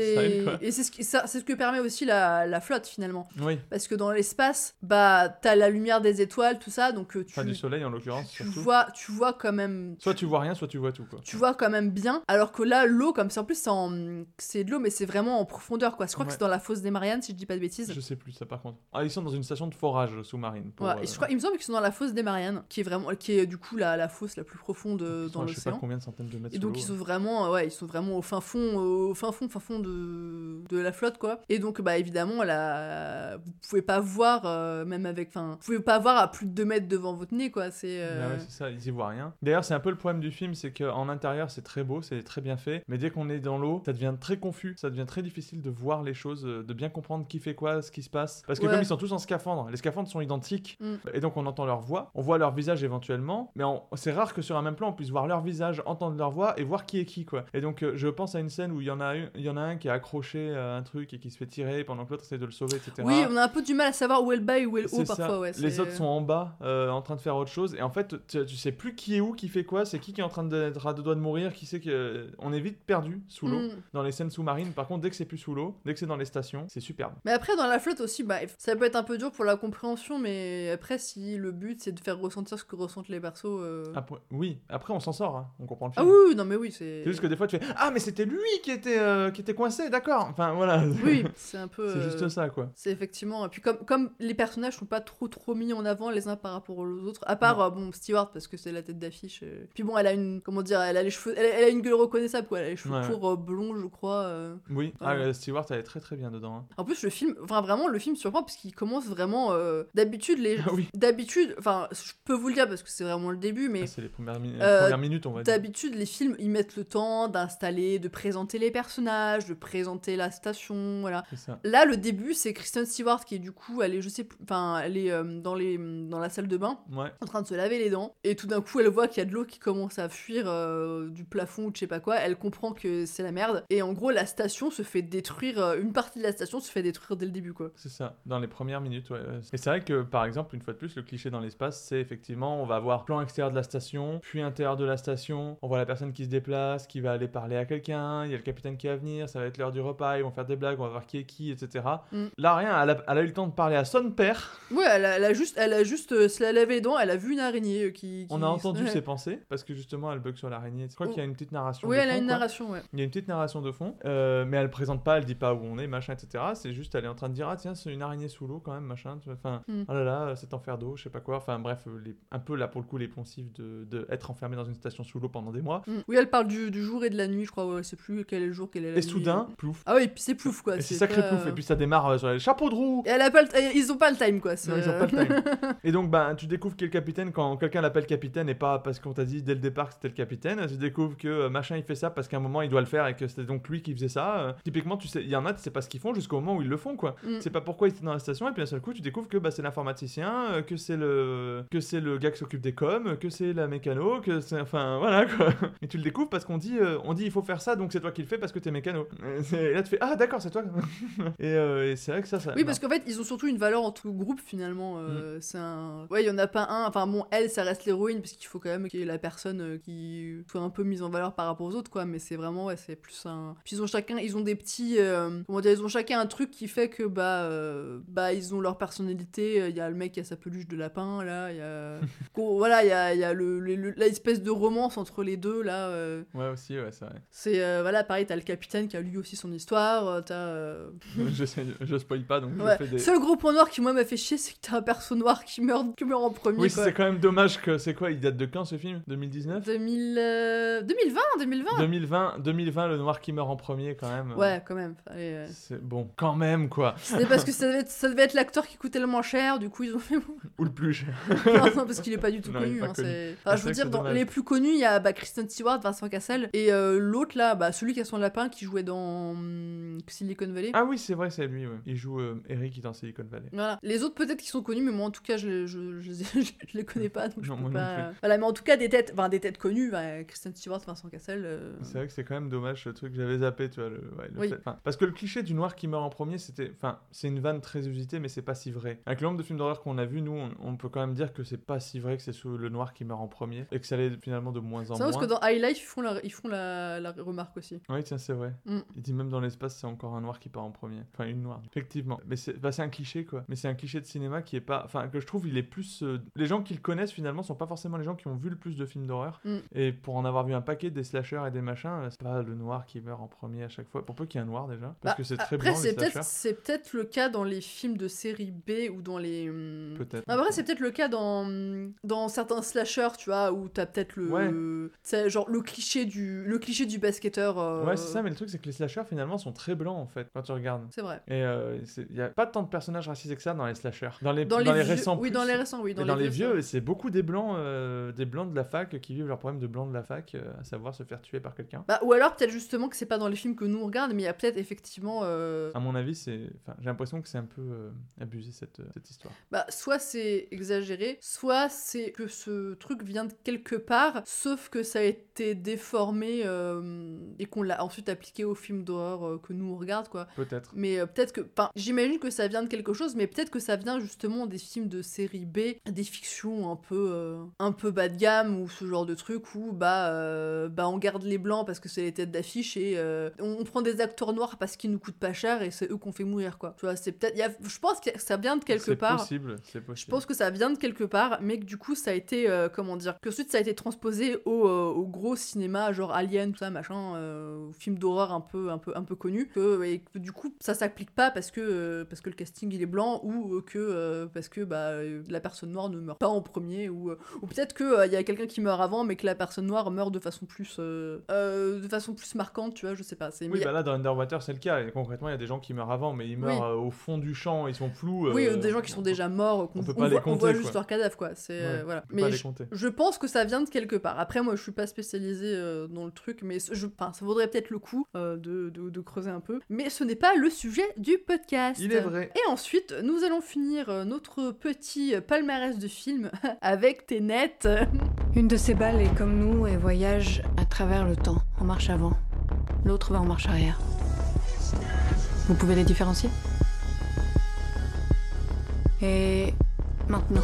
et c'est ce qui ça- c'est ce que permet aussi la, la flotte finalement. Oui. Parce que dans l'espace, bah t'as la lumière des étoiles, tout ça, donc euh, tu Enfin, du soleil en l'occurrence, tu surtout. vois tu vois quand même Soit tu vois rien, soit tu vois tout, quoi. tu vois quand même bien. Alors que là l'eau comme c'est en plus c'est en- c'est de l'eau mais c'est vraiment en profondeur quoi. Je crois que c'est dans la fosse des Mariannes si je dis pas de bêtises. Je sais plus ça par contre. Ah, ils sont dans une station de forage sous-marine. pour, Ouais, et euh, je crois, il me semble qu'ils sont dans la fosse des Mariannes, qui est vraiment, qui est du coup la, la fosse la plus profonde euh, dans à je sais pas l'océan. combien de centaines de mètres Et donc ils sont ouais. vraiment, euh, ouais, ils sont vraiment au fin fond, au fin fond, fin fond de, de la flotte quoi. Et donc bah évidemment la, vous pouvez pas voir euh, même avec, enfin, vous pouvez pas voir à plus de 2 mètres devant votre nez quoi. C'est euh, Bah ouais, c'est ça, ils y voient rien. D'ailleurs, c'est un peu le problème du film, c'est qu'en intérieur, c'est très beau, c'est très bien fait, mais dès qu'on est dans l'eau, ça devient très confus, ça devient très difficile de voir les choses, euh, de bien comprendre qui fait quoi, ce qui se passe. Parce que Ouais. comme ils sont tous en scaphandre, les scaphandres sont identiques, Mm. Et donc on entend leur voix, on voit leur visage éventuellement, mais on- c'est rare que sur un même plan, on puisse voir leur visage, entendre leur voix et voir qui est qui, quoi. Et donc, euh, je pense à une scène où il y en a, une- il y en a un qui est accroché à un truc et qui se fait tirer pendant que l'autre essaie de le sauver, etc. Oui, on a un peu du mal à savoir où est le bas et où est le haut parfois. ça. Ouais, les autres sont en bas, euh, en train de faire autre chose, et en fait, tu, tu sais plus qui est où, qui fait quoi, c'est qui qui est en train d'être à deux doigts de mourir, qui sait que. On est vite perdu sous l'eau. Mm. Dans les scènes sous-marines, par contre, dès que c'est plus sous l'eau, dès que c'est dans les stations, c'est superbe. Mais après, dans la flotte aussi, bah, ça peut être un peu dur pour la compréhension, mais après, si le but c'est de faire ressentir ce que ressentent les persos. euh, Après- oui, après on s'en sort, hein, on comprend le Ah film. oui, oui, non, mais oui, c'est. C'est juste que des fois tu fais Ah, mais c'était lui qui était, euh, qui était coincé, d'accord. Enfin voilà. Oui, c'est un peu. C'est euh, juste ça, quoi. C'est effectivement. Et puis, comme, comme les personnages sont pas trop trop mis en avant les uns par rapport aux autres, à part, bon, Stewart, parce que c'est la tête d'affiche. Puis bon, elle a une. Comment dire Elle a les cheveux. Elle a, elle a une gueule reconnaissable, quoi. Elle a les cheveux Ouais. courts, blonds, je crois. Oui, ah, Ouais. Stewart, elle est très très bien dedans. hein. En plus, le film, enfin vraiment, le film surprend parce qu'il commence vraiment. D'habitude, les. Ah oui. D'habitude, enfin, je peux vous le dire parce que c'est vraiment le début, mais. Ah, c'est les premières, mi- Euh, premières minutes, on va dire. D'habitude, les films, ils mettent le temps d'installer, de présenter les personnages, de présenter la station, voilà. C'est ça. Là, le début, c'est Kristen Stewart qui est du coup, elle est, je sais enfin, elle est euh, dans, les, dans la salle de bain, Ouais. en train de se laver les dents, et tout d'un coup, elle voit qu'il y a de l'eau qui commence à fuir euh, du plafond ou de je sais pas quoi, elle comprend que c'est la merde, et en gros, la station se fait détruire, une partie de la station se fait détruire dès le début, quoi. C'est ça, dans les premières minutes, ouais. Et c'est vrai que, par exemple, une fois de plus, le cliché dans l'espace, c'est effectivement, on va voir plan extérieur de la station, puis intérieur de la station, on voit la personne qui se déplace, qui va aller parler à quelqu'un, il y a le capitaine qui va venir, ça va être l'heure du repas, ils vont faire des blagues, on va voir qui est qui, etc. Mm. Là, rien, elle a, elle a eu le temps de parler à son père, Ouais, elle a, elle a juste, elle a juste euh, se la lavé les dents, elle a vu une araignée euh, qui. on qui- a entendu ses pensées, parce que justement, elle bug sur l'araignée. Je crois qu'il y a une petite narration. Oui, elle a une quoi. narration, ouais. Il y a une petite narration de fond, euh, mais elle présente pas, elle dit pas où on est, machin, etc. C'est juste, elle est en train de dire, ah tiens, c'est une araignée sous l'eau quand même, machin. Enfin, Mm. oh là là, cet enfer d'eau, je sais pas quoi. Enfin bref, euh, les- un peu là pour le coup, les poncifs de, de être enfermé dans une station sous l'eau pendant des mois. Mm. Oui, elle parle du, du jour et de la nuit, je crois, ouais, c'est plus quel est le jour, quelle est la Et nuit. soudain, plouf. Ah oui, et puis c'est plouf, quoi. Et c'est sacré plouf. Et puis ça démarre euh, sur les chapeaux de roue. Et elle a pas le et ils ont pas le time, quoi. c'est- Non, ils ont pas le time. Et donc, bah, tu découvres qui est le capitaine quand quelqu'un l'appelle capitaine et pas parce qu'on t'a dit dès le départ que c'était le capitaine. Tu découvres que euh, machin il fait ça parce qu'à un moment il doit le faire et que c'était donc lui qui faisait ça. Euh, typiquement, tu sais, il y en a, tu sais pas ce qu'ils font jusqu'au moment où ils le font, quoi. Mm. Tu sais pas pourquoi ils étaient dans la station et puis d'un seul coup tu découvres que bah, c'est l'informaticien, euh, que c'est le que c'est le gars qui s'occupe des coms, que c'est la mécano, que c'est enfin voilà quoi. Et tu le découvres parce qu'on dit euh, on dit il faut faire ça donc c'est toi qui le fais parce que t'es mécano. Et là tu fais ah d'accord c'est toi. et euh, et c'est vrai que ça ça. Oui, parce qu'en fait, ils ont surtout une valeur entre groupes finalement. Mm. euh, C'est un. Ouais, il y en a pas un. Enfin, bon, elle, ça reste l'héroïne, parce qu'il faut quand même qu'il y ait la personne qui soit un peu mise en valeur par rapport aux autres, quoi. Mais c'est vraiment, ouais, c'est plus un. Puis ils ont chacun, ils ont des petits. Comment dire, ils ont chacun un truc qui fait que, bah, bah ils ont leur personnalité. Il y a le mec qui a sa peluche de lapin, là, il y a. Voilà, il y a, y a le, le- le- l'espèce de romance entre les deux, là. euh. Ouais, aussi, ouais, c'est vrai. C'est. euh, voilà, pareil, t'as le capitaine qui a lui aussi son histoire, euh, t'as. euh, je, je spoil pas, donc Ouais. je fais des. Seul gros point noir qui, moi, m'a fait chier, c'est que t'as un perso noir qui meurt, qui meurt en premier. Oui, c'est quand même dommage que. C'est quoi Il date de quand ce film? 2019 2000, euh, 2020, 2020 2020, 2020, le noir qui meurt en premier, quand même. Ouais, quand même. C'est bon, quand même, quoi. C'était parce que ça devait être, ça devait être l'acteur qui coûtait le moins cher, du coup ils ont fait. Ou le plus cher. non, non, parce qu'il est pas du tout Non, est connu. hein, connu. c'est- Ah, Enfin, je veux dire, dans les plus connus, il y a bah, Kristen Stewart, Vincent Cassel, et euh, l'autre là, bah, celui qui a son lapin qui jouait dans hum, Silicon Valley. Ah oui, c'est vrai, c'est lui, ouais. Il joue euh, Eric dans Silicon Valley. Voilà. Les autres peut-être qui sont connus, mais moi en tout cas je, les- je, je, je les connais pas, donc je peux pas. Voilà, mais en tout cas des têtes, enfin, des têtes connues, bah, Kristen Stewart, Vincent Cassel. euh, C'est vrai que c'est quand même dommage ce truc, j'avais zappé, tu vois. Le, ouais, le Oui. fait- enfin, parce que le cliché du noir qui meurt en premier, c'était. Enfin, c'est une vanne très usitée, mais c'est pas si vrai. Avec le nombre de films d'horreur qu'on a vu, nous, on, on peut quand même dire que c'est pas si vrai que c'est le noir qui meurt en premier, et que ça l'est finalement de moins en C'est moins. parce que dans High Life, ils font la, ils font la, la remarque aussi. Oui, tiens, c'est vrai. Mm. Il dit même dans l'espace, c'est encore un noir qui part en premier. Enfin, une noire. Effectivement. Mais c'est bah, c'est un cliché, quoi. Mais c'est un cliché de cinéma qui est pas. Enfin, que je trouve, il est plus. euh, Les gens qui le connaissent, finalement, sont pas forcément les gens qui ont vu le plus de films d'horreur. Mm. Et pour en avoir vu un paquet des slashers et des machins, euh, c'est pas le noir qui meurt en premier à chaque fois. Pour peu qu'il y ait un noir déjà. Parce Bah, que c'est très Après, c'est peut-être c'est peut-être le cas dans les films de série B ou dans les. hum, Peut-être. Après, c'est peut-être le cas dans, dans certains slashers, tu vois, où t'as peut-être le. Ouais. Genre le cliché du, le cliché du basketteur. euh, Ouais, c'est ça, mais le truc, c'est que les slashers, finalement, sont très blancs, en fait, quand tu regardes. C'est vrai. Et il y a pas tant de personnages racisés que ça dans les slashers. Dans les, Dans dans les les vieux- récents. oui, plus. dans les récents, oui, dans les dans les vieux, vieux, c'est beaucoup des blancs, euh, des blancs de la fac qui vivent leurs problèmes de blancs de la fac, euh, à savoir se faire tuer par quelqu'un. Bah, ou alors peut-être justement que c'est pas dans les films que nous on regarde, mais il y a peut-être effectivement. euh, À mon avis, c'est. Enfin, j'ai l'impression que c'est un peu euh, abusé cette, euh, cette histoire. Bah, soit c'est exagéré, soit c'est que ce truc vient de quelque part, sauf que ça a été déformé euh, et qu'on l'a ensuite appliqué aux films d'horreur euh, que nous on regarde, quoi. Peut-être. Mais euh, peut-être que. Enfin, j'imagine que ça vient de quelque chose, mais peut-être que ça vient justement des films de série B, des fictions un peu, un peu bas de gamme ou ce genre de truc où bah, bah on garde les blancs parce que c'est les têtes d'affiche et on, on prend des acteurs noirs parce qu'ils nous coûtent pas cher et c'est eux qu'on fait mourir, quoi. Tu vois, c'est peut-être. Je pense que ça vient de quelque C'est part. possible, c'est possible. Je pense que ça vient de quelque part, mais que du coup ça a été, euh, comment dire, que ensuite ça a été transposé au, euh, au gros cinéma, genre Alien, tout ça, machin, euh, aux films d'horreur un peu, un peu, un peu connus, que, et que du coup ça s'applique pas parce que, euh, parce que le casting il est blanc ou que parce que bah, la personne noire ne meurt pas en premier ou, ou peut-être que euh, il y a quelqu'un qui meurt avant, mais que la personne noire meurt de façon plus, de façon plus marquante, tu vois, je sais pas. C'est Oui, bah là, dans Underwater, c'est le cas. Et concrètement, il y a des gens qui meurent avant, mais ils meurent Oui. au fond du champ, ils sont flous. Oui, des gens qui sont déjà morts, qu'on on peut on pas les voit, on compter, voit quoi. juste leur cadavre, quoi. C'est euh, Ouais, voilà. on peut pas Mais les je, compter. je pense que ça vient de quelque part. Après, moi, je suis pas spécialisée euh, dans le truc, mais ce- je, enfin, ça vaudrait peut-être le coup euh, de, de- de creuser un peu. Mais ce n'est pas le sujet du podcast. Il est vrai. Et ensuite, nous allons finir euh, notre petit palmarès de films avec Tenet. Une de ces balles est comme nous et voyage à travers le temps, en marche avant. L'autre va en marche arrière. Vous pouvez les différencier? Et maintenant.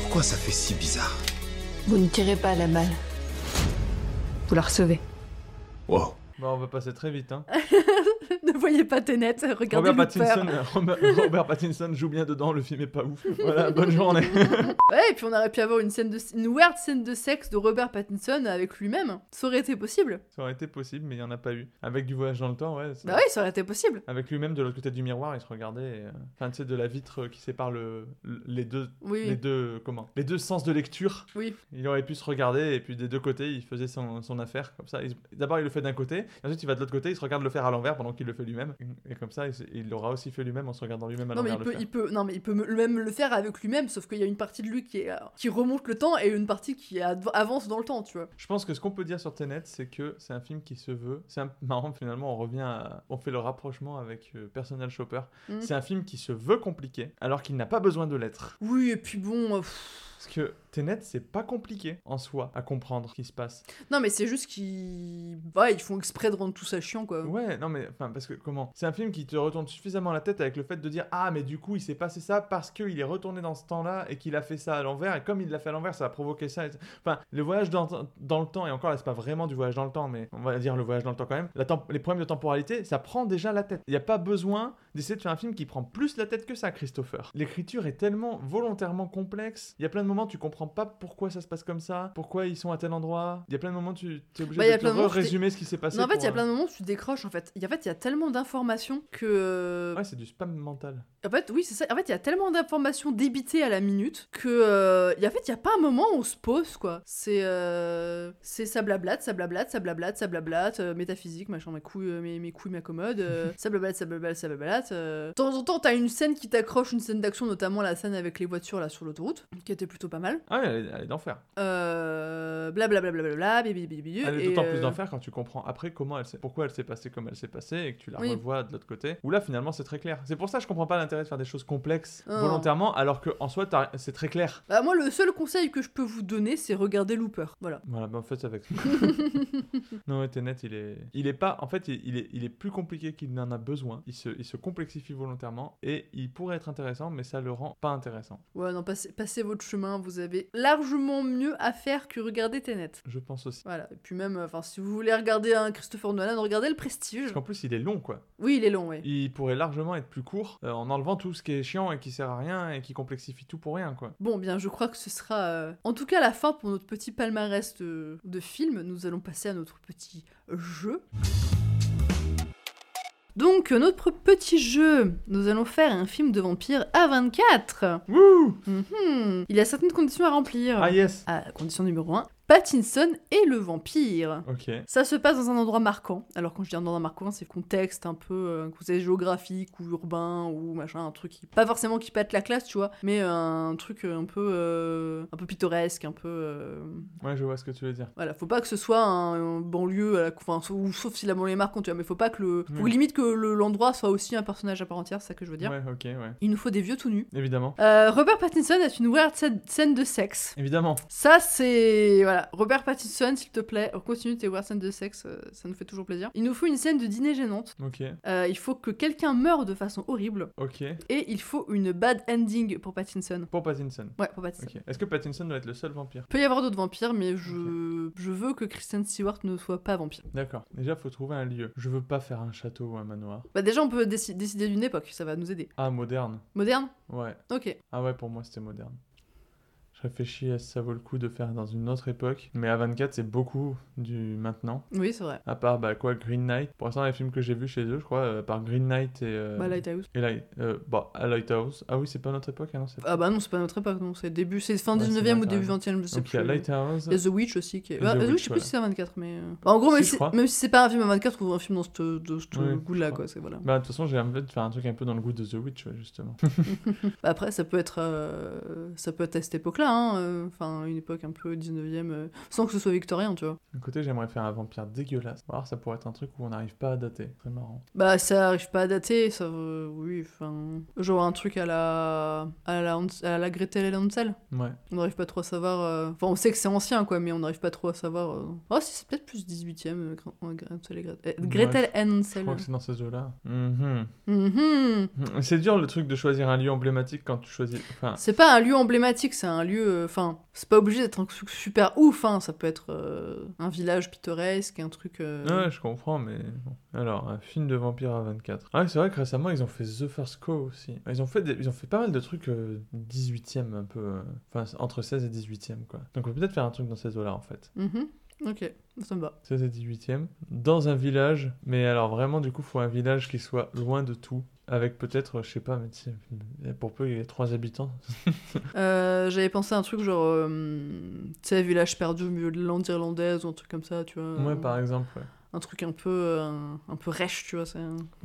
Pourquoi ça fait si bizarre Vous ne tirez pas la balle. Vous la recevez. Wow. Bon, on va passer très vite. Hein. ne voyez pas Tenet, regardez Robert. Pattinson, Robert, Robert Pattinson joue bien dedans, le film est pas ouf. Voilà, bonne journée. Ouais, et puis on aurait pu avoir une scène de une weird scène de sexe de Robert Pattinson avec lui-même. Ça aurait été possible. Ça aurait été possible, mais il y en a pas eu. Avec du voyage dans le temps, ouais. Bah oui, ça aurait été possible. Avec lui-même de l'autre côté du miroir, il se regardait. et, euh, Enfin, tu sais, de la vitre qui sépare le, le- les deux, Oui. les deux, comment, les deux sens de lecture. Oui. Il aurait pu se regarder et puis des deux côtés, il faisait son, son affaire comme ça. D'abord, il le fait d'un côté, et ensuite il va de l'autre côté, il se regarde le faire à l'envers pendant qu'il le fait lui-même. Et comme ça, il, l'aura aussi fait lui-même en se regardant lui-même à Non mais, il peut, il non mais il peut me- même le faire avec lui-même, sauf qu'il y a une partie de lui qui, est, euh, qui remonte le temps et une partie qui avance dans le temps, tu vois. Je pense que ce qu'on peut dire sur Tenet, c'est que c'est un film qui se veut. C'est un... marrant, finalement, on revient à... On fait le rapprochement avec euh, Personal Shopper. Mhm. C'est un film qui se veut compliqué, alors qu'il n'a pas besoin de l'être. Oui, et puis bon, euh, Parce que Tenet, c'est pas compliqué en soi à comprendre ce qui se passe. Non, mais c'est juste qu'ils. Ouais, ils font exprès de rendre tout ça chiant, quoi. Ouais, non, mais enfin, parce que comment C'est un film qui te retourne suffisamment la tête avec le fait de dire Ah, mais du coup, il s'est passé ça parce qu'il est retourné dans ce temps-là et qu'il a fait ça à l'envers. Et comme il l'a fait à l'envers, ça a provoqué ça. et- Enfin, le voyage dans, dans le temps, et encore là, c'est pas vraiment du voyage dans le temps, mais on va dire le voyage dans le temps quand même. La temp- les problèmes de temporalité, ça prend déjà la tête. Il n'y a pas besoin d'essayer de faire un film qui prend plus la tête que ça, Christopher. L'écriture est tellement volontairement complexe. Il y a plein de moments, tu comprends pas pourquoi ça se passe comme ça, pourquoi ils sont à tel endroit. Il y a plein de moments, tu es obligé Bah, il y de te résumer ce qui s'est passé. Non, en fait, il y a plein euh, de moments où tu décroches, en fait. Et en fait, il y a tellement d'informations que. Ouais, c'est du spam mental. En fait, oui, c'est ça. En fait, il y a tellement d'informations débitées à la minute que. euh, y a- en fait, il y a pas un moment où on se pose, quoi. C'est. euh, c'est ça blablate, ça blablate, ça blablate, ça blablate, euh, métaphysique, machin, mes couilles, euh, mes, mes couilles m'accommodent, euh, ça blablate, ça blablate, ça blablate. euh. De temps en temps, t'as une scène qui t'accroche, une scène d'action, notamment la scène avec les voitures là sur l'autoroute, qui était plutôt pas mal. Ah, elle est, elle est d'enfer. Euh. Blablabla, bibi, Elle est d'autant euh, plus d'enfer quand tu comprends après comment elle s'est, pourquoi elle s'est passée comme elle s'est passée et que tu la Oui. revois de l'autre côté. Où là finalement c'est très clair. C'est pour ça que je comprends pas l'intérêt de faire des choses complexes Non. volontairement alors que en soi c'est très clair. Bah, moi, le seul conseil que je peux vous donner, c'est regarder Looper. Voilà. Voilà, bah en fait avec. non, Tenet, il est, il est pas, en fait, il, il est, il est plus compliqué qu'il n'en a besoin. Il se, il se complexifie volontairement et il pourrait être intéressant, mais ça le rend pas intéressant. Ouais, non, passez, passez votre chemin, vous avez largement mieux à faire que regarder Tenet. Je pense aussi. Voilà, et puis même, enfin, si vous voulez regarder un Christopher Nolan, regardez le Prestige. Parce qu'en plus il est long quoi. Oui, il est long, ouais. Il pourrait largement être plus court euh, en enlevant tout ce qui est chiant et qui sert à rien et qui complexifie tout pour rien quoi. Bon, bien, je crois que ce sera euh, en tout cas la fin pour notre petit palmarès de, de films. Nous allons passer à notre petit jeu. Donc, notre petit jeu, nous allons faire un film de vampire à 24. Wouh Mhm. Il y a certaines conditions à remplir. Ah yes Ah, condition numéro 1, Pattinson et le vampire. Ok. Ça se passe dans un endroit marquant. Alors quand je dis un endroit marquant, c'est contexte un peu, euh, vous savez, géographique ou urbain ou machin, un truc qui pas forcément qui pète la classe, tu vois, mais un truc un peu euh, un peu pittoresque, un peu euh, Ouais, je vois ce que tu veux dire. voilà, faut pas que ce soit un, un banlieue à la enfin, sauf, si la banlieue est marquante, tu vois, mais faut pas que le faut Oui. limite que le- l'endroit soit aussi un personnage à part entière, c'est ça que je veux dire. Ouais, ok, ouais. Il nous faut des vieux tout nus. Évidemment. Euh, Robert Pattinson est une weird scène de sexe. Évidemment. Ça, c'est. Voilà. Robert Pattinson, s'il te plaît, continue tes weird scènes de sexe, euh, ça nous fait toujours plaisir. Il nous faut une scène de dîner gênante. Ok. Euh, il faut que quelqu'un meure de façon horrible. Ok. Et il faut une bad ending pour Pattinson. Pour Pattinson. Ouais, pour Pattinson. Est-ce que Pattinson doit être le seul vampire? Peut y avoir d'autres vampires, mais je, je veux que Kristen Stewart ne soit pas vampire. D'accord. Déjà, faut trouver un lieu. Je veux pas faire un château ou un manoir. Bah déjà, on peut déci- décider d'une époque, ça va nous aider. Ah, moderne. Moderne? Ouais. Ok. Ah ouais, pour moi, c'était moderne. Je réfléchis à si ça vaut le coup de faire dans une autre époque. Mais à 24, c'est beaucoup du maintenant. Oui, c'est vrai. À part, bah quoi, Green Knight. Pour l'instant, les films que j'ai vus chez eux, je crois, euh, par Green Knight et. euh, Bah, Lighthouse. Et Light. euh, bah, à Lighthouse. Ah oui, c'est pas notre époque, ah non, Ah bah non, c'est pas notre époque, non. C'est début, c'est fin Ouais, c'est 19e vrai, ou début raison. 20e, je sais Donc, plus. il y a Lighthouse. Il y a The Witch aussi qui est. Bah, The The, Witch, je sais plus voilà. si c'est à 24, mais. euh, bah, en gros, même je si, crois. même si c'est pas un film à 24, on un film dans ce goût-là, quoi. C'est voilà. Bah, de toute façon, j'ai envie de faire un truc un peu dans le goût de The Witch, justement. Bah, après, ça peut être, euh, ça peut être à cette époque-là, hein, euh, enfin une époque un peu 19e, euh, sans que ce soit victorien, tu vois. D'un côté, j'aimerais faire un vampire dégueulasse. Alors, ça pourrait être un truc où on n'arrive pas à dater. Très marrant. Bah, ça arrive pas à dater, ça, euh, oui, enfin, genre un truc à la, à la, à la Gretel et Hansel. Ouais. On n'arrive pas trop à savoir, euh, enfin, on sait que c'est ancien, quoi, mais on n'arrive pas trop à savoir. euh, Oh, si, c'est peut-être plus 18e, euh, Gre- euh, Gretel et Gretel. Je crois que c'est dans ces eaux-là. Mhm. Mhm. C'est dur le truc de choisir un lieu emblématique quand tu choisis. Enfin, C'est pas un lieu emblématique, c'est un lieu. Euh, Enfin, c'est pas obligé d'être un truc super ouf, hein. Ça peut être euh, un village pittoresque, un truc. euh, Ouais, je comprends, mais bon. Alors, un film de vampire à 24. Ah, c'est vrai que récemment, ils ont fait The First Call aussi. Ils ont fait, des- ils ont fait pas mal de trucs euh, 18e, un peu. Enfin, entre 16 et 18e, quoi. Donc, on peut peut-être faire un truc dans ces eaux-là, en fait. mhm. Ok, ça me va. 16 et 18e. Dans un village, mais alors vraiment, du coup, faut un village qui soit loin de tout. Avec peut-être, je sais pas, mais pour peu, il y a 3 habitants. Euh, J'avais pensé à un truc genre. euh, tu sais, village perdu au milieu de l'Inde irlandaise ou un truc comme ça, tu vois. Ouais, par exemple, ouais. Un truc un peu, euh, un, peu rêche, tu vois.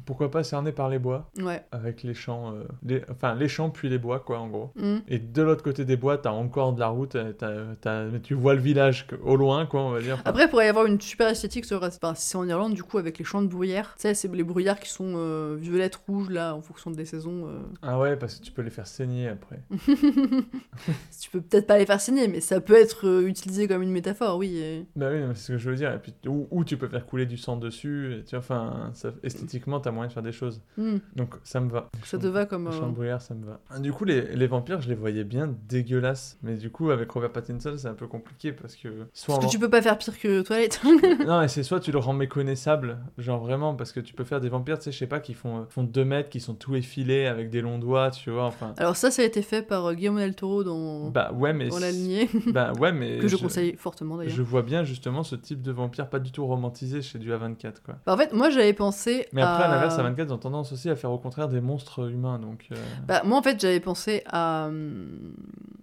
Pourquoi pas cerné par les bois Ouais. Avec les champs, euh, les- enfin les champs puis les bois quoi en gros. Mm. Et de l'autre côté des bois, t'as encore de la route, t'as- t'as- mais tu vois le village au loin quoi on va dire. Enfin, Après, il pourrait y avoir une super esthétique, sur, enfin, c'est en Irlande, du coup, avec les champs de bruyère. Tu sais, c'est les bruyères qui sont euh, violettes, rouges, là, en fonction des saisons. Ah ouais parce que tu peux les faire saigner après. tu peux peut-être pas les faire saigner, mais ça peut être utilisé comme une métaphore, oui. et- Bah oui, c'est ce que je veux dire. Et puis, ou, ou tu peux faire couler du sang dessus. Et, tu vois, enfin, ça- esthétiquement, t'as moyen de faire des choses. Mm. Donc ça me va. Ça te va comme, euh, bruyère, ça me va. Ah, Du coup, les, les vampires, je les voyais bien dégueulasses. Mais du coup, avec Robert Pattinson, c'est un peu compliqué parce que. Soit Parce que tu peux pas faire pire que Toilette. non, mais c'est soit tu le rends méconnaissable, genre vraiment, parce que tu peux faire des vampires, tu sais, je sais pas, qui font, euh, font 2 mètres, qui sont tout effilés avec des longs doigts, tu vois, enfin. Alors ça, ça a été fait par euh, Guillermo del Toro dans, Bah ouais, mais. dans La lignée. Bah ouais, mais. que je, conseille fortement d'ailleurs. Je vois bien justement ce type de vampire pas du tout romantisé chez du A24, quoi. Bah, en fait, moi j'avais pensé Mais après, à... à l'inverse, A24, ils ont tendance aussi à faire au contraire des monstres humains, donc. euh, Bah, moi en fait j'avais pensé à hum,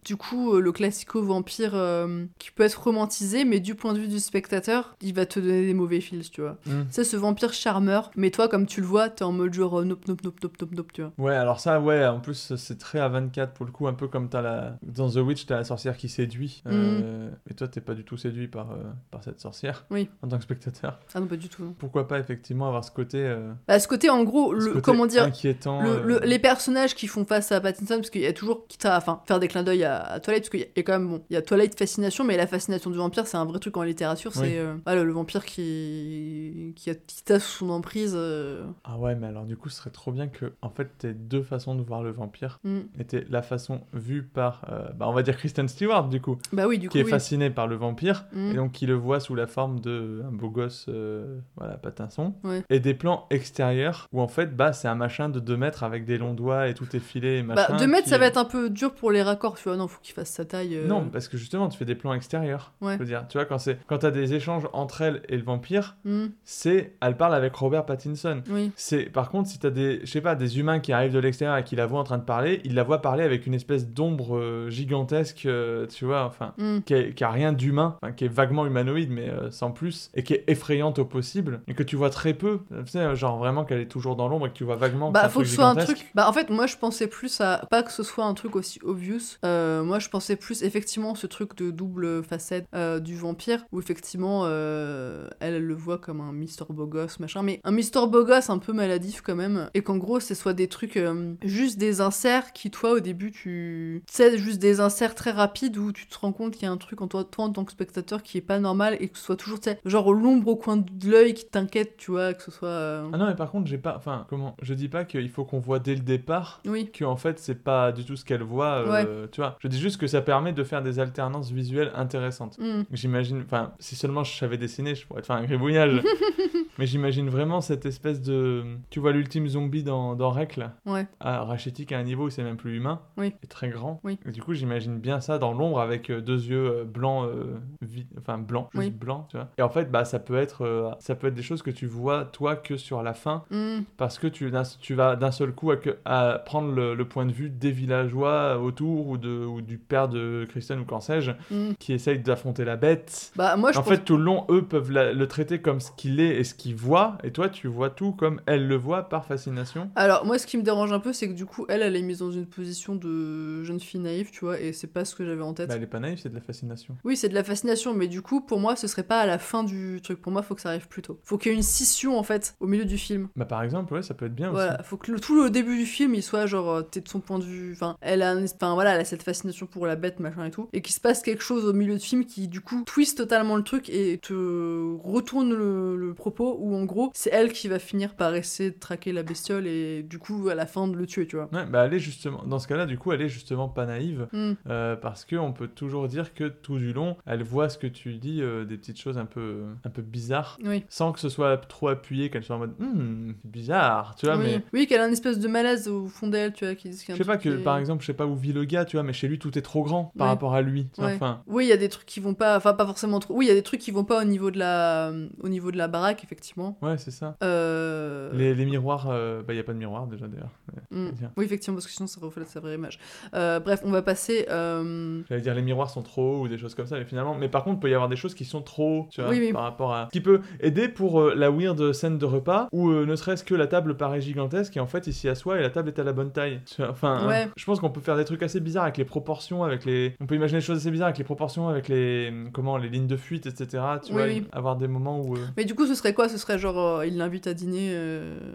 du coup euh, le classico vampire euh, qui peut être romantisé mais du point de vue du spectateur il va te donner des mauvais fils tu vois. Mm. Sais ce vampire charmeur mais toi comme tu le vois t'es en mode genre nope nope nope nope nope nope tu vois. Ouais, alors ça, ouais, en plus, c'est très A24 pour le coup, un peu comme t'as la. Dans The Witch, t'as la sorcière qui séduit. euh, Et toi, t'es pas du tout séduit par, euh, par cette sorcière. Oui. En tant que spectateur. Ah non pas du tout. non. Pourquoi pas effectivement avoir ce côté. euh, Bah, ce côté en gros le comment dire Inquiétant. le- euh, le- les personnages qui font face à Pattinson parce qu'il y a toujours quitte à enfin faire des clins d'œil à, à Twilight parce qu'il y a- quand même bon il y a Twilight fascination mais la fascination du vampire c'est un vrai truc en littérature c'est Oui. euh, voilà, le vampire qui qui a qui t'a sous son emprise euh, Ah ouais, mais alors du coup, ce serait trop bien que, en fait, t'aies deux façons de voir le vampire. Mm. T'aies la façon vue par, bah, on va dire Kristen Stewart, du coup. Bah oui, du Qui coup, est oui. fascinée par le vampire, Mm. et donc qui le voit sous la forme de un beau gosse, euh, voilà, Pattinson. Ouais. Et des plans extérieurs, où en fait, bah, c'est un machin de 2 mètres avec des longs doigts et tout et machin. Bah, 2 mètres, qui- ça va être un peu dur pour les raccords, tu vois. Non, faut qu'il fasse sa taille. euh. Non, parce que justement, tu fais des plans extérieurs. Ouais. Je veux dire, tu vois, quand c'est quand t'as des échanges entre elle et le vampire, Mm. c'est elle parle avec Robert Pattinson. Oui. C'est par contre, si t'as des, je sais pas, des humains qui arrivent de l'extérieur et qui la voient en train de parler, ils la voient parler avec une espèce d'ombre euh, gigantesque, euh, tu vois, enfin, Mm. qui, est- qui a rien d'humain, enfin, qui est vaguement humanoïde, mais sans plus, et qui est effrayante au possible, et que tu vois très peu. Tu sais, genre vraiment qu'elle est toujours dans l'ombre et que tu vois vaguement. Bah, faut que ce soit un truc. Bah, en fait, moi, je pensais plus à. Pas que ce soit un truc aussi obvious. euh, moi, je pensais plus, effectivement, ce truc de double facette euh, du vampire, où effectivement, euh, elle, elle le voit comme un Mister Beau Gosse, machin. Mais un Mister Beau Gosse un peu maladif, quand même. Et qu'en gros, ce soit des trucs. juste des inserts qui, toi, au début, tu. Sais, juste des inserts très rapides où tu te rends compte qu'il y a un truc en toi, toi, en tant que spectateur, qui est pas normal et que ce soit toujours, tu sais, genre l'ombre au coin de l'œil qui t'inquiète, tu vois, que ce soit. euh, Ah non, mais par contre, j'ai pas. Enfin, comment Je dis pas qu'il faut qu'on voit dès le départ Oui. que en fait, c'est pas du tout ce qu'elle voit. euh, Tu vois, je dis juste que ça permet de faire des alternances visuelles intéressantes. Mm. J'imagine. Enfin, si seulement je savais dessiner, je pourrais te faire un gribouillage. mais j'imagine vraiment cette espèce de. Tu vois l'ultime zombie dans, dans Rec, là Ouais. Ah, rachitique à un niveau où c'est même plus humain. Oui. Et très grand. Oui. Et du coup, j'imagine bien ça dans l'ombre avec euh, deux yeux euh, blancs, euh, vi- enfin blancs, juste Oui. blancs, tu vois. Et en fait, bah, ça peut être, euh, ça peut être des choses que tu vois toi que sur la fin, Mm. parce que tu, tu vas d'un seul coup à, prendre le, le point de vue des villageois autour ou, de, ou du père de Kristen ou qu'en sais-je, Mm. qui essayent d'affronter la bête. Bah, moi, je en pense- fait, tout le long, eux peuvent la- le traiter comme ce qu'il est et ce qu'il voit, et toi, tu vois tout comme elle le voit par fascination. Alors, moi, ce qui me dérange un peu, c'est que du coup, elle, elle est mise dans une position de jeune fille naïve, tu vois, et c'est pas ce que j'avais en tête. Bah, elle est pas naïve, c'est de la fascination. Oui, c'est de la fascination, mais du coup, pour moi, ce serait pas à la fin du truc. Pour moi, faut que ça arrive plus tôt. Faut qu'il y ait une scission, en fait, au milieu du film. Bah, par exemple, ouais, ça peut être bien Voilà, aussi. faut que le, tout le début du film, il soit genre, euh, t'es de son point de vue. Enfin, elle a, enfin, voilà, elle a cette fascination pour la bête, machin et tout. Et qu'il se passe quelque chose au milieu du film qui, du coup, twist totalement le truc et te retourne le, le propos où, en gros, c'est elle qui va finir par essayer de traquer la bestiole et, du coup, à la fin, de le tuer, tu vois. Ouais, bah elle est justement, dans ce cas-là, du coup, elle est justement pas naïve, Mm. euh, parce que on peut toujours dire que tout du long, elle voit ce que tu dis, euh, des petites choses un peu, un peu bizarres, Oui. sans que ce soit trop appuyé, qu'elle soit en mode, Hmm, bizarre, tu vois, oui, mais oui qu'elle a un espèce de malaise au fond d'elle, tu vois, qui y je sais pas que, est- par exemple, je sais pas où vit le gars, tu vois, mais chez lui, tout est trop grand par Ouais. rapport à lui. Ouais. Enfin, Oui, il y a des trucs qui vont pas, enfin pas forcément trop. Oui, il y a des trucs qui vont pas au niveau de la, au niveau de la baraque, effectivement. ouais, c'est ça. Euh... Les, les miroirs, euh, bah, il n'y a pas de miroir déjà d'ailleurs. mm. Tiens. Oui, effectivement, parce que sinon ça reflète sa vraie image. Euh, bref, on va passer. J'allais dire les miroirs sont trop hauts ou des choses comme ça, mais finalement, mais par contre, il peut y avoir des choses qui sont trop tu vois, Oui, par rapport à. Ce qui peut aider pour euh, la weird scène de repas où euh, ne serait-ce que la table paraît gigantesque et en fait, il s'y assoit et la table est à la bonne taille. Enfin, Ouais. hein, je pense qu'on peut faire des trucs assez bizarres avec les proportions, avec les. On peut imaginer des choses assez bizarres avec les proportions, avec les. Comment, les lignes de fuite, etc. Tu Oui, vois, oui. avoir des moments où. euh, Mais du coup, ce serait quoi? Ce serait genre, il l'invite à dîner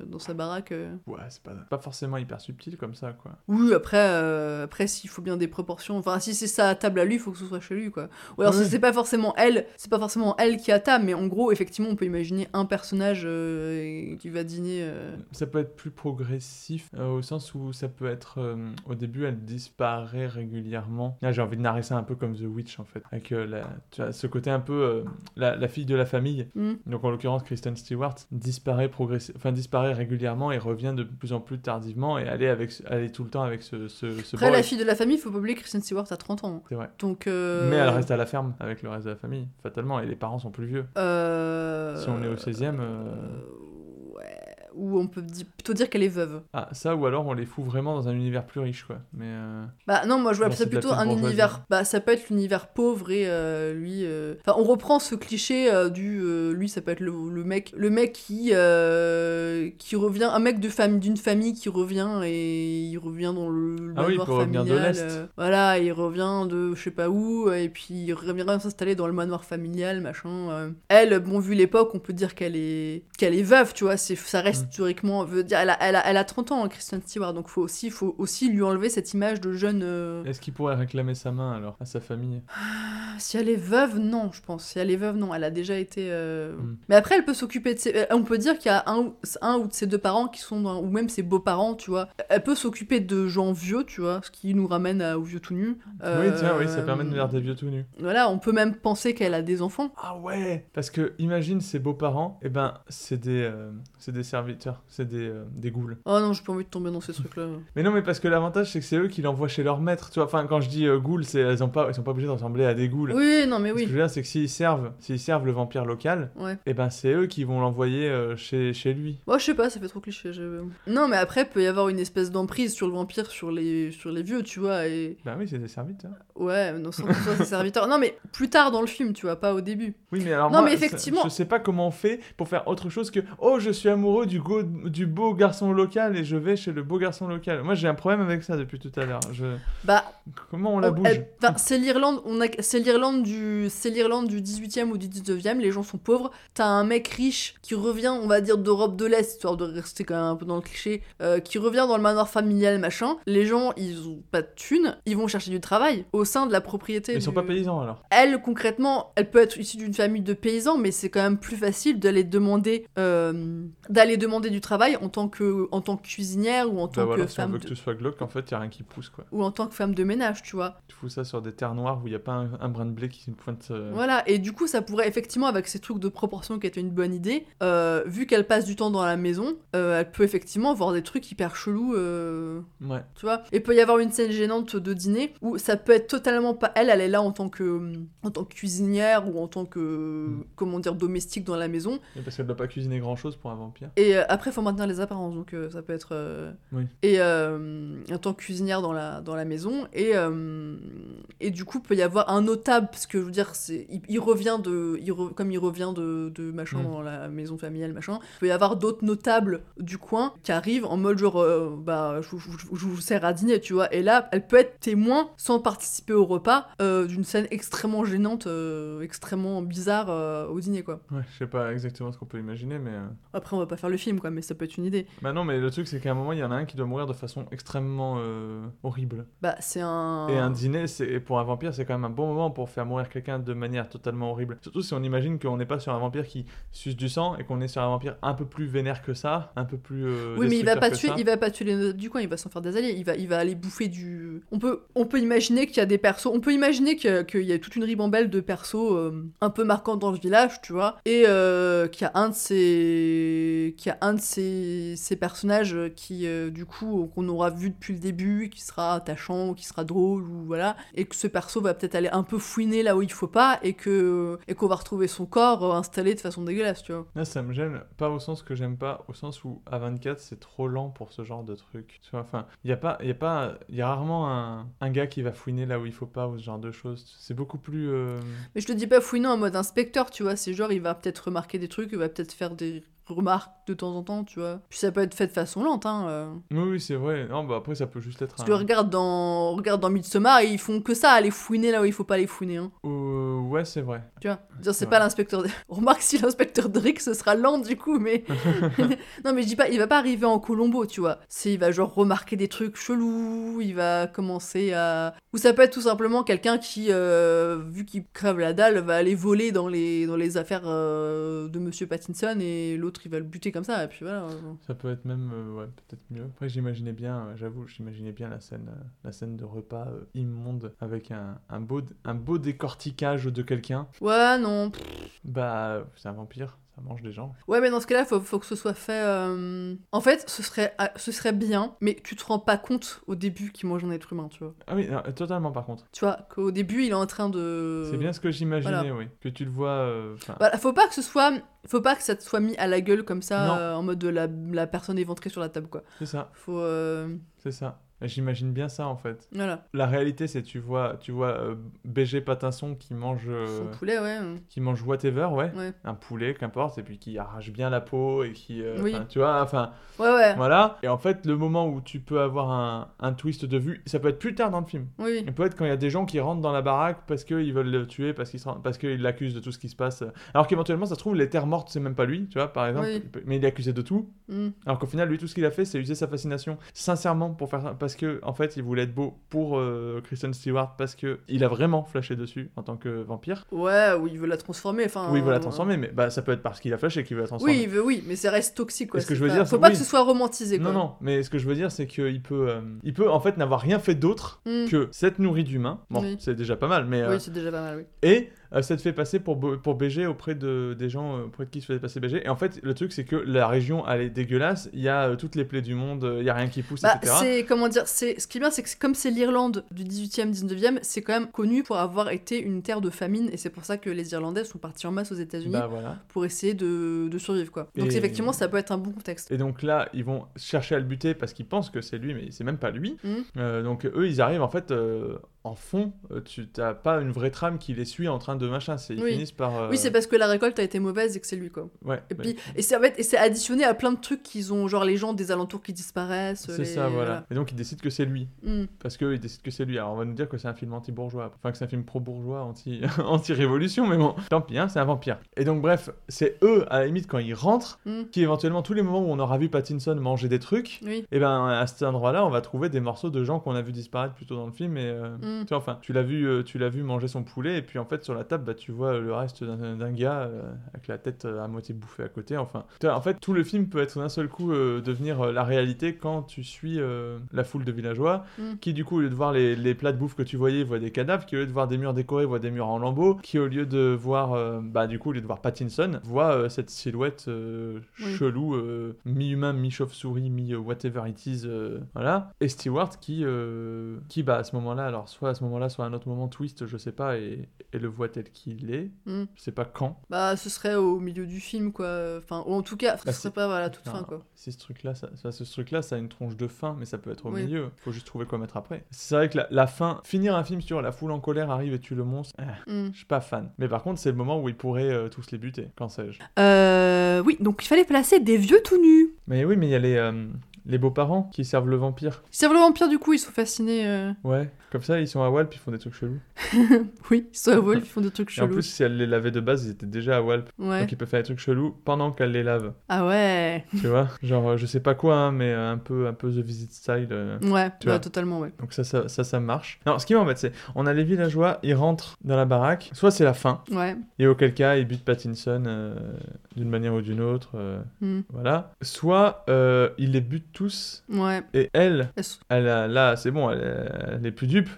dans sa baraque. Ouais, c'est pas, pas forcément hyper subtil comme ça, quoi. Oui, après, après s'il faut bien des proportions. Enfin, si c'est sa table à lui, il faut que ce soit chez lui, quoi. Ou alors, c'est pas forcément elle, c'est pas forcément elle qui a table, mais en gros, effectivement, on peut imaginer un personnage euh, qui va dîner. euh, Ça peut être plus progressif euh, au sens où ça peut être au début elle disparaît régulièrement. Là j'ai envie de narrer ça un peu comme The Witch en fait, avec la, tu vois, ce côté un peu la, la fille de la famille. Mm. Donc en l'occurrence Kristen Stewart disparaît progressi- enfin disparaît régulièrement et revient de plus en plus tardivement et elle est avec elle est tout le temps avec ce ce, ce Après, la fille de la famille, faut pas oublier Kristen Stewart a 30 ans. C'est vrai. Donc. Mais elle reste à la ferme avec le reste de la famille, fatalement, et les parents sont plus vieux. euh, Si on est au 16e. Ou on peut plutôt dire qu'elle est veuve. Ah, ça, ou alors on les fout vraiment dans un univers plus riche, quoi. Mais. euh, Bah non, moi je vois ça plutôt un univers. Bah ça peut être l'univers pauvre et euh, lui. euh, Enfin, on reprend ce cliché du. lui, ça peut être le, le mec, le mec qui qui revient, un mec de d'une famille qui revient et il revient dans le, le Ah oui, il manoir peut revenir de familial. l'Est. voilà, il revient de je sais pas où et puis il revient s'installer dans le manoir familial, machin. Elle, bon vu l'époque, on peut dire qu'elle est qu'elle est veuve, tu vois. C'est ça reste. Historiquement. Veut dire, elle a, elle a, elle a 30 ans, hein, Kristen Stewart, donc faut aussi faut aussi lui enlever cette image de jeune. euh, Est-ce qu'il pourrait réclamer sa main alors à sa famille? Si elle est veuve, non, je pense. Si elle est veuve, non. Elle a déjà été. euh, Mm. Mais après, elle peut s'occuper de ses. euh, On peut dire qu'il y a un, ou- un ou de ses deux parents qui sont dans. Ou même ses beaux-parents, tu vois. Elle peut s'occuper de gens vieux, tu vois. Ce qui nous ramène à- aux vieux tout nus. Oui, tiens, oui, ça permet de faire des vieux tout nus. Voilà, on peut même penser qu'elle a des enfants. Ah ouais Parce que imagine ses beaux-parents, et ben c'est des, c'est des c'est des, euh, des ghouls. Oh non, j'ai pas envie de tomber dans ces trucs-là. Mais non, mais parce que l'avantage c'est que c'est eux qui l'envoient chez leur maître, tu vois. Enfin, quand je dis euh, ghouls, c'est elles ont pas, ils sont pas obligés de ressembler à des ghouls. Oui, non, mais Ce que je oui. veux dire, c'est que s'ils servent, s'ils servent le vampire local, Ouais. et ben c'est eux qui vont l'envoyer euh, chez, chez lui. Moi, je sais pas, ça fait trop cliché. je- Non, mais après, peut y avoir une espèce d'emprise sur le vampire, sur les, sur les vieux, tu vois. Et Bah oui, c'est des serviteurs. ouais, non, sans que ce soit ses serviteurs. Non, mais plus tard dans le film, tu vois, pas au début. Oui, mais alors Non, moi, mais effectivement- je sais pas comment on fait pour faire autre chose que oh, je suis amoureux du, go- du beau garçon local et je vais chez le beau garçon local. Moi, j'ai un problème avec ça depuis tout à l'heure. Je... Bah, Comment on la bouge c'est l'Irlande, c'est l'Irlande du, c'est l'Irlande du 18e ou du 19e. Les gens sont pauvres. T'as un mec riche qui revient, on va dire d'Europe de l'Est, histoire de rester quand même un peu dans le cliché, euh, qui revient dans le manoir familial, machin. Les gens, ils ont pas de thunes, ils vont chercher du travail au sein de la propriété. Ils sont du- pas paysans alors. Elle, concrètement, elle peut être issue d'une famille de paysans, mais c'est quand même plus facile d'aller demander, euh, d'aller demander du travail en tant que, en tant que cuisinière ou en tant Bah voilà, que si on femme veut de- que tu sois glauque, en fait, y a rien qui pousse quoi. ou en tant que femme de ménage, tu vois. Tu fous ça sur des terres noires où il y a pas un, un brin de blé qui pointe. euh, Voilà, et du coup, ça pourrait effectivement, avec ces trucs de proportion qui étaient une bonne idée, euh, vu qu'elle passe du temps dans la maison, euh, elle peut effectivement voir des trucs hyper chelous, Ouais. tu vois. Et peut y avoir une scène gênante de dîner où ça peut être totalement pas elle, elle est là en tant que, en tant que cuisinière ou en tant que, comment dire, domestique dans la maison. Et parce qu'elle doit pas cuisiner grand chose pour un vampire. Et euh, après, faut maintenir les apparences, donc euh, ça peut être. euh, Oui. Et euh, en tant que cuisinière dans la, dans la maison. Et, euh, et du coup, peut y avoir un notable, parce que je veux dire, c'est, il, il revient de. Il re- comme il revient de, de machin Mm. dans la maison familiale, machin. Il peut y avoir d'autres notables du coin qui arrivent en mode genre, euh, bah, je, vous- je vous- je vous sers à dîner, tu vois. Et là, elle peut être témoin sans participer au repas euh, d'une scène extrêmement gênante, euh, extrêmement bizarre euh, au dîner, quoi. Ouais, je sais pas exactement ce qu'on peut imaginer, mais. euh, Après, on va pas faire le film, quoi, mais ça peut être une idée. Bah non, mais le truc, c'est qu'à un moment, il y en a un qui doit mourir de façon extrêmement euh, horrible. Bah, c'est un. Et un dîner, c'est pour un vampire, c'est quand même un bon moment pour faire mourir quelqu'un de manière totalement horrible. Surtout si on imagine qu'on n'est pas sur un vampire qui suce du sang et qu'on est sur un vampire un peu plus vénère que ça, un peu plus. euh, Oui, mais il va pas tuer, ça. il va pas tuer les du coin, il va s'en faire des alliés, il va, il va aller bouffer du. On peut, on peut imaginer qu'il y a des persos, on peut imaginer qu'il y a, qu'il y a toute une ribambelle de persos euh, un peu marquants dans le village, tu vois, et qu'il y a un de ces, qu'il y a un de ces, ces personnages qui, euh, du coup, qu'on aura vu depuis le début, qui sera attachant, qui sera drôle, ou voilà, et que ce perso va peut-être aller un peu fouiner là où il faut pas, et que, et qu'on va retrouver son corps euh, installé de façon dégueulasse, tu vois. Là, ça me gêne, pas au sens que j'aime pas, au sens où A24 c'est trop lent pour ce genre de truc. Tu vois, enfin, il y a pas, il y a pas, il y a rarement un, un gars qui va fouiner là où il faut pas ou ce genre de choses. C'est beaucoup plus. euh, Mais je te dis pas fouinant en mode inspecteur, tu vois, c'est genre il va peut-être remarquer des trucs, il va peut-être faire des remarques de temps en temps, tu vois. Puis ça peut être fait de façon lente, hein. euh. Oui, oui, c'est vrai. Non, bah après ça peut juste être. Parce un- que regarde dans, regarde dans Midsommar, ils font que ça, aller fouiner là où il faut pas aller fouiner, hein. Euh, ouais, c'est vrai. Tu vois, c'est pas l'inspecteur. Remarque si l'inspecteur Drake ce sera lent du coup, mais non mais je dis pas, il va pas arriver en Colombo, tu vois. C'est il va genre remarquer des trucs chelous, il va commencer à ou ça peut être tout simplement quelqu'un qui euh, vu qu'il crève la dalle va aller voler dans les dans les affaires de Monsieur Pattinson et l'autre il va le buter comme ça et puis voilà. Ça peut être même, euh, ouais, peut-être mieux. Après, j'imaginais bien, euh, j'avoue, j'imaginais bien la scène, euh, la scène de repas euh, immonde avec un, un beau, un beau décortiquage de quelqu'un. Ouais non. Bah, c'est un vampire, ça mange des gens. Ouais, mais dans ce cas-là, faut, faut que ce soit fait. euh, En fait, ce serait, ah, ce serait bien, mais tu te rends pas compte au début qu'il mange un être humain, tu vois. Ah oui, non, totalement par contre. Tu vois, qu'au début, il est en train de. C'est bien ce que j'imaginais, voilà. oui. Que tu le vois. euh, enfin, Voilà, faut pas que ce soit. Faut pas que ça te soit mis à la gueule comme ça, euh, en mode de la, la personne éventrée sur la table, quoi. C'est ça, Faut. euh, c'est ça. J'imagine bien ça en fait. Voilà. La réalité, c'est tu vois, tu vois euh, BG Patinson qui mange, euh, Son poulet, ouais. qui mange whatever, ouais, Ouais. un poulet, qu'importe, et puis qui arrache bien la peau et qui, euh, Oui. tu vois, enfin, Ouais, ouais. voilà. Et en fait, le moment où tu peux avoir un, un twist de vue, ça peut être plus tard dans le film. Oui. Il peut être quand il y a des gens qui rentrent dans la baraque parce qu'ils veulent le tuer, parce qu'ils parce l'accusent de tout ce qui se passe. Alors qu'éventuellement, ça se trouve, les terres mortes, c'est même pas lui, tu vois, par exemple. Oui. Mais il est accusé de tout. Mm. Alors qu'au final, lui, tout ce qu'il a fait, c'est user sa fascination sincèrement pour faire. Parce que, en fait, il voulait être beau pour euh, Kristen Stewart parce que il a vraiment flashé dessus en tant que vampire. Ouais, ou il veut la transformer, enfin. Oui, il veut la euh, transformer, mais bah, ça peut être parce qu'il a flashé qu'il veut la transformer. Oui, il veut, oui, mais ça reste toxique, quoi. Ce que je veux pas- dire, Faut pas oui. que ce soit romantisé, quoi. Non, non, mais ce que je veux dire, c'est qu'il peut, euh, il peut en fait n'avoir rien fait d'autre Mm. que s'être nourri d'humains. Bon, Oui. c'est déjà pas mal, mais. euh, Oui, c'est déjà pas mal, oui. et euh, ça te fait passer pour, pour BG auprès de, des gens euh, auprès de qui se fait passer BG. Et en fait, le truc, c'est que la région, elle est dégueulasse. Il y a euh, toutes les plaies du monde, euh, il y a rien qui pousse, Bah, etc. c'est comment dire, c'est ce qui est bien, c'est que comme c'est l'Irlande du 18e, 19e, c'est quand même connu pour avoir été une terre de famine, et c'est pour ça que les Irlandais sont partis en masse aux États-Unis Bah, voilà. pour essayer de, de survivre, quoi. Donc Et- effectivement, ça peut être un bon contexte. Et donc là, ils vont chercher à le buter parce qu'ils pensent que c'est lui, mais c'est même pas lui. Mm. Euh, donc eux, ils arrivent en fait en fond. tu t'as pas une vraie trame qui les suit en train de machin. C'est ils Oui. finissent par. euh, Oui, c'est parce que la récolte a été mauvaise et que c'est lui, quoi. Ouais. Et puis, et c'est en fait, et c'est additionné à plein de trucs qu'ils ont, genre les gens des alentours qui disparaissent. C'est les- ça, voilà. Et donc ils décident que c'est lui. Mm. Parce qu'eux, ils décident que c'est lui. Alors on va nous dire que c'est un film anti-bourgeois. Enfin, que c'est un film pro-bourgeois, anti- anti-révolution, mais bon, tant pis, hein, c'est un vampire. Et donc, bref, c'est eux, à la limite, quand ils rentrent, Mm. qui éventuellement, tous les moments où on aura vu Pattinson manger des trucs, Oui. et ben à cet endroit-là, on va trouver des morceaux de gens qu'on a vu disparaître plutôt dans le film. Et euh, Mm. tu vois, enfin, tu l'as vu, euh, tu l'as vu manger son poulet, et puis en fait, sur la table, bah, tu vois le reste d'un gars euh, avec la tête euh, à moitié bouffée à côté. Enfin, en fait, tout le film peut être d'un seul coup euh, devenir la réalité quand tu suis la foule de villageois Mm. qui du coup au lieu de voir les, les plats de bouffe que tu voyais voient des cadavres qui au lieu de voir des murs décorés voient des murs en lambeaux qui au lieu de voir bah du coup au lieu de voir Pattinson voit cette silhouette Oui. chelou mi-humain mi-chauve-souris mi euh, whatever it is voilà et Stewart qui qui bah à ce moment-là alors soit à ce moment-là soit à un autre moment twist je sais pas et, et le voit tel qu'il est Mm. je sais pas quand Bah, ce serait au milieu du film, quoi. Enfin, ou en tout cas, ce Bah, serait pas à la toute Enfin, fin, quoi. Si ce truc-là, ça, ce truc-là, ça a une tronche de fin, mais ça peut être au Oui. milieu. Faut juste trouver quoi mettre après. C'est vrai que la, la fin, finir un film sur la foule en colère arrive et tue le monstre, eh, Mm. je suis pas fan. Mais par contre, c'est le moment où ils pourraient euh, tous les buter. Quand sais-je Euh, oui, donc il fallait placer des vieux tout nus. Mais oui, mais il y a les. euh, les beaux-parents qui servent le vampire. Ils servent le vampire, du coup, ils sont fascinés. euh. Ouais, comme ça, ils sont à Walp, ils font des trucs chelous. Oui, ils sont à Wolf, ils font des trucs Et en chelous. plus, si elle les lavait de base, ils étaient déjà à Walp. Ouais. Donc ils peuvent faire des trucs chelous pendant qu'elle les lave. Ah ouais. Tu vois Genre, euh, je sais pas quoi, hein, mais euh, un peu, un peu The Visit Style. euh, Ouais, tu ouais, vois. totalement, ouais. Donc ça, ça, ça, ça marche. Non, ce qui m'embête, c'est, on a les villageois, ils rentrent dans la baraque, soit c'est la fin, Ouais. et auquel cas, ils butent Pattinson euh, d'une manière ou d'une autre, euh, Hmm. voilà. Soit euh, ils les butent tous, Ouais. et elle, elle a, là, c'est bon, elle, elle est plus dupe,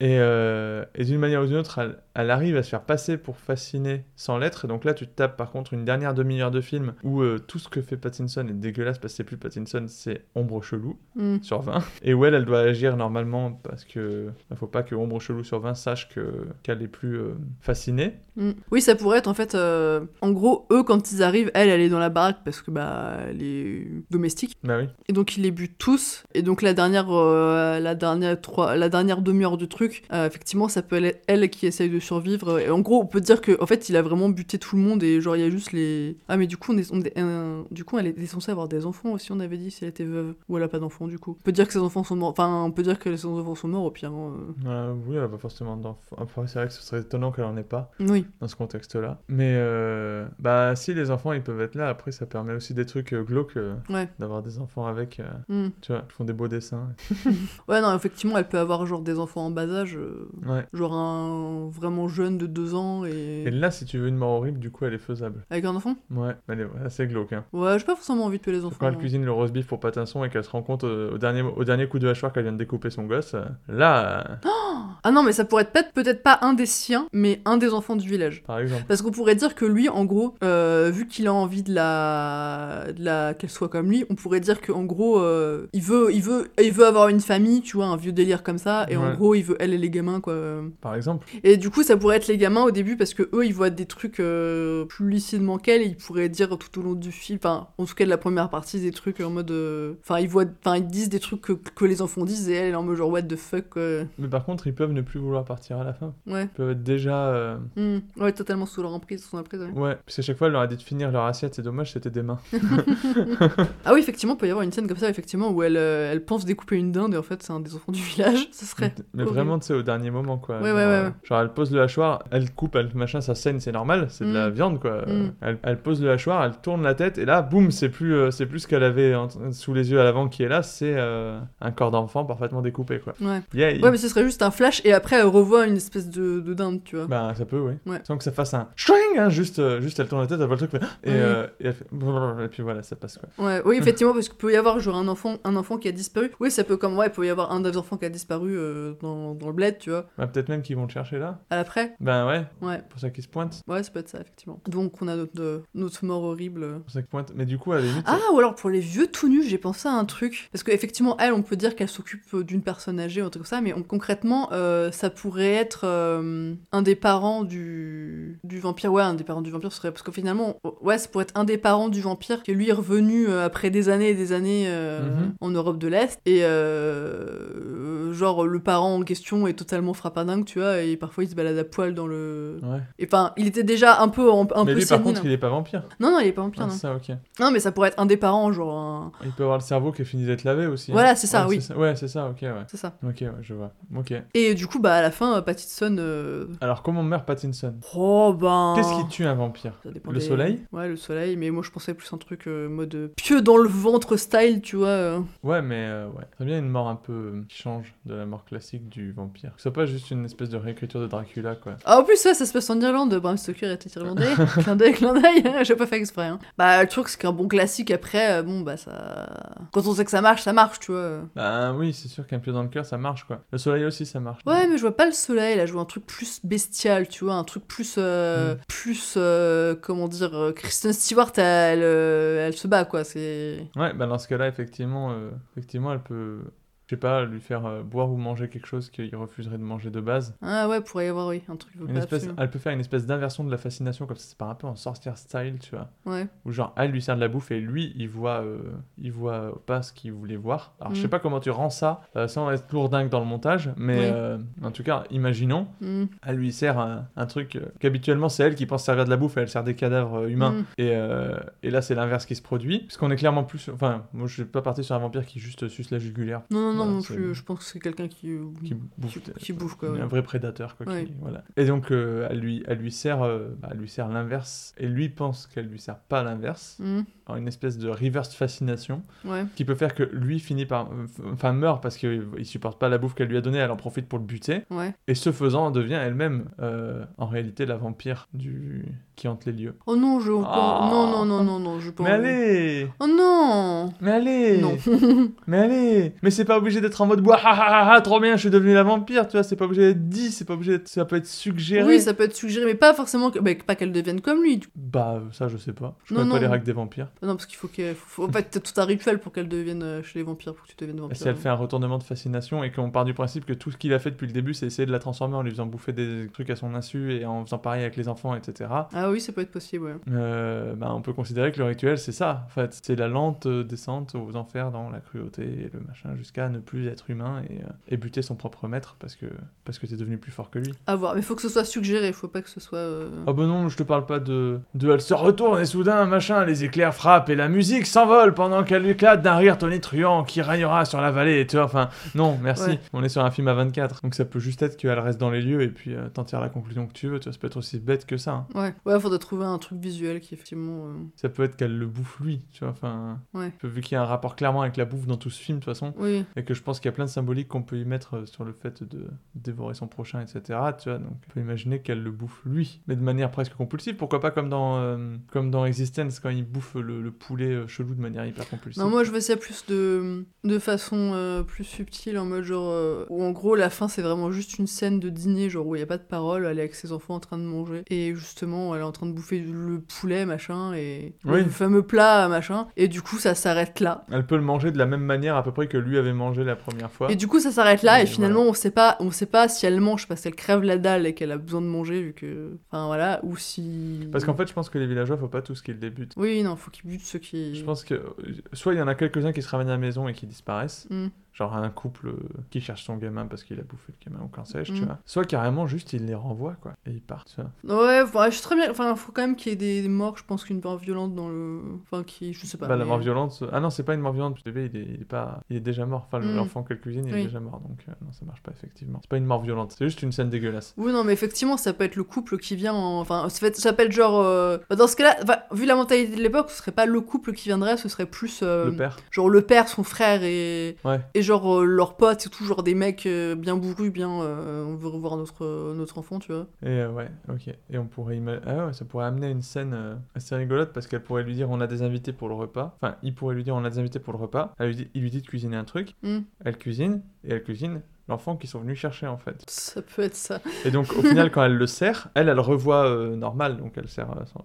Et, euh, et d'une manière ou d'une autre, elle, elle arrive à se faire passer pour fasciner sans l'être, et donc là, tu te tapes par contre une dernière demi-heure de film où euh, tout ce que fait Pattinson est dégueulasse parce que c'est plus Pattinson, c'est ombre chelou Hmm. sur 20. Et où elle, elle doit agir normalement parce que il faut pas que ombre chelou sur 20 sache que qu'elle est plus euh, fascinée. Mm. Oui, ça pourrait être en fait. en gros, eux, quand ils arrivent, elle, elle est dans la baraque parce que bah, elle est domestique. Bah oui. Et donc ils les butent tous. Et donc la dernière, la dernière trois, la dernière demi-heure du truc, euh, effectivement, ça peut être elle qui essaye de survivre. Et en gros, on peut dire que en fait, il a vraiment buté tout le monde et genre il y a juste les. Ah mais du coup, on est, on est- euh, du coup, elle était censée avoir des enfants aussi. On avait dit si elle était veuve ou elle a pas d'enfants du coup. On peut dire que ses enfants sont morts. Enfin, on peut dire que ses enfants sont morts au pire. hein, euh. Oui, elle a pas forcément d'enfants. Après, c'est vrai que ce serait étonnant qu'elle en ait pas. Oui. Dans ce contexte-là. Mais euh, bah si les enfants ils peuvent être là, après ça permet aussi des trucs glauques Ouais. d'avoir des enfants avec. euh, Mm. Tu vois, ils font des beaux dessins. Ouais, non, effectivement, elle peut avoir genre des enfants en bas âge. euh, Ouais. Genre un vraiment jeune de 2 ans et. Et là, si tu veux une mort horrible, du coup, elle est faisable. Avec un enfant? Ouais, elle est assez glauque. Hein. Ouais, j'ai pas forcément envie de tuer les enfants. Quand elle hein. cuisine le roast beef pour Pattinson et qu'elle se rend compte euh, au, dernier, au dernier coup de hachoir qu'elle vient de découper son gosse, euh, là, Ah non, mais ça pourrait être peut-être peut-être pas un des siens, mais un des enfants du village. par exemple. Parce qu'on pourrait dire que lui, en gros, euh, vu qu'il a envie de la, de la... qu'elle soit comme lui, on pourrait dire qu'en gros, euh, il veut, il veut, il veut avoir une famille, tu vois, un vieux délire comme ça, et en gros, il veut elle et les gamins, quoi. Par exemple. Et du coup, ça pourrait être les gamins au début parce que eux, ils voient des trucs euh, plus lucidement qu'elle et ils pourraient dire tout au long du film, enfin, en tout cas de la première partie, des trucs en mode, euh, enfin, ils voient, enfin, ils disent des trucs que, que les enfants disent et elle, elle est en mode genre what the fuck, quoi. Mais par contre, ils peuvent ne plus vouloir partir à la fin. Ouais. Ils peuvent être déjà. euh, Hmm. Ouais, totalement sous leur emprise, sous emprise, ouais. Ouais, parce qu'à chaque fois, elle leur a dit de finir leur assiette, c'est dommage, c'était des mains. Ah oui, effectivement, il peut y avoir une scène comme ça, effectivement, où elle, elle pense découper une dinde et en fait, c'est un des enfants du village. Ce serait. Mais horrible. vraiment, tu sais, au dernier moment, quoi. Ouais, genre, ouais, ouais, ouais. Genre, elle pose le hachoir, elle coupe, elle machin, ça saigne, c'est normal, c'est de la Mm. viande, quoi. Mm. Elle, elle pose le hachoir, elle tourne la tête, et là, boum, c'est plus, euh, c'est plus ce qu'elle avait en- sous les yeux à l'avant qui est là, c'est euh, un corps d'enfant parfaitement découpé, quoi. Ouais. Yeah, il- Ouais, mais ce serait juste un flash et après, elle revoit une espèce de, de dinde, tu vois. Bah, ça peut, oui. Ouais. Sans que ça fasse un string, hein, juste, euh, juste elle tourne la tête, elle voit le truc, et, euh, elle fait. Et puis voilà, ça passe, quoi. Ouais, oui, effectivement, parce qu'il peut y avoir genre un enfant, un enfant qui a disparu. Oui, ça peut comme ouais, il peut y avoir un des enfants qui a disparu dans, dans le bled, tu vois. Bah, peut-être même qu'ils vont le chercher là. À l'après. Ben ouais. Ouais. Pour ça qu'ils se pointent. Ouais, ça peut être ça, effectivement. Donc on a notre, euh, notre mort horrible. Pour ça qu'ils pointent. Mais du coup, à la limite. Ah, ou alors pour les vieux tout nus, j'ai pensé à un truc. Parce qu'effectivement, elle, on peut dire qu'elle s'occupe euh, d'une personne âgée ou un truc comme ça, mais on- concrètement, euh, ça pourrait être euh, un des parents du, du vampire. Ouais, un des parents du vampire serait. Parce que finalement, ouais, ça pourrait être un des parents du vampire qui lui est revenu euh, après des années et des années Mhm. en Europe de l'Est. Et genre, le parent en question est totalement frappadingue, tu vois, et parfois il se balade à poil dans le. Ouais. Et enfin, il était déjà un peu, un, un mais peu lui, par contre, il est pas vampire. Non, non, il est pas vampire, Ah, non. ça, ok. Non, mais ça pourrait être un des parents, genre un. Il peut avoir le cerveau qui est fini d'être lavé aussi. hein. Voilà, c'est ça, Ouais, oui. Ouais, c'est ça, ok, ouais. C'est ça. Ok, ouais, je vois. Ok. Et du coup, bah à la fin, euh, Pattinson. euh, Alors, comment meurt Pattinson? Oh ben. Qu'est-ce qui tue un vampire? Ça dépend Le des- soleil? Ouais, le soleil, mais moi je pensais plus un truc euh, mode pieux dans le ventre style, tu vois. euh. Ouais, mais ouais. Très bien une mort un peu qui change de la mort classique du vampire. Que ce soit pas juste une espèce de réécriture de Dracula, quoi. Ah, en plus, ça, ça se passe en Irlande. Bram Stoker était irlandais. clin d'œil, clin d'œil. J'ai pas fait exprès. Hein. Bah, le truc, c'est qu'un bon classique après, euh, bon, bah ça. Quand on sait que ça marche, ça marche, tu vois. Bah oui, c'est sûr qu'un pieu dans le cœur, ça marche, quoi. Le soleil aussi, ça marche. Ouais, mais je vois pas le soleil, là, je vois un truc plus bestial, tu vois, un truc plus. euh, Mm. Plus. euh, comment dire. Kristen Stewart, elle, elle se bat, quoi, c'est. Ouais, bah dans ce cas-là, effectivement, euh, effectivement, elle peut. Je sais pas, lui faire euh, boire ou manger quelque chose qu'il refuserait de manger de base. Ah ouais, pourrait y avoir, oui, un truc. Une espèce, elle peut faire une espèce d'inversion de la fascination, comme ça, c'est pas un peu en sorcière style, tu vois. Ouais. Où genre, elle lui sert de la bouffe et lui, il voit, euh, il voit pas ce qu'il voulait voir. Alors, je sais Mm. pas comment tu rends ça euh, sans être lourdingue dans le montage, mais Oui. euh, en tout cas, imaginons, Mm. elle lui sert un, un truc euh, qu'habituellement c'est elle qui pense servir de la bouffe et elle sert des cadavres humains. Mm. Et, et là, c'est l'inverse qui se produit. Parce qu'on est clairement plus. Enfin, moi, je suis pas parti sur un vampire qui juste suce la jugulaire. Non, non, non, Voilà, non c'est- plus. Je pense que c'est quelqu'un qui, qui bouffe, qui, qui bouffe, quoi. un vrai prédateur quoi Ouais. qui- voilà et donc euh, elle lui elle lui sert euh, bah, elle lui sert l'inverse et lui pense qu'elle lui sert pas l'inverse Mm. Alors, une espèce de reverse fascination Ouais. qui peut faire que lui finit par euh, enfin meurt parce qu'il il supporte pas la bouffe qu'elle lui a donnée elle en profite pour le buter Ouais. et ce faisant devient elle-même euh, en réalité la vampire du qui hante les lieux Oh non, je. Ah. Non, non, non, non, non, je pense. mais allez Oh non mais allez Non. Mais allez Mais c'est pas obligé d'être en mode bois, ah, ah, ah, ah, trop bien, je suis devenu la vampire, tu vois, c'est pas obligé d'être dit, c'est pas obligé d'être... Ça peut être suggéré. Oui, ça peut être suggéré, mais pas forcément. Que... bah, pas qu'elle devienne comme lui. Bah, ça, je sais pas. Je Non, connais pas non. les règles des vampires. Non, parce qu'il faut qu'elle. Faut... En fait, t'as tout un rituel pour qu'elle devienne euh, chez les vampires, pour que tu deviennes vampire. si elle fait un retournement de fascination et qu'on part du principe que tout ce qu'il a fait depuis le début, c'est essayer de la transformer en lui faisant bouffer des trucs à son insu et en faisant pareil avec les enfants, etc. Ah oui, ça peut être possible, ouais. Euh, bah, on peut considérer que le rituel, c'est ça. En fait, c'est la lente euh, descente aux enfers dans la cruauté et le machin, jusqu'à ne plus être humain et, euh, et buter son propre maître parce que, parce que t'es devenu plus fort que lui. À voir, mais faut que ce soit suggéré, faut pas que ce soit. euh, Ah bah non, je te parle pas de... de elle se retourne et soudain, machin, les éclairs frappent et la musique s'envole pendant qu'elle éclate d'un rire tonitruant qui régnera sur la vallée, tu vois, enfin, non, merci, Ouais. on est sur un film à 24, donc ça peut juste être qu'elle reste dans les lieux et puis euh, t'en tires la conclusion que tu veux, tu vois, ça peut être aussi bête que ça. hein. Ouais, ouais, faudrait trouver un truc visuel qui effectivement. euh, Ça peut être qu'elle le bouffe lui, tu vois, enfin, Ouais. vu qu'il y a un rapport clairement avec la bouffe dans tout ce film, de toute façon, Oui. et que je pense qu'il y a plein de symboliques qu'on peut y mettre euh, sur le fait de dévorer son prochain, etc., tu vois, donc on peut imaginer qu'elle le bouffe lui, mais de manière presque compulsive, pourquoi pas comme dans, euh, comme dans Existence, quand il bouffe le, le poulet euh, chelou de manière hyper compulsive. Non, moi je veux ça plus de, de façon euh, plus subtile, en mode genre. euh, où en gros, la fin c'est vraiment juste une scène de dîner, genre où il y a pas de parole, elle est avec ses enfants en train de manger. Et justement, elle est en train de bouffer le poulet, machin, et. Oui. Le fameux plat, machin. Et du coup, ça s'arrête là. Elle peut le manger de la même manière à peu près que lui avait mangé la première fois. Et du coup, ça s'arrête là, et, Et finalement, on sait pas, on sait pas si elle mange parce qu'elle crève la dalle et qu'elle a besoin de manger, vu que. Enfin voilà, ou si. Parce qu'en fait, je pense que les villageois, faut pas tous qu'ils débutent. Oui, non, faut qu'ils butent ceux qui. Je pense que soit il y en a quelques-uns qui se ramènent à la maison et qui disparaissent, Mm. Genre un couple euh, qui cherche son gamin parce qu'il a bouffé le gamin ou quand sais-je, tu Mm. vois. Soit carrément juste il les renvoie quoi et ils partent, tu vois. Ouais, enfin, je suis très bien. Enfin, faut quand même qu'il y ait des, des morts, je pense qu'une mort violente dans le. Enfin, qui. Je sais pas. Bah, la mort violente. Ah non, c'est pas une mort violente. Le bébé, il est, il est pas, il est déjà mort. Enfin, Mm. l'enfant qu'elle cuisine, il est déjà mort. Donc euh, non, ça marche pas effectivement. C'est pas une mort violente. C'est juste une scène dégueulasse. Oui, non, mais effectivement, ça peut être le couple qui vient en... Enfin, ça, être genre... euh, bah, dans ce cas-là, enfin, vu la mentalité de l'époque, ce serait pas le couple qui viendrait, ce serait plus... euh, Le père. Genre le père, son frère et... Ouais. Et genre euh, leurs potes, c'est tout genre des mecs euh, bien bourrus, bien... euh, on veut revoir notre, notre enfant, tu vois. Et ouais, ok. Et on pourrait ah ouais, ça pourrait amener une scène assez rigolote parce qu'elle pourrait lui dire on a des invités pour le repas. Enfin, il pourrait lui dire on a des invités pour le repas. Elle lui dit, il lui dit de cuisiner un truc. Mm. Elle cuisine et elle cuisine l'enfant qu'ils sont venus chercher en fait. Ça peut être ça. Et donc au final quand elle le sert, elle elle revoit euh, normal donc elle sert euh, son-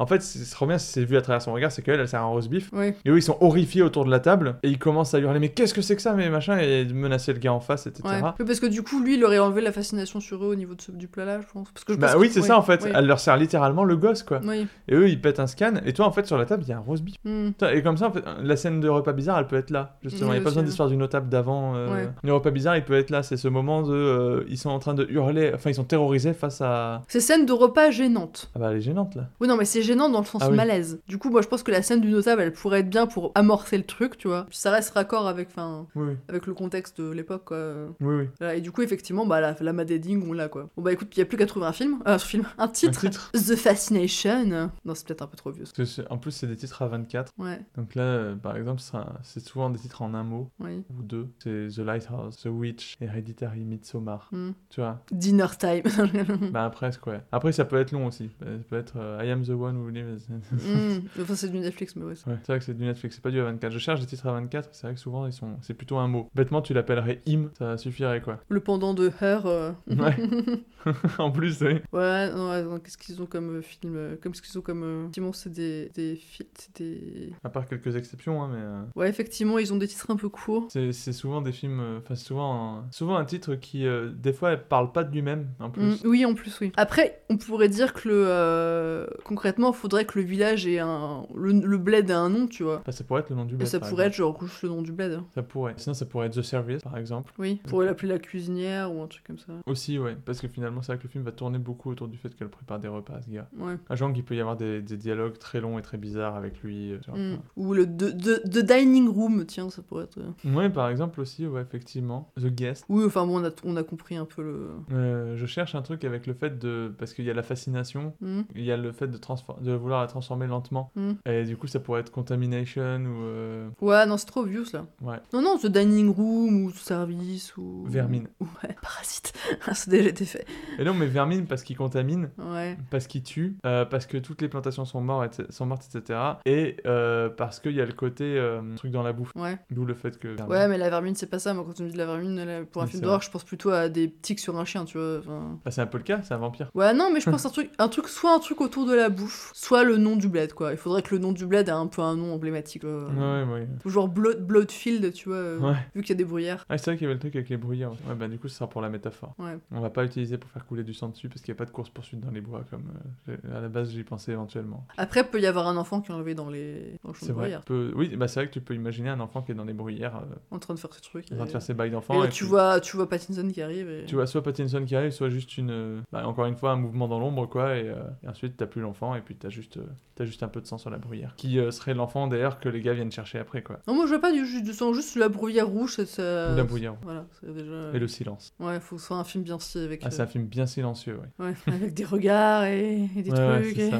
En fait, c'est c'est trop bien si c'est vu à travers son regard, c'est qu'elle elle sert un roast beef. Oui. Et eux ils sont horrifiés autour de la table et ils commencent à hurler mais qu'est-ce que c'est que ça mais machin et de menacer le gars en face etc. Ouais. Oui, parce que du coup, lui, il aurait enlevé la fascination sur eux au niveau de ce- du plat là, je pense. Parce que je Bah oui, que- c'est oui, ça en fait. oui. Elle leur sert littéralement le gosse quoi. Et eux ils pètent un scan et toi en fait sur la table il y a un roast beef. Mm. Putain, Et comme ça en fait la scène de repas bizarre elle peut être là justement. Il n'y a pas besoin d'histoire d'une autre table d'avant. euh. Le repas bizarre il peut être là. C'est ce moment de euh, ils sont en train de hurler. Enfin ils sont terrorisés face à. C'est scène de repas gênante. Ah bah elle est gênante là. Oui, non, mais c'est gênant dans le sens Ah oui. malaise. Du coup, moi, je pense que la scène du notable, elle pourrait être bien pour amorcer le truc, tu vois. Puis ça reste raccord avec, enfin, Oui avec le contexte de l'époque, quoi. Oui oui. Voilà, et du coup, effectivement, bah, la, la Mad Edding, on l'a, quoi. Bon, bah, écoute, il y a plus qu'à trouver un film, euh, un film, un titre. titre. The Fascination. Non, c'est peut-être un peu trop vieux. en plus c'est des titres à 24. Ouais. Donc là euh, par exemple c'est souvent des titres en un mot Oui. ou deux. C'est The Lighthouse, The Witch, Hereditary, Midsommar. Mm. Tu vois? Dinner time. bah presque ouais. Après ça peut être long aussi. Ça peut être euh, I am the one vous voulez. mais c'est- Hmm, Enfin, c'est du Netflix, mais ouais. c'est- Ouais, c'est vrai que c'est du Netflix, c'est pas du A24. Je cherche des titres A24, c'est vrai que souvent ils sont, c'est plutôt un mot. Bêtement, tu l'appellerais him, ça suffirait quoi. Le pendant de Her. euh. Ouais. en plus, oui. Ouais, non, attends, qu'est-ce qu'ils ont comme euh, film euh, Comme ce qu'ils ont comme. Effectivement, c'est des, des. C'est des. À part quelques exceptions, hein, mais. Ouais, effectivement, ils ont des titres un peu courts. C'est c'est souvent des films, enfin souvent, un- souvent un titre qui, euh, des fois, parle pas de lui-même en plus. Mm, oui, en plus, oui. Après, on pourrait dire que le, euh, concrètement, faudrait que le village ait un. Le, le bled ait un nom, tu vois. Enfin, ça pourrait être le nom du Et bled. ça pourrait être genre juste le nom du bled. Ça pourrait. Sinon, ça pourrait être The Service, par exemple. Oui, on pourrait l'appeler la cuisinière ou un truc comme ça. Aussi, ouais, parce que finalement, c'est vrai que le film va tourner beaucoup autour du fait qu'elle prépare des repas, ce gars. Ouais. À genre qu'il peut y avoir des, des dialogues très longs et très bizarres avec lui. euh, genre, Mm. enfin. Ou le de dining room, tiens, ça pourrait être. euh. Ouais, par exemple aussi, ouais, effectivement. The Guest. Oui, enfin bon, on a, on a compris un peu le. Euh, je cherche un truc avec le fait de. Parce qu'il y a la fascination, Mm. il y a le fait de, transfor- de vouloir la transformer lentement. Mm. Et du coup, ça pourrait être Contamination ou. euh, Ouais, non, c'est trop obvious là. Ouais. Non, non, The Dining Room ou Service ou. Vermine. Ouais, Parasite. Ça a déjà été fait. Et non, mais vermine parce qu'il contamine, Ouais. parce qu'il tue, euh, parce que toutes les plantations sont, mortes, etc., sont mortes, etc. Et euh, parce qu'il y a le côté euh, truc dans la bouffe. Ouais. D'où le fait que. Ouais, mais la vermine, c'est pas ça. Moi, quand on me dit de la vermine, là, pour un Oui, film d'horreur, je pense plutôt à des tics sur un chien, tu vois. enfin. Bah, c'est un peu le cas, c'est un vampire. Ouais, non, mais je pense un truc, un truc, soit un truc autour de la bouffe, soit le nom du bled, quoi. Il faudrait que le nom du bled ait un peu un nom emblématique. quoi. Ouais, ouais. Genre Blood, Bloodfield, tu vois, euh, Ouais. vu qu'il y a des bruyères. Ah, c'est vrai qu'il y avait le truc avec les brouillards. Ouais, bah du coup, ce sera pour la métaphore. Ouais. On va pas utiliser pour faire couler du sang dessus parce qu'il n'y a pas de course-poursuite dans les bois, comme euh, à la base j'y pensais éventuellement. Après, peut y avoir un enfant qui est enlevé dans les dans le champ C'est de vrai. bruyères, Peut- Oui, bah c'est vrai que tu peux imaginer un enfant qui est dans les bruyères, euh, en train de faire ses trucs. en train de faire ses bails Et d'enfant. là, et tu puis- vois, tu vois Pattinson qui arrive. Et... Tu vois soit Pattinson qui arrive, soit juste une. euh, bah, encore une fois, un mouvement dans l'ombre, quoi. Et, euh, et ensuite, t'as plus l'enfant, et puis t'as juste, euh, t'as juste un peu de sang sur la bruyère. Qui euh, serait l'enfant d'ailleurs que les gars viennent chercher après, quoi. Non, moi je vois pas du, sang, juste la bruyère rouge. Ça, la bruyère. Voilà, déjà. Et le silence. Ouais, faut que ce soit un film bien stylé avec. Ah, c'est euh, un film bien silencieux, ouais. Ouais, avec des regards et, et des Ouais, trucs. et-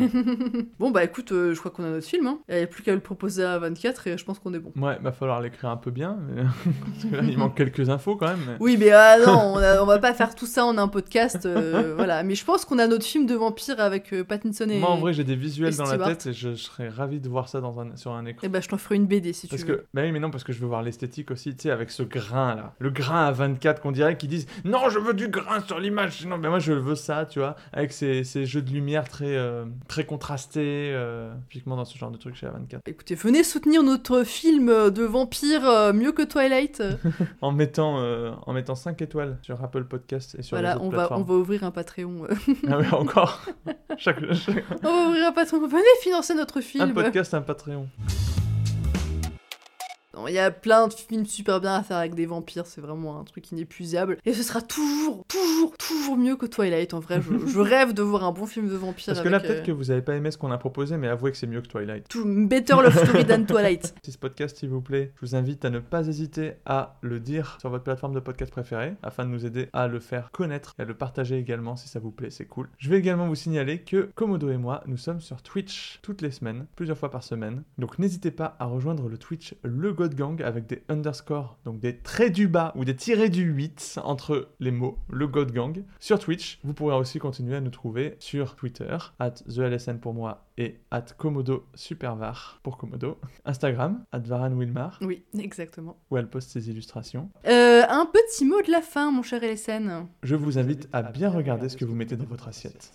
bon, bah écoute, euh, je crois qu'on a notre film. Hein. Il n'y a plus qu'à le proposer à 24 et je pense qu'on est bon. Ouais, va falloir l'écrire un peu bien, mais... parce que là, il manque quelques infos quand même. mais- Oui, mais ah non, on, a- on va pas faire tout ça en un podcast. euh, voilà, mais je pense qu'on a notre film de vampire avec euh, Pattinson et. Moi, en vrai, j'ai des visuels et dans la Stewart. tête et je, je serais ravi de voir ça dans un, sur un écran. Eh bah, je t'en ferai une BD si Parce tu que, veux. bah oui, mais non, parce que je veux voir l'esthétique aussi, tu sais, avec ce grain là. Le grain à 24 qu'on dirait, qu'ils disent Non, je veux du grain sur l'image. Non, mais moi je veux ça, tu vois, avec ces, ces jeux de lumière très, euh, très contrastés, euh, typiquement dans ce genre de truc chez A24. Écoutez, venez soutenir notre film de vampire euh, mieux que Twilight. En mettant, en mettant 5 étoiles sur Apple Podcast et sur les voilà, autres on va, plateformes. on va ouvrir un Patreon. Ah ouais, encore chaque, chaque- on va ouvrir un Patreon. Venez financer notre film. Un podcast, un Patreon. Il y a plein de films super bien à faire avec des vampires, c'est vraiment un truc inépuisable. Et ce sera toujours, toujours, toujours mieux que Twilight. En vrai, je, je rêve de voir un bon film de vampire. Parce que là, peut-être euh, que vous avez pas aimé ce qu'on a proposé, mais avouez que c'est mieux que Twilight. Better Love Story than Twilight. Si ce podcast, s'il vous plaît, je vous invite à ne pas hésiter à le dire sur votre plateforme de podcast préférée, afin de nous aider à le faire connaître et à le partager également si ça vous plaît, c'est cool. Je vais également vous signaler que Komodo et moi, nous sommes sur Twitch toutes les semaines, plusieurs fois par semaine. Donc n'hésitez pas à rejoindre le Twitch Le God Gang avec des underscores, donc des traits du bas ou des tirés du 8 entre les mots Le God Gang sur Twitch. Vous pourrez aussi continuer à nous trouver sur Twitter, at TheLSN pour moi et at Komodo Supervar pour Komodo. Instagram, at Varan Wilmar, Oui, exactement. où elle poste ses illustrations. Euh, un petit mot de la fin, mon cher LSN. Je vous invite à bien regarder ce que vous mettez dans votre assiette.